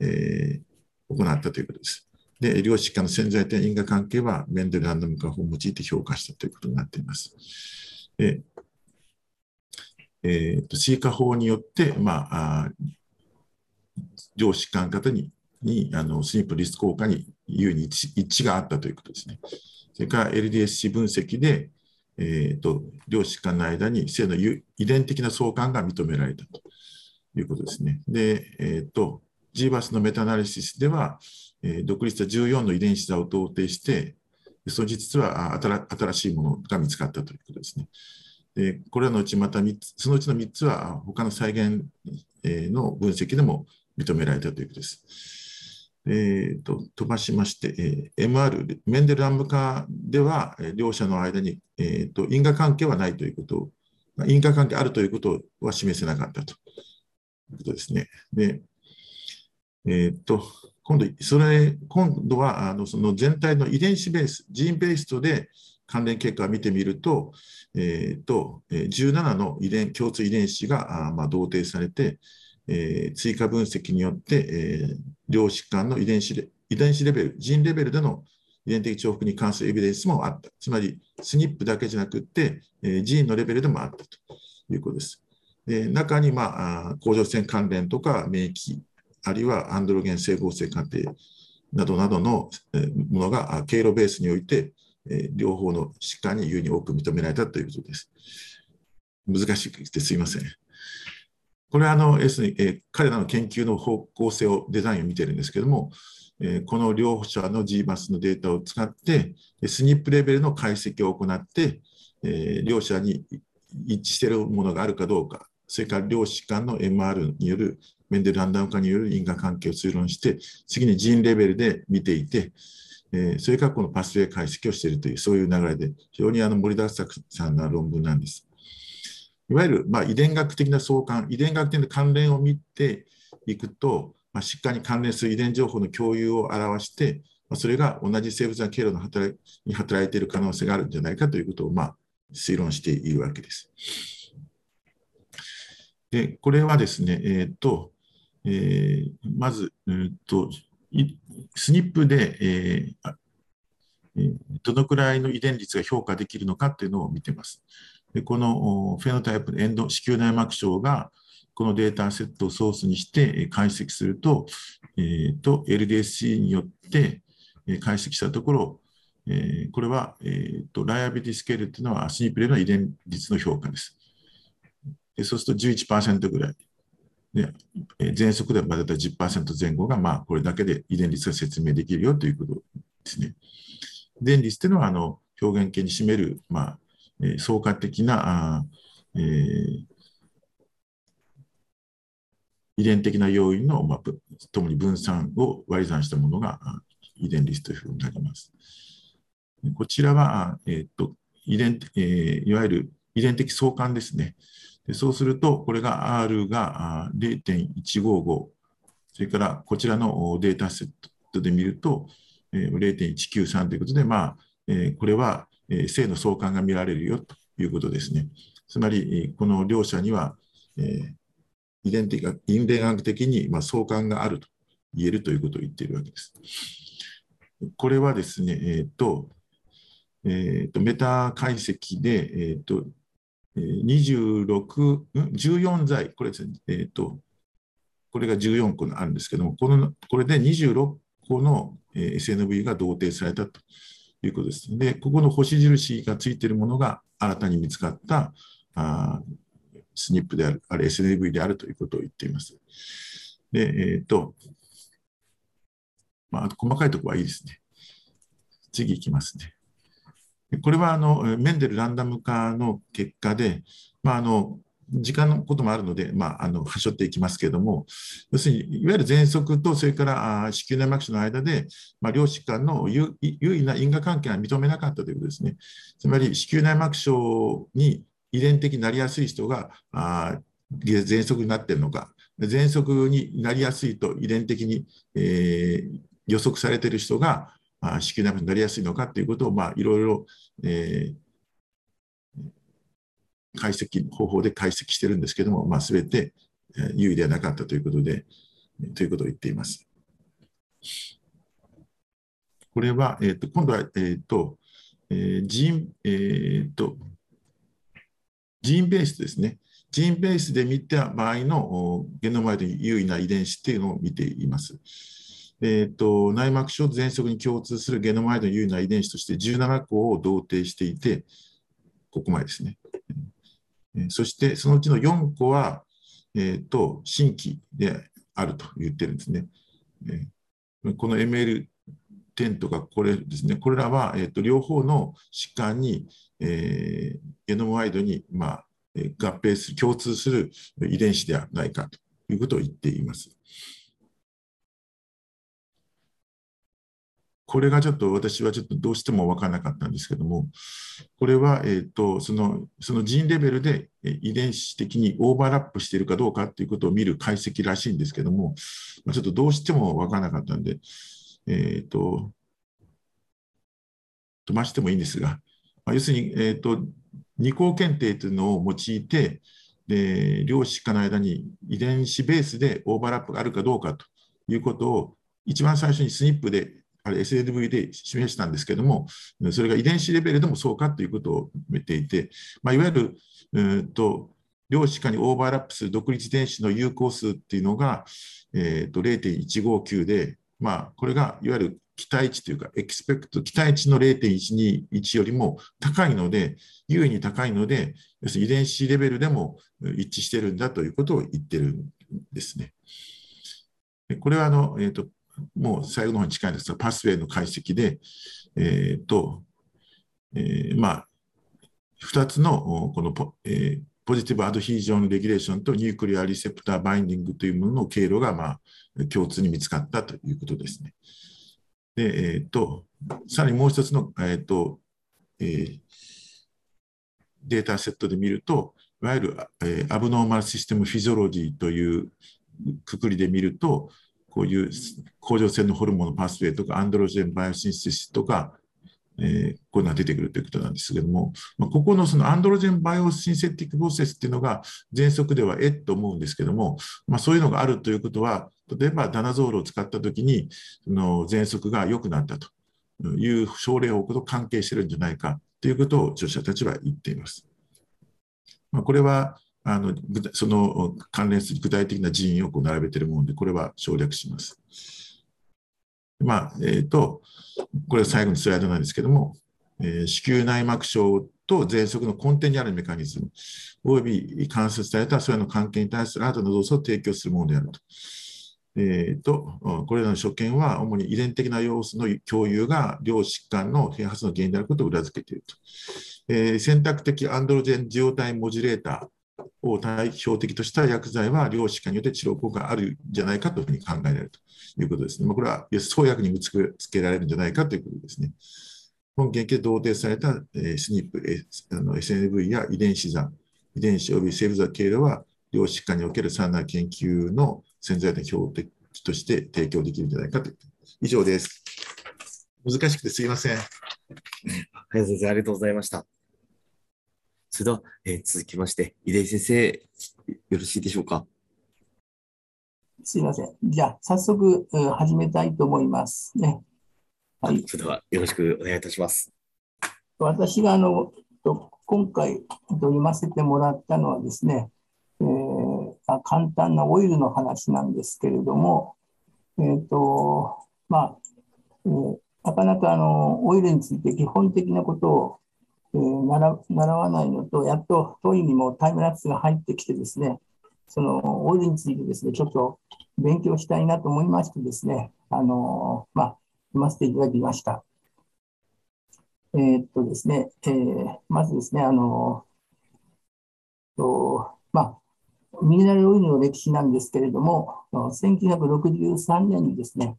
えー、行ったということです。で、量子間の潜在的因果関係はメンデルランダム化法を用いて評価したということになっています。でえーと、シーカ法によって、まあ、量子間型ににあのスニップリスク効果に優に一致があったということですね。それから LDSC 分析で、えーと、量子間の間に性の遺伝的な相関が認められたということですね。で、えーと、GBAS のメタナリシスでは、えー、独立した14の遺伝子座を同定して、その実は新しいものが見つかったということですね。でこれらのうちまた3つ、そのうちの3つは他の再現の分析でも認められたということです。えーと、飛ばしまして、えー、MR、メンデルランム化では、えー、両者の間に、えーと、因果関係はないということ、因果関係あるということは示せなかったということですね。で、えーと、今度、それ今度はあのその全体の遺伝子ベース、ジーンベースとで関連結果を見てみると、えーと、17の遺伝共通遺伝子があ、まあ、同定されて、えー、追加分析によって、えー、両疾患の遺伝子遺伝子レベル、ジンレベルでの遺伝的重複に関するエビデンスもあった。つまり、スニップだけじゃなくて、えー、ジーンのレベルでもあったということです。で中に、まあ、甲状腺関連とか免疫、あるいはアンドロゲン整合性過程などなどのものが経路ベースにおいて、えー、両方の疾患に優に多く認められたということです。難しくてすいません。これはあの、要するに、えー、彼らの研究の方向性を、デザインを見てるんですけども、えー、この両者の GMAS のデータを使って、スニップレベルの解析を行って、えー、両者に一致しているものがあるかどうか、それから両子間の MR によるメンデルランダム化による因果関係を推論して、次にジーンレベルで見ていて、えー、それからこのパスウェイ解析をしているという、そういう流れで、非常にあの盛りだくさんな論文なんです。いわゆるまあ遺伝学的な相関、遺伝学的な関連を見ていくと、まあ、疾患に関連する遺伝情報の共有を表して、まあ、それが同じ生物の経路の働に働いている可能性があるんじゃないかということを、まあ、推論しているわけです。で、これはですね、えーとえー、まず、えーと、スニップで、えー、どのくらいの遺伝率が評価できるのかというのを見てます。でこのフェノタイプのエンド子宮内膜症がこのデータセットをソースにして解析すると、えー、と LDSC によって解析したところ、えー、これは、えー、とライアビリティスケールというのはスニープレの遺伝率の評価です。でそうすると11%ぐらい。で喘息ではまだ10%前後が、まあ、これだけで遺伝率が説明できるよということですね。遺伝率というのはあの表現系に占める、まあ、え総括的な、えー、遺伝的な要因の、まあ、ともに分散を割り算したものが遺伝リストというふうになります。こちらは、えー、っと遺伝えー、いわゆる遺伝的相関ですね。でそうすると、これが R が0.155、それからこちらのデータセットで見ると、0.193ということで、まあ、これはえ性の相関が見られるよということですね。つまり、この両者には、え遺伝的因伝学的にま相関があると言えるということを言っているわけです。これはですね、えーとえーと、メタ解析で、えーと、26、14剤、これですね、えーと、これが14個あるんですけども、このこれで26個の SNV が同定されたということです。で、ここの星印がついているものが新たに見つかったあスニップである、ある SNV であるということを言っています。で、えっ、ー、と、まあ、細かいところはいいですね。次いきますね。これはあのメンデルランダム化の結果で、まあ、あの時間のこともあるので、まあ、あの端折っていきますけれども、要するに、いわゆる喘息と、それから子宮内膜症の間で、まあ、両疾患の優位な因果関係が認めなかったということですね。つまり、子宮内膜症に遺伝的になりやすい人が、あ喘息になっているのか、喘息になりやすいと遺伝的に、えー、予測されている人が、あ子宮内膜になりやすいのかということを、まあ、いろいろ、えー解析方法で解析してるんですけども、まあ、全て優位ではなかったということで、ということを言っています。これは、えーと、今度は、えーとえー、ジン、えーと、ジーンベースですね。ジーンベースで見た場合のゲノムアイドに優位な遺伝子っていうのを見ています。えーと、内膜症と喘息に共通するゲノムアイドの優位な遺伝子として17個を同定していて、ここまでですね。そしてそのうちの4個は、えーと、新規であると言ってるんですね。この ML10 とかこれですね、これらは、えーと、両方の疾患に、えー、ゲノムワイドに、まあ、合併する、共通する遺伝子ではないかということを言っています。これがちょっと私はちょっとどうしても分からなかったんですけども、これは、えーと、そのそのジーンレベルで遺伝子的にオーバーラップしているかどうかということを見る解析らしいんですけども、ちょっとどうしても分からなかったんで、えっ、ー、と、飛ばしてもいいんですが、ま、要するに、えーと、二項検定というのを用いて、で両疾患の間に遺伝子ベースでオーバーラップがあるかどうかということを、一番最初にスニップであれ SLV で示したんですけども、それが遺伝子レベルでもそうかということを見ていて、まあ、いわゆる、えーと、両歯科にオーバーラップする独立遺伝子の有効数っていうのが、えーと、0.159で、まあ、これがいわゆる期待値というか、エクスペクト、期待値の0.121よりも高いので、優位に高いので、要するに遺伝子レベルでも一致してるんだということを言ってるんですね。これはあの、えーともう最後の方に近いんですが、パスウェイの解析で、えーとえー、まあ、2つのこのポ,、えー、ポジティブアドヒージョンレギュレーションとニュークリアリセプターバインディングというものの経路が、まあ、共通に見つかったということですね。で、えーと、さらにもう一つの、えーとえー、データセットで見ると、いわゆる、えー、 abnormal system physiology というくくりで見ると、こういう甲状腺のホルモンの pathway とか、 androgen biosynthesis とか、えー、こういうのが出てくるということなんですけども、まあ、ここのその androgen biosynthetic process っていうのが、喘息ではえっと思うんですけども、まあ、そういうのがあるということは、例えばダナゾールを使ったときに、その喘息が良くなったという症例報告と関係してるんじゃないかということを著者たちは言っています。まあ、これはあのその関連する具体的な人員をこう並べているもので、これは省略します。まあ、えーと、これは最後のスライドなんですけども、えー、子宮内膜症と喘息の根底にあるメカニズム、および観察されたそれの関係に対する新たな動作を提供するものであると。えーと、これらの所見は主に遺伝的な要素の共有が両疾患の併発の原因であることを裏付けていると。えー、選択的アンドロジェン受容体モジュレーターを代表的とした薬剤は量子化によって治療効果があるんじゃないかというふうに考えられるということですね。まあ、これは創薬にぶつけられるんじゃないかということですね。本研究で同定された、えー、スニップ、えー、あの SNV や遺伝子座、遺伝子及びセール座経路は量子化におけるさらなる研究の潜在的標的として提供できるんじゃないかという。以上です。難しくてすいません。先生、ありがとうございました。それでは、えー、続きまして、井出先生、よろしいでしょうか？すいません。じゃあ、早速、うん、始めたいと思いますね。はい。それでは、よろしくお願いいたします。私が、あの、今回読ませてもらったのはですね、えー、簡単なオイルの話なんですけれども、えっ、ー、と、まあ、えー、なかなかあのオイルについて基本的なことをえー、習わないのと、やっと当院にもタイムラプスが入ってきてですね、そのオイルについてですね、ちょっと勉強したいなと思いましてですね、あの、まあ、読ませていただきました。えー、っとですね、えー、まずですね、あのとまあ、ミネラルオイルの歴史なんですけれども、1963年にですね、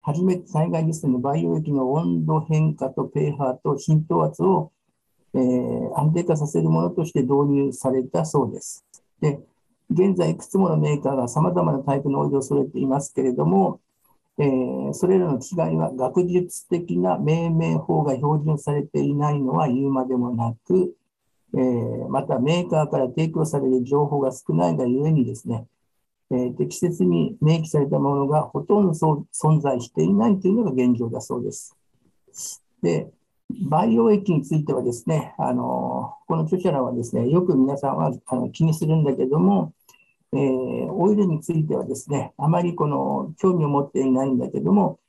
初めて災害ですね、培養液の温度変化と pH と浸透圧をえー、安定化させるものとして導入されたそうです。で現在、いくつものメーカーがさまざまなタイプのオイルを揃えていますけれども、えー、それらの違いは学術的な命名法が標準されていないのは言うまでもなく、えー、またメーカーから提供される情報が少ないがゆえにですね、えー、適切に明記されたものがほとんど存在していないというのが現状だそうです。で、培養液についてはですね、あのこの著者らはですね、よく皆さんはあの気にするんだけども、えー、オイルについてはですね、あまりこの興味を持っていないんだけども、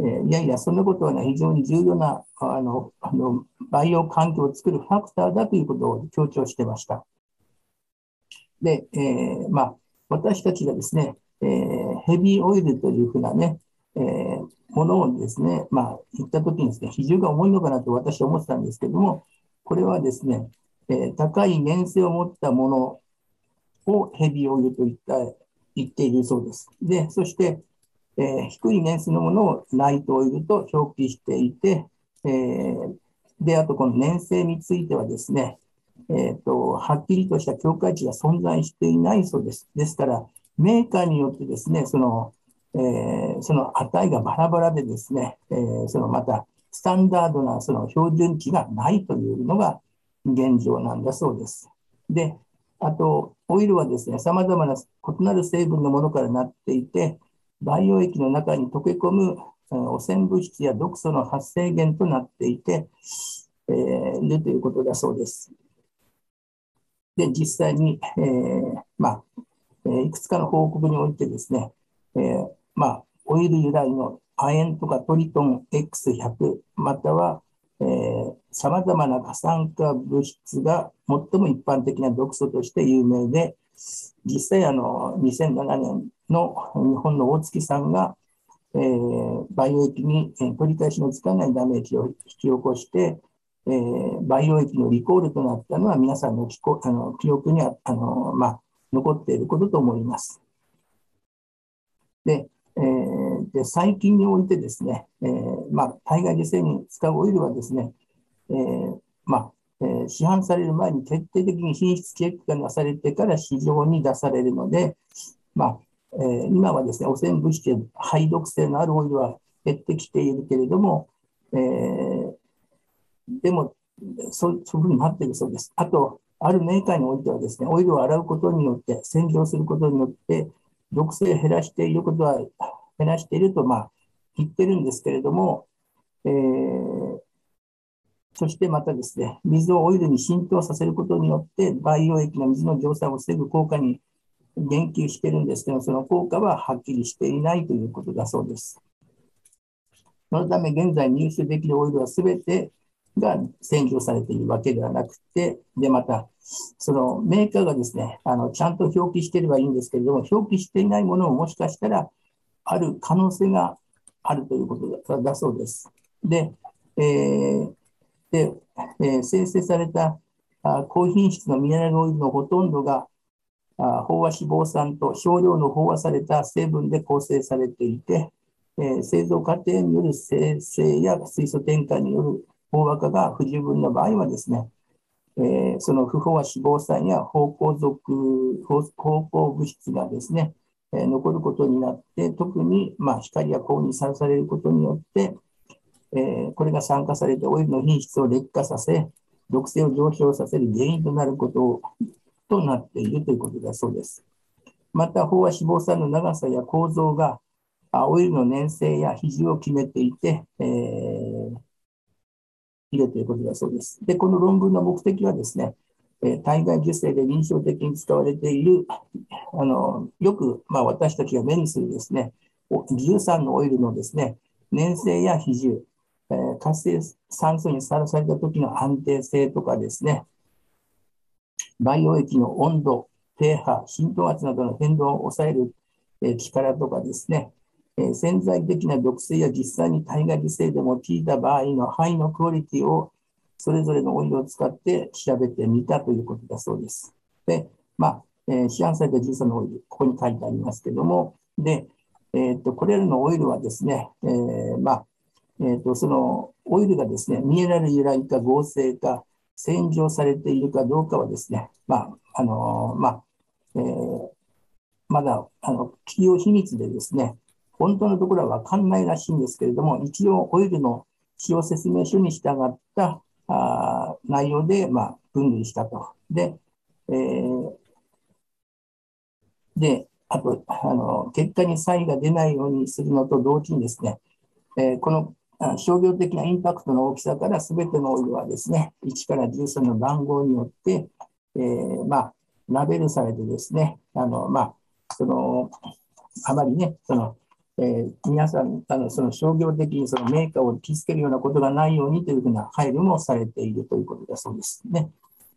えー、いやいや、そんなことはね、非常に重要なあのあの培養環境を作るファクターだということを強調してました。で、えー、まあ、私たちがですね、えー、ヘビーオイルというふうなね、えー、ものをですね、まあ、言ったときにですね、比重が重いのかなと私は思ってたんですけども、これはですね、えー、高い粘性を持ったものをヘビーオイルと言った言っているそうです。で、そして、えー、低い年数のものをライトオイルと表記していて、えー、で、あとこの粘性についてはですね、えーと、はっきりとした境界値が存在していないそうです。ですから、メーカーによってですね、その、えー、その値がバラバラでですね、えー、そのまたスタンダードなその標準値がないというのが現状なんだそうです。で、あと、オイルはですね、様々な異なる成分のものからなっていて、培養液の中に溶け込む汚染物質や毒素の発生源となっていて、えー、いるということだそうです。で、実際に、えー、まあ、えいくつかの報告においてですね、えー、まあ、オイル由来の亜鉛とかトリトン X100、またはさまざまな過酸化物質が最も一般的な毒素として有名で、実際あの2007年の日本の大月さんが、えー、培養液に、取り返しのつかないダメージを引き起こして、えー、培養液のリコールとなったのは皆さんの記あの記憶にはあの、まあ、残っていることと思います。で、で最近においてですね、えー、まあ、体外受精に使うオイルはですね、えー、まあ、えー、市販される前に徹底的に品質チェックがなされてから市場に出されるので、まあえー、今はですね、汚染物質で肺毒性のあるオイルは減ってきているけれども、えー、でもそうそういうふうになっているそうです。あと、あるメーカーにおいてはですね、オイルを洗うことによって、洗浄することによって、毒性を減らしていることは減らしていると、まあ、言ってるんですけれども、えー、そしてまたですね、水をオイルに浸透させることによって、培養液の水の蒸散を防ぐ効果に言及してるんですけど、その効果ははっきりしていないということだそうです。そのため、現在入手できるオイルはすべてが洗浄されているわけではなくて、で、また、そのメーカーがですね、あのちゃんと表記してればいいんですけれども、表記していないものをもしかしたらある可能性があるということだそうです。で、えー、でえー、生成されたあ高品質のミネラルオイルのほとんどがあ飽和脂肪酸と少量の飽和された成分で構成されていて、えー、製造過程による生成や水素添加による飽和化が不十分な場合はですね、えー、その不飽和脂肪酸や芳香属、芳香物質がですね、残ることになって、特に、ま、光や光にさらされることによって、え、これが酸化されてオイルの品質を劣化させ、毒性を上昇させる原因となることとなっているということだそうです。また、飽和脂肪酸の長さや構造が、オイルの粘性や比重を決めていて、えー、いるということだそうです。で、この論文の目的はですね、え体外受精で臨床的に使われている、あのよく、まあ、私たちが目にするですね、13のオイルのですね、粘性や比重、えー、活性酸素にさらされた時の安定性とかですね、培養液の温度、pH、浸透圧などの変動を抑える、え力とかですね、え潜在的な毒性や実際に体外受精で用いた場合の肺のクオリティをそれぞれのオイルを使って調べてみたということだそうです。で、まあ、えー、市販された13のオイル、ここに書いてありますけども、で、えー、っと、これらのオイルはですね、えー、まあ、えー、っと、そのオイルがですね、ミネラル由来か合成か、洗浄されているかどうかはですね、まあ、あのまあ、えー、まだ、あの、企業秘密でですね、本当のところは分かんないらしいんですけれども、一応オイルの使用説明書に従ったあ内容で、まあ、分類したと。で、えー、で、あと、あの、結果に差異が出ないようにするのと同時にですね、えー、この商業的なインパクトの大きさから全てのオイルはですね、1から13の番号によって、えー、まあ、ラベルされてですね、あの、まあ、その、あまりね、その、えー、皆さん、あのその商業的にそのメーカーを傷つけるようなことがないようにというふうな配慮もされているということだそうですね。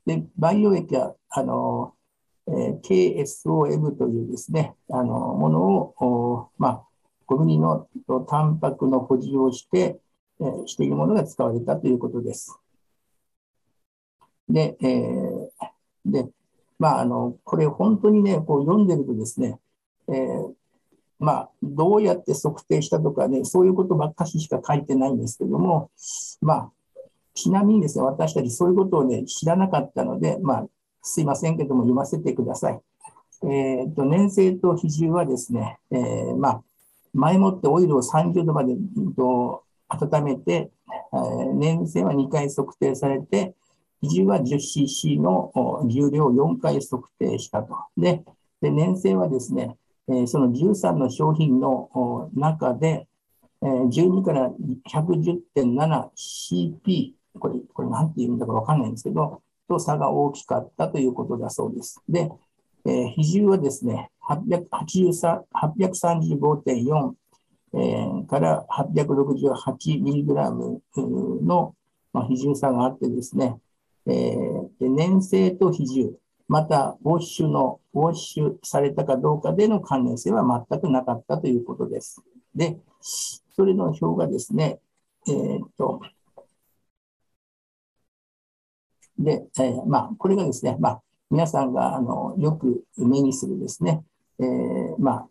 で、培養液は、あの、えー、KSOM というですね、あの、ものを、まあ、小麦のタンパクの補充をして、えー、しているものが使われたということです。で、えー、で、まあ、あの、これ本当にね、こう読んでるとですね、えー、まあ、どうやって測定したとかね、そういうことばっかししか書いてないんですけども、まあ、ちなみにですね、私たちそういうことをね、知らなかったので、まあ、すいませんけども、読ませてください。えっ、と、粘性と比重はですね、えー、まあ、前もってオイルを30度まで、と、温めて、えー、粘性は2回測定されて、比重は 10cc の重量を4回測定したと。で、で粘性はですね、その13の商品の中で、え12から 110.7CP、これ、これなんて言うんだかわかんないんですけど、と差が大きかったということだそうです。で、えー、比重はですね、835.4、えー、から 868mg の、まあ、比重差があってですね、えー、で粘性と比重、また、ウォッシュの、ウォッシュされたかどうかでの関連性は全くなかったということです。で、それの表がですね、えー、っと、で、えー、まあ、これがですね、まあ、皆さんがあのよく目にするですね、えー、ま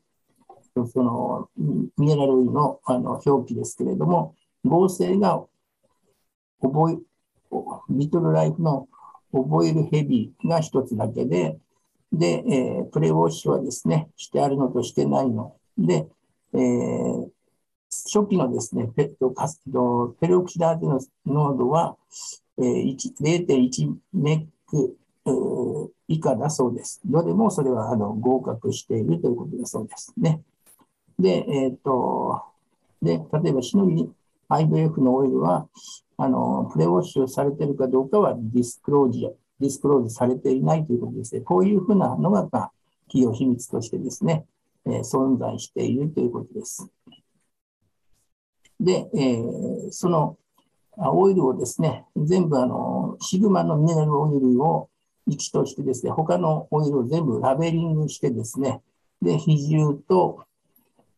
あ、そのミネラル類のあの表記ですけれども、合成が覚え、リトルライフの覚えるヘビが一つだけで、で、えー、プレウォッシュはですね、してあるのとしてないの。で、えー、初期のですね、ペットカストペロキシダーゼの濃度は、えー、0.1メック、以下だそうです。どれもそれはあの合格しているということだそうですね。で、えっ、と、で、例えば、シノギ IVF のオイルは、あの、プレウォッシュされているかどうかはディスクロージディスクローズされていないということですね。こういうふうなのが、まあ、企業秘密としてですね、えー、存在しているということです。で、えー、そのオイルをですね、全部あの、シグマのミネラルオイルを1としてですね、他のオイルを全部ラベリングしてですね、で、比重と、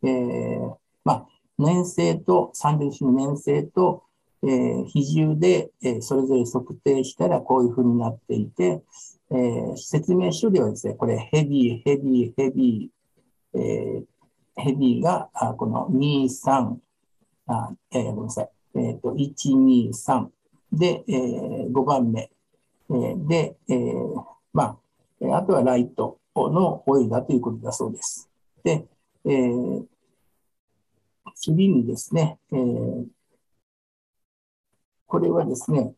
えー、まあ、粘性と、30種の粘性と、えー、比重で、えー、それぞれ測定したらこういうふうになっていて、えー、説明書ではですね、これヘビー、ヘビー、ヘビー、え、ヘビーがあこの2、3、あえー、ごめんなさい、えー、と1、2、3で、え、5番目、え、で、え、まあ、あとはライトのオイルだということだそうです。で、え、次にですね、えーこれはですね、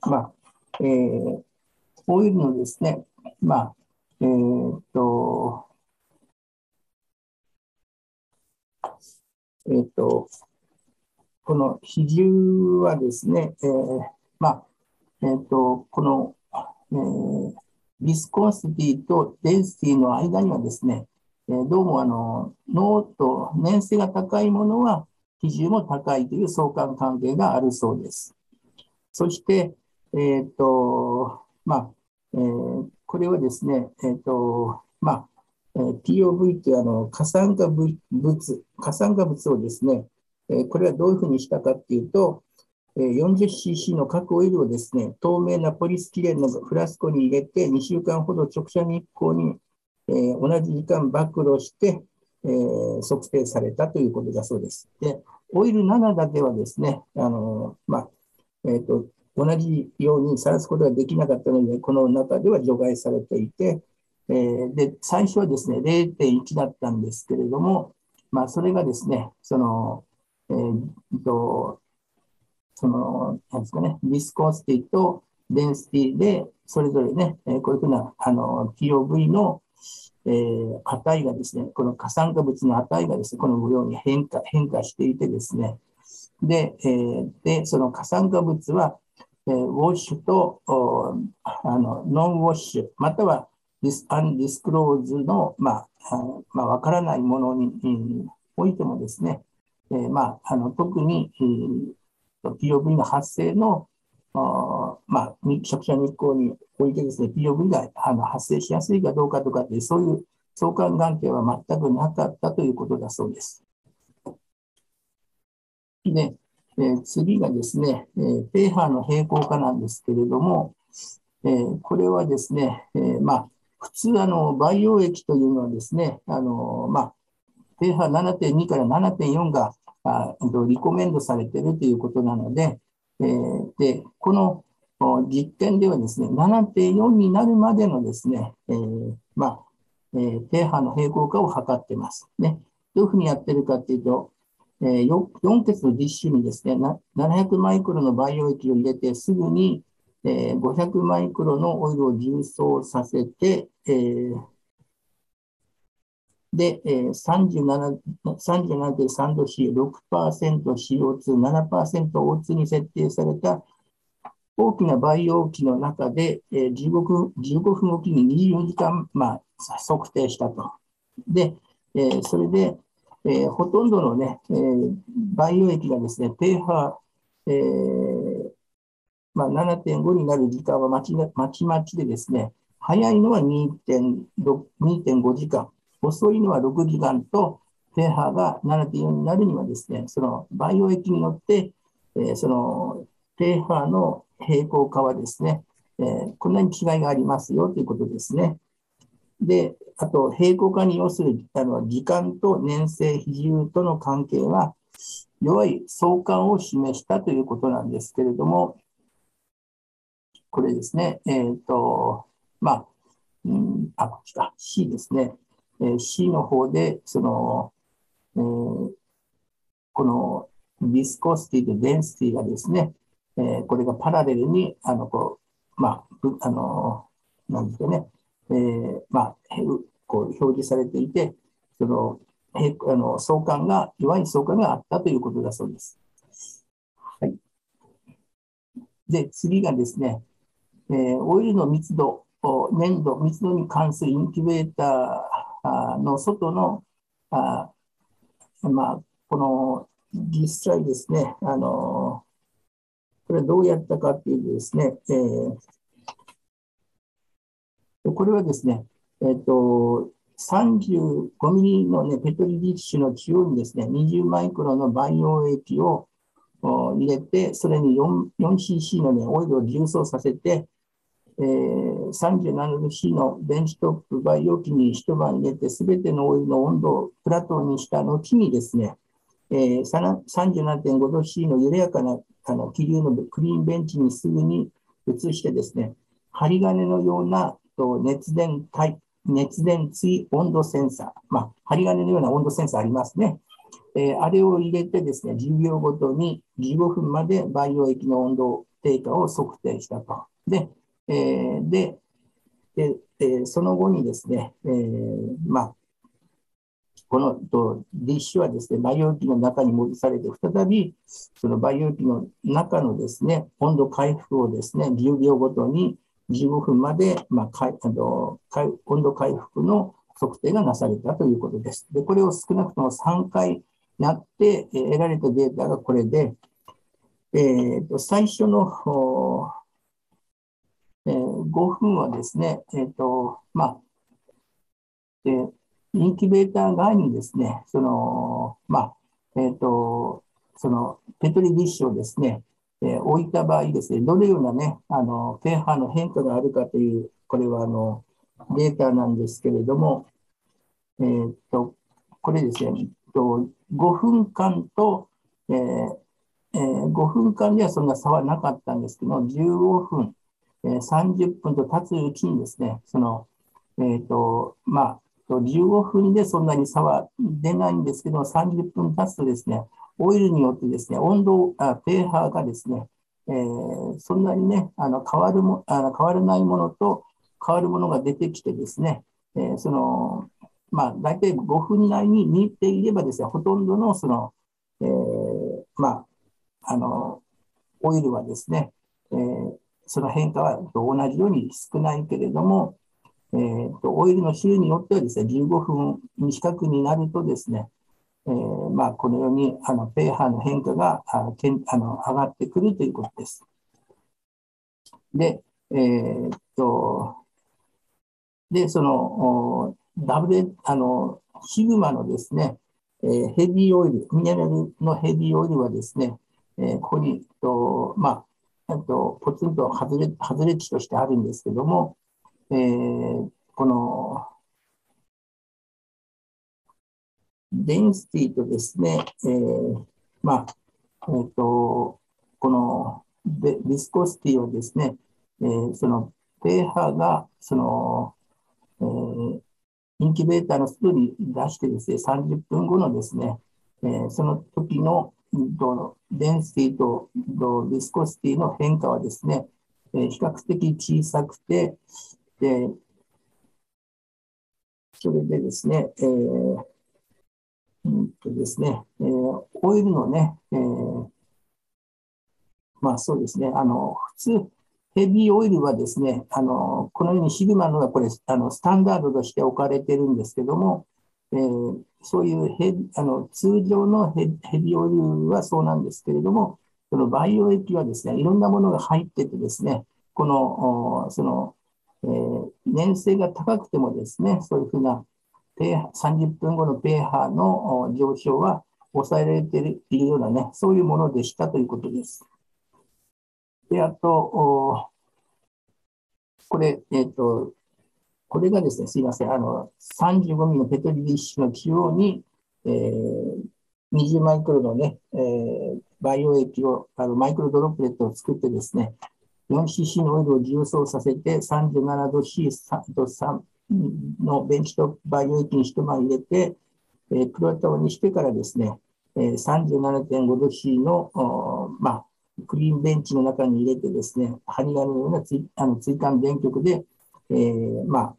まあ、えー、オイルのですね、まあ、えー、っと、えー、っと、この比重はですね、えー、まあ、えー、っと、この、えー、ビスコンシティとデンシティの間にはですね、えー、どうもあの濃と粘性が高いものは比重も高いという相関関係があるそうです。そして、えっ、ー、と、まあ、えー、これはですね、えっ、ー、と、まあ、POV というあの過酸化物、過酸化物をですね、えこれはどういうふうにしたかっていうと、40cc の各オイルをですね、透明なポリスチレンのフラスコに入れて、2週間ほど直射日光に、え同じ時間暴露して、えー、測定されたということだそうです。で、オイル7だけはですね、あのまあ、えーと、同じようにさらすことができなかったので、この中では除外されていて、えー、で最初はですね0.1だったんですけれども、まあ、それがですね、その、えーと、その、なんですかね、ビスコンスティとデンシティで、それぞれね、こういうふうなあの POV の、えー、値がですね、この過酸化物の値がですね、このように変化変化していてですね、で、えー、でその過酸化物は、えー、ウォッシュとあのノンウォッシュ、またはディスアンディスクローズの、まあ、まあ、わからないものに、おいてもですね、えー、まあ、あの特に、えー、POV の発生のあまあ、食者日光においてですね、POV があの発生しやすいかどうかとかって、そういう相関関係は全くなかったということだそうです。で、えー、次がですね、えー、ペーハーの平行化なんですけれども、えー、これはですね、えー、まあ、普通、あの、培養液というのはですね、あの、まあ、ペーハー7.2から7.4があリコメンドされているということなので、えー、で、この実験ではですね、7.4になるまでのですね、えー、まあ、えー、低波の平行化を測ってます。ね。どういうふうにやってるかっていうと、えー、4血の実種にですね、700マイクロの培養液を入れて、すぐに、えー、500マイクロのオイルを重曹させて、えー、で、えー、37.3度 C、6%CO2、7%O2 に設定された大きな培養機の中で、えー、15, 分15分おきに24時間、まあ、測定したと。で、えー、それで、えー、ほとんどのね、えー、培養液がですね、ペーハー、えーまあ、7.5になる時間はまちまちまちでですね、早いのは2.5時間、遅いのは6時間と、ペーハーが7.4になるにはですね、その培養液によって、えー、そのペーハーの平行化はですね、えー、こんなに違いがありますよということですね。で、あと、平行化に要するあの時間と年性比重との関係は、弱い相関を示したということなんですけれども、これですね、えっ、ー、と、まあ、うん、あ、こっちか、C ですね。えー、C の方で、その、えー、このビスコスティとデンシティがですね、えー、これがパラレルに、あの、こう、まあ、あの、なんですかね、えー、まあ、こう表示されていて、その、えあの相関が、弱い相関があったということだそうです。はい。で、次がですね、えー、オイルの密度、粘度、密度に関するインキュベーターの外の、あまあ、この実際ですね、あのこれどうやったかっていうとですね、えー、これはですね、え、ー、と、35ミリの、ね、ペトリディッシュの中央にですね、20マイクロの培養液を入れて、それに 4cc の、ね、オイルを重曹させて、えー、37度 C の電子トップ培養器に一晩入れて、すべてのオイルの温度をプラトンにした後にですね、えー、37.5度 C の緩やかなあの気流のクリーンベンチにすぐに移してですね、針金のような熱伝熱伝追温度センサー、まあ、針金のような温度センサーありますね。えー、あれを入れてですね、10秒ごとに15分まで培養液の温度低下を測定したと。で、えー、で、でえー、その後にですね、えー、まあ、このとディッシュはですね、培養液の中に戻されて、再びその培養液の中のですね、温度回復をですね、10秒ごとに15分まで、まあ、かあの温度回復の測定がなされたということです。で、これを少なくとも3回やって、得られたデータがこれで、えー、と最初の、えー、5分はですね、えーとまあえー、インキュベーター外にですね、その、まあ、え、ー、と、そのペトリディッシュをですね、えー、置いた場合ですね、どのようなね、あの、ペーハーの変化があるかという、これはあの、データなんですけれども、えっ、と、これですね、と5分間と、えーえー、5分間ではそんな差はなかったんですけど、15分、えー、30分と経つうちにですね、その、えっ、ー、と、まあ、15分でそんなに差は出ないんですけど、30分経つとですね、オイルによってですね、温度、あペーハーがですね、えー、そんなにね、あの変わるもあの変わらないものと変わるものが出てきてですね、えー、その、まあ、大体5分内に似ていればですね、ほとんどのその、えー、まあ、あの、オイルはですね、えー、その変化は同じように少ないけれども、えーと、オイルの種類によってはですね、15分近くになるとですね、えー、まあ、このようにあのペーハーの変化があけんあの上がってくるということです。で、えー、っと、で、その、ダブル、あの、シグマのですね、えー、ヘビーオイル、ミネラルのヘビーオイルはですね、えー、ここに、とまあ、えっとポツンと外れ外れ値としてあるんですけども、えー、このデンシティとですね、えー、まあ、えっ、ー、と、このビスコシティをですね、えー、そのペーハーが、その、えー、インキュベーターの外に出してですね、30分後のですね、えー、その時のとデンシティとビスコシティの変化はですね、えー、比較的小さくて、で、それでですね、えー、うんとですね、えー、オイルのね、えー、まあそうですね、あの、普通、ヘビーオイルはですね、あの、このようにシグマのがこれ、あの、スタンダードとして置かれてるんですけども、えー、そういうヘあの通常のヘヘビオイルはそうなんですけれども、その培養液はですね、いろんなものが入っててですね、この、その、えー、粘性が高くてもですね、そういうふうな30分後のペーハーの上昇は抑えられているようなね、そういうものでしたということです。で、あと、これ、えっ、ー、と、これがですね、すいません、あの、35ミリのペトリディッシュの中央に、えー、20マイクロのね、えー、培養液を、あのマイクロドロップレットを作ってですね、4cc のオイルを重曹させて37度 C と3のベンチト培養液に一晩入れて、えー、プロタオにしてからですね、えー、37.5度 C の、まあ、クリーンベンチの中に入れてですね、針金のようなつあの追加電極で、えー、まあ、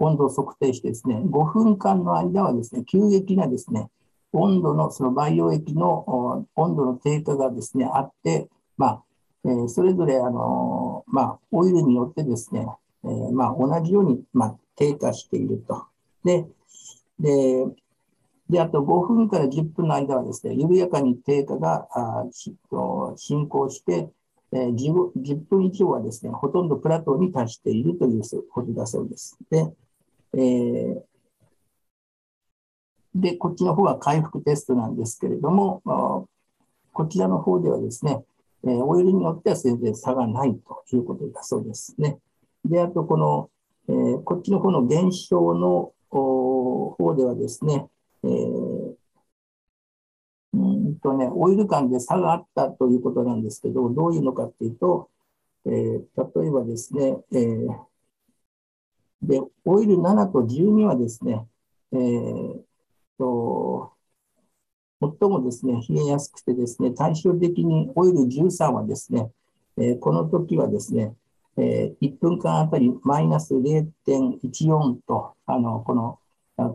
温度を測定してですね、5分間の間はですね、急激なですね、温度の、その培養液の温度の低下がですね、あって、まあ、えー、それぞれ、あのまあ、オイルによってですね、えー、まあ、同じように、まあ、低下していると。で、で、で、あと5分から10分の間はですね、緩やかに低下があ進行して、えー10、10分以上はですね、ほとんどプラトーに達しているということだそうです。で、えー、で、こっちの方は回復テストなんですけれども、こちらの方ではですね、えー、オイルによっては全然差がないということだそうですね。で、あとこの、えー、こっちの方の減少の方ではですね、えー、うんとね、オイル感で差があったということなんですけど、どういうのかっていうと、えー、例えばですね、えー、で、オイル7と12はですね、えー、と最もですね、冷えやすくてですね、対照的にオイル13はですね、えー、この時はですね、えー、1分間あたりマイナス0.14と、あの、この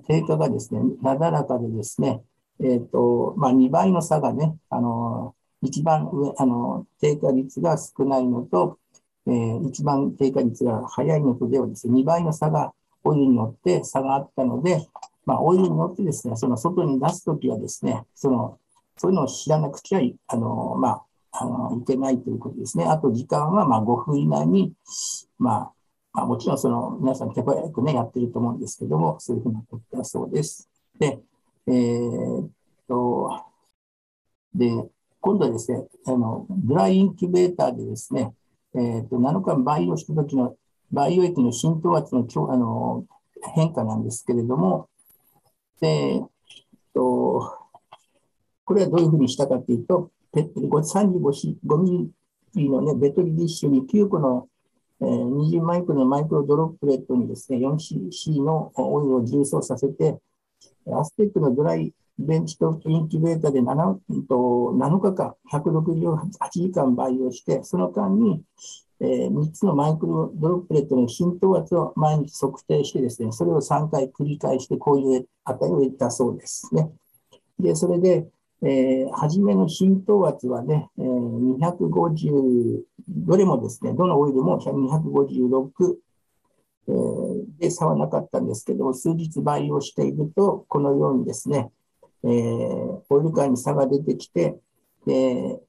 低下がですね、なだらかでですね、え、ー、と、まあ、2倍の差がね、あの、一番上、あの、低下率が少ないのと、えー、一番低下率が早いのとではですね、2倍の差がオイルによって差があったので、まあ、オイルによってですね、その外に出すときはですね、その、そういうのを知らなくちゃい、あの、まあ、あの、いけないということですね。あと時間は、まあ、5分以内に、まあ、まあ、もちろんその、皆さん手早くね、やってると思うんですけども、そういうふうなことだそうです。で、えー、っと、で、今度はですね、あの、ドライインキュベーターでですね、えー、と、7日培養した時の培養液の浸透圧のあの変化なんですけれども、で、えっと、これはどういうふうにしたかというと、35ミリの、ね、ベトリディッシュに9個の、えー、20マイクロのマイクロドロップレットにですね、4cc のオイルを重曹させて、アステックのドライベンチトップインキュベーターで 7, 7日間、168時間培養して、その間に、えー、3つのマイクロドロップレットの浸透圧を毎日測定してですね、それを3回繰り返してこういう値を得たそうですね。で、それで、えー、初めの浸透圧はね、えー、250、どれもですね、どのオイルも256、えー、で差はなかったんですけど、数日培養していると、このようにですね、えー、オイル界に差が出てきて、で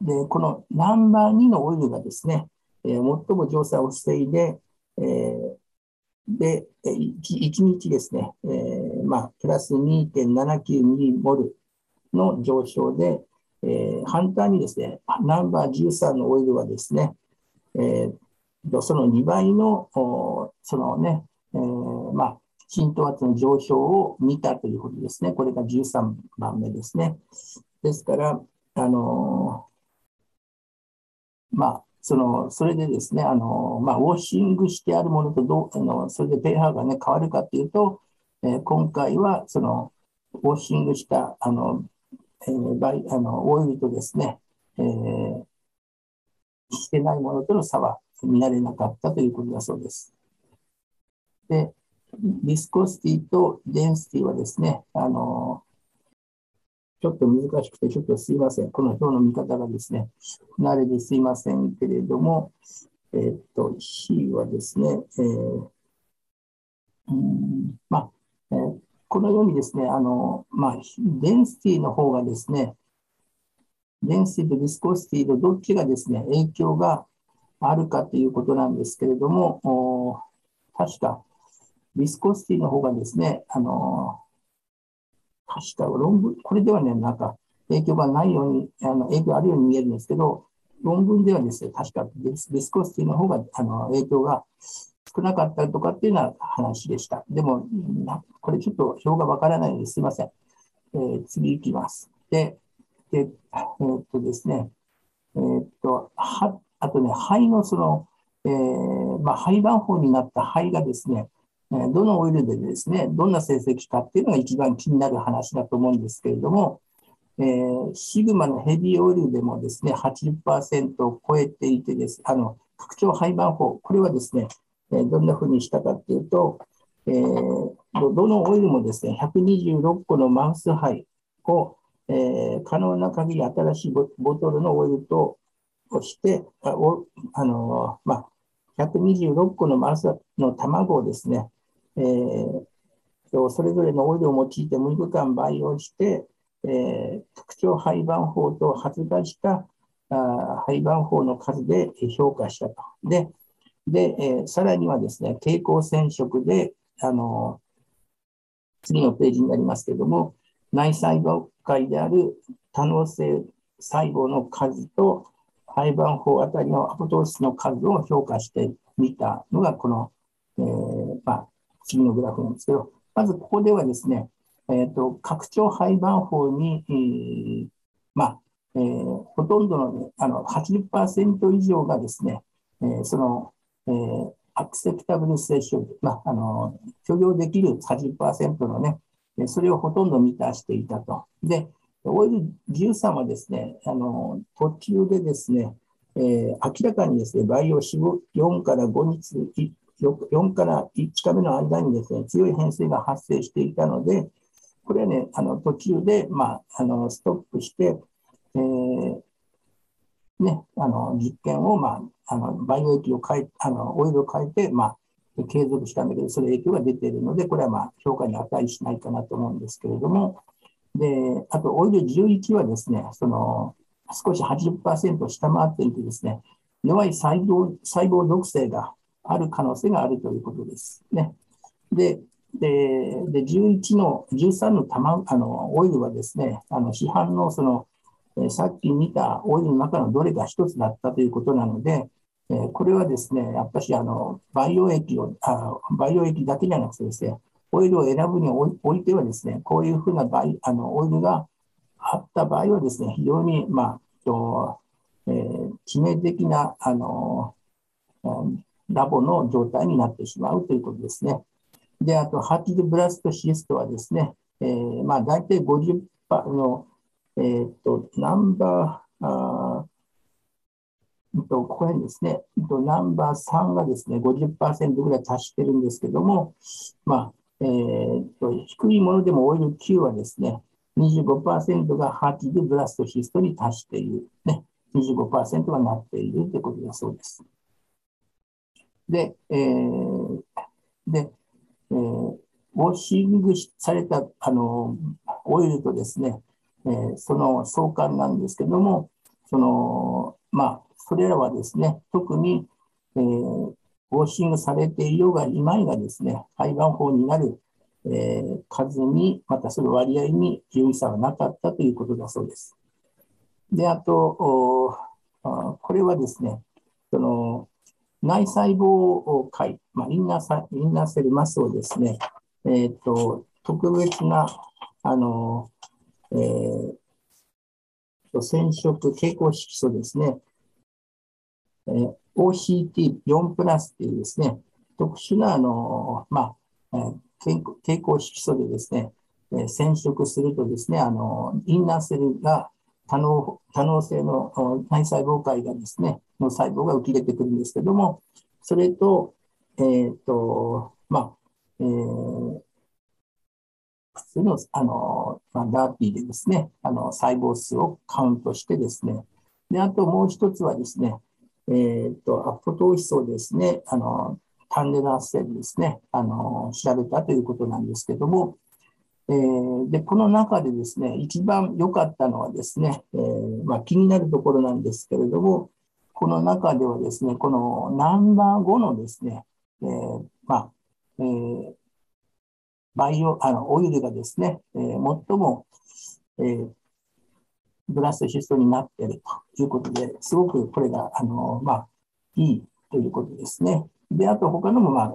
でこのナンバー2のオイルがですね、えー、最も乗車を防いで、えー、で、1, 1日ですね、えー、まあ、プラス2.792モルの上昇で、えー、反対にですね、ナンバー13のオイルはですね、えー、その2倍の、そのね、えー、まあ、浸透圧の上昇を見たということですね。これが13番目ですね。ですから、あのまあ、そのそれでですね、あのまあ、ウォッシングしてあるものとどうあの、それで pH が、ね、変わるかというと、えー、今回はその washing したあの、えー、バイあのオイルとですね、えー、してないものとの差は見られなかったということだそうです。で、 viscosity と density はですね、あの、ちょっと難しくて、ちょっとすいません。この表の見方がですね、不慣れですいませんけれども、えー、っと、C はですね、えー、うんま、えー、このようにですね、あの、まあ、デンシティの方がですね、デンシティとビスコシティとどっちがですね、影響があるかということなんですけれども、確か、ビスコシティの方がですね、あの、確か論文、これではね、なんか影響がないように、あの影響あるように見えるんですけど、論文ではですね、確かビスビスコシティの方があの影響が少なかったとかっていうような話でした。でも、これちょっと表がわからないのですいません。えー、次行きます。で、でえー、っとですね、えー、っと、はあとね、肺のその、えーまあ、肺盤法になった肺がですね、どのオイルでですね、どんな成績かっていうのが一番気になる話だと思うんですけれども、えー、シグマのヘビーオイルでもですね、80%を超えていてです、あの、拡張廃盤法、これはですね、どんなふうにしたかっていうと、えー、どのオイルもですね、126個のマウス肺を、えー、可能な限り新しいボトルのオイルとして、あおあのまあ、126個のマウスの卵をですね、えー、それぞれのオイルを用いて6日間培養して、えー、特徴廃盤法と発芽したあ廃盤法の数で評価したと。で、でえー、さらにはですね、蛍光染色で、あの次のページになりますけれども、内細胞界である多能性細胞の数と廃盤法あたりのアポトーシスの数を評価してみたのが、この、えーまあ、次のグラフなんですけど、まずここではですね、えーと、拡張廃盤法に、えー、まあえー、ほとんどの,、ね、あの80%以上がですね、えー、その、えー、アクセプタブルセッション、まあ、あの許容できる80%のね、それをほとんど満たしていたと。で、オイル13はですね、あの途中でですね、えー、明らかにですね、培養4から5日4から5日目の間にですね、強い変性が発生していたので、これはね、あの途中で、まあ、あのストップして、えーね、あの実験を、まあ、あの培養液を変え、あのオイルを変えて、まあ、継続したんだけど、その影響が出ているので、これはまあ評価に値しないかなと思うんですけれども、であと、オイル11はですね、その少し80%下回っていてですね、弱い細胞細胞毒性がある可能性があるということです。ね、ででで11の13の玉あのオイルはですね、あの市販のその、えさっき見たオイルの中のどれか一つだったということなので、えこれはですね、やっぱりあの培養液をあ、培養液だけじゃなくてですね、オイルを選ぶにおいてはですね、こういうふうなバイあのオイルがあった場合はですね、非常に、まあえー、致命的なあの、ラボの状態になってしまうということですね。で、あと、ハティドブラストシストはですね、えー、まあ、大体50%の、えー、っと、ナンバー、あとここにですね、ナンバー3がですね、50%ぐらい達してるんですけども、まあ、えー、と低いものでもオイル9はですね、25%がハーティブラストシストに達している。ね、25%がなっているということだそうです。で、えー、で、えー、ウォッシングされたあのオイルとですね、えー、その相関なんですけども、その、まあ、それらはですね、特に、えー、ウォッシングされていようがいまいがですね、廃盤法になる、えー、数に、またその割合に有意差はなかったということだそうです。で、あと、おこれはですね、その内細胞界、まあ、インナーインナーセルマスをですね、えーと、特別なあの、えー、染色蛍光色素ですね、えー、OCT4 プラスっていうですね、特殊なあの、まあ、えー、蛍光色素でですね、えー、染色するとですね、あのインナーセルが多能多能性の内細胞界がですね、の細胞が浮き出てくるんですけども、それと、えっ、ー、と、まあ、えー、普通の、あの、まあ、ダーティーでですね、あの、細胞数をカウントしてですね、で、あともう一つはですね、えっ、ー、と、アポトーヒ素ですね、あの、タンデラーセルですね、あの、調べたということなんですけども、えー、で、この中でですね、一番良かったのはですね、えー、まあ、気になるところなんですけれども、この中ではですね、このナンバー5のですね、えー、まあ、えー、バイオ、あの、オイルがですね、えー、最も、えー、ブラストシストになっているということで、すごくこれが、あの、まあ、いいということですね。で、あと他のも、まあ、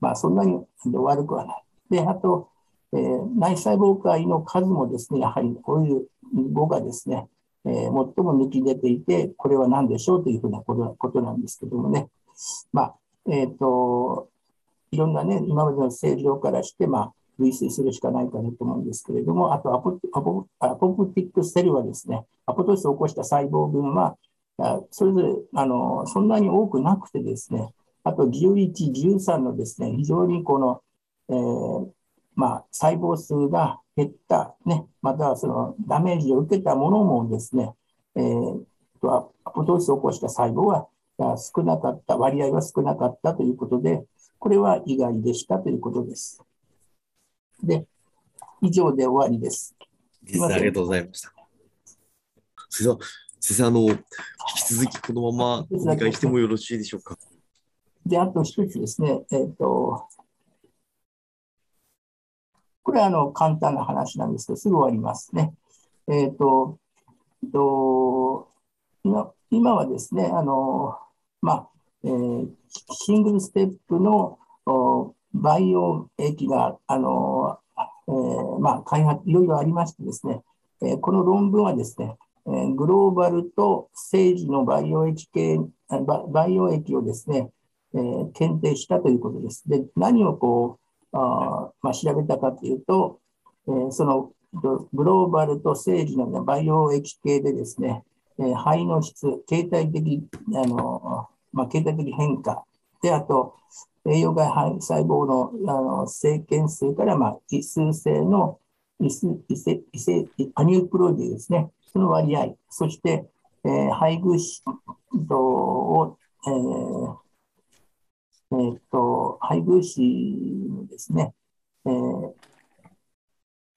まあ、そんなに悪くはない。で、あと、えー、内細胞界の数もですね、やはりこういう5がですね、えー、最も抜き出ていて、これは何でしょうというふうなことことなんですけどもね。まあ、えっ、ー、と、いろんなね、今までの正常からして、まあ、類推するしかないかなと思うんですけれども、あとアポアポアポプティックセルはですね、アポトシスを起こした細胞群は、それぞれあのそんなに多くなくてですね、あと11、13のですね、非常にこの、えー、まあ、細胞数が減った、ね、またはそのダメージを受けたものもですね、えー、とアポトーシスを起こした細胞は少なかった、割合は少なかったということで、これは意外でしたということです。で、以上で終わりです。ありがとうございました。先生、先生あの、引き続きこのままお願いしてもよろしいでしょうか。で、あと一つですね、えっ、ー、と、これはあの簡単な話なんですけど、すぐ終わりますね。えっ、ー、と、と今今はですね、あの、まあ、えー、シングルステップの培養液が、あの、えー、まあ、開発、いろいろありましてですね、えー、この論文はですね、えー、グローバルと政治の培養液系、培養液をですね、えー、検定したということです。で、何をこう、あまあ、調べたかというと、えー、そのグローバルと SAGE の、ね、培養液系でですね、えー、胚の質、形態的、あのまあ、形態的変化、で、あと、栄養外胚細胞のあの生検数から、まあ、異数性の異数異性異性 aneuploidy ですね、その割合、そして、えー、配偶子を、えー、えー、っと、配偶子のですね、えー、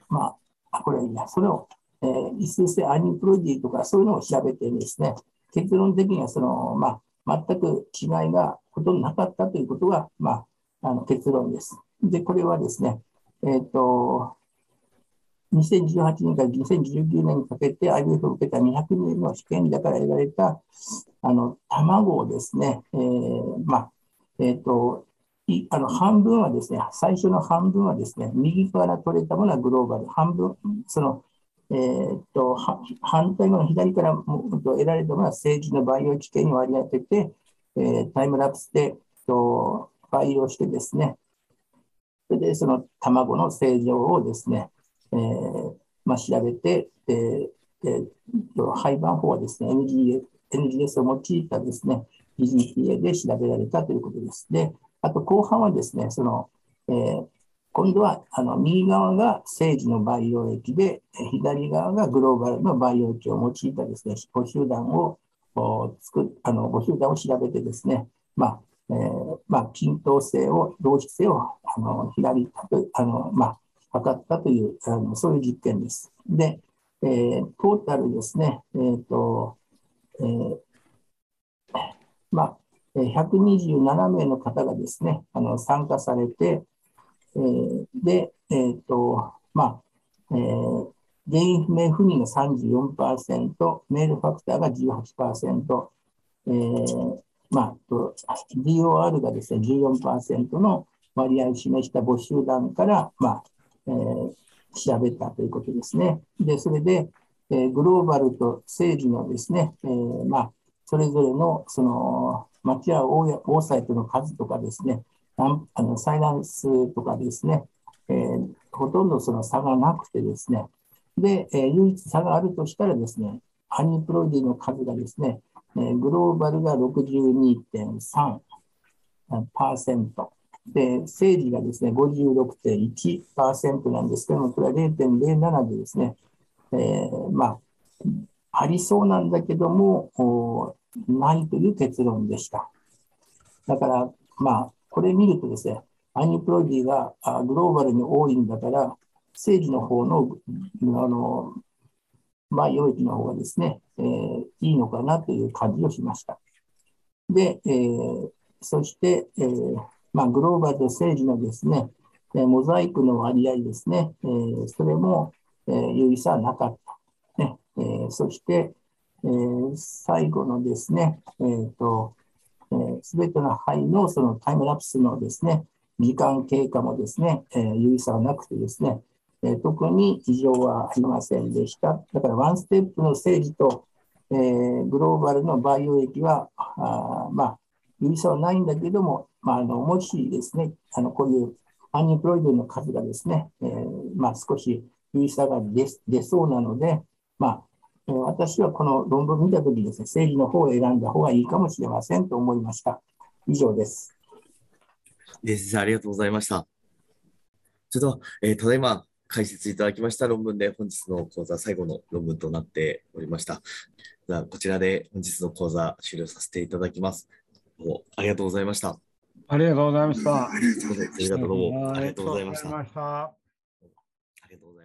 まあ、これはいいや、それを、えー、異数性アニプロディとかそういうのを調べてですね、結論的にはその、まあ、全く違いがほとんどなかったということが、まあ、あの結論です。で、これはですね、えっ、と、2018年から2019年にかけて IVF を受けた200人の試験者から得られたあの卵をですね、えーまあ、えっ、ー、と、いあの半分はですね、最初の半分はですね、右から取れたものはグローバル、半分、その、えーと、反対側の左から得られたものは政治の培養危険に割り当てて、えー、タイムラプスでと培養してですね、それでその卵の正常をですね、えーまあ、調べて、でで廃盤法はですね、NGS, NGS を用いたですね、PGTA で調べられたということです。で、あと後半はですね、その、えー、今度はあの右側が政治の培養液で、左側がグローバルの培養液を用いたですね、母集団を作あの母集団を調べてですね、まあえーまあ、均等性を、同質性をあの左あの、まあ、測ったというあの、そういう実験です。で、えー、トータルですね、えーとえーまあ、127名の方がですね、あの参加されて、えー、で、えーとまあえー、原因不明不妊が34%、メールファクターが18%、えーまあ、DOR がですね14%の割合を示した母集団から、まあえー、調べたということですね。で、それで、えー、グローバルと政治のですね、えー、まあ、それぞれのその町や大サイトの数とかですね、あのサイランスとかですね、えー、ほとんどその差がなくてですね、で、えー、唯一差があるとしたらですね、ハニプロディの数がですね、えー、グローバルが62.3%、で、政治がですね、56.1%なんですけども、これは0.07でですね、えー、まあ、ありそうなんだけども、ないという結論でした。だから、まあ、これ見るとですね、アニプロディがグローバルに多いんだから、政治の方の、あの、まあ、領域の方がですね、えー、いいのかなという感じをしました。で、えー、そして、えー、まあ、グローバルと政治のですね、えモザイクの割合ですね、え、それも、えー、有意差はなかった。えー、そして、えー、最後のですね、えーとす、べ、ての範囲のそのタイムラプスのですね、時間経過もですね、えー、有意差はなくてですね、えー、特に異常はありませんでした。だからワンステップの政治と、えー、グローバルの培養液は、あまあ、有意差はないんだけども、まあ、あのもしですね、あのこういうアンニプロイドの数がですね、えー、まあ、少し有意差が出そうなので、まあ、私はこの論文を見たときですね、政治の方を選んだ方がいいかもしれませんと思いました。以上です。先生、ありがとうございました。ちょっと、えー、ただいま解説いただきました論文で本日の講座最後の論文となっておりました。では、こちらで本日の講座終了させていただきます。どうもありがとうございました。ありがとうございました。ありがとうございました。ありがとうございました。ありがとうございました。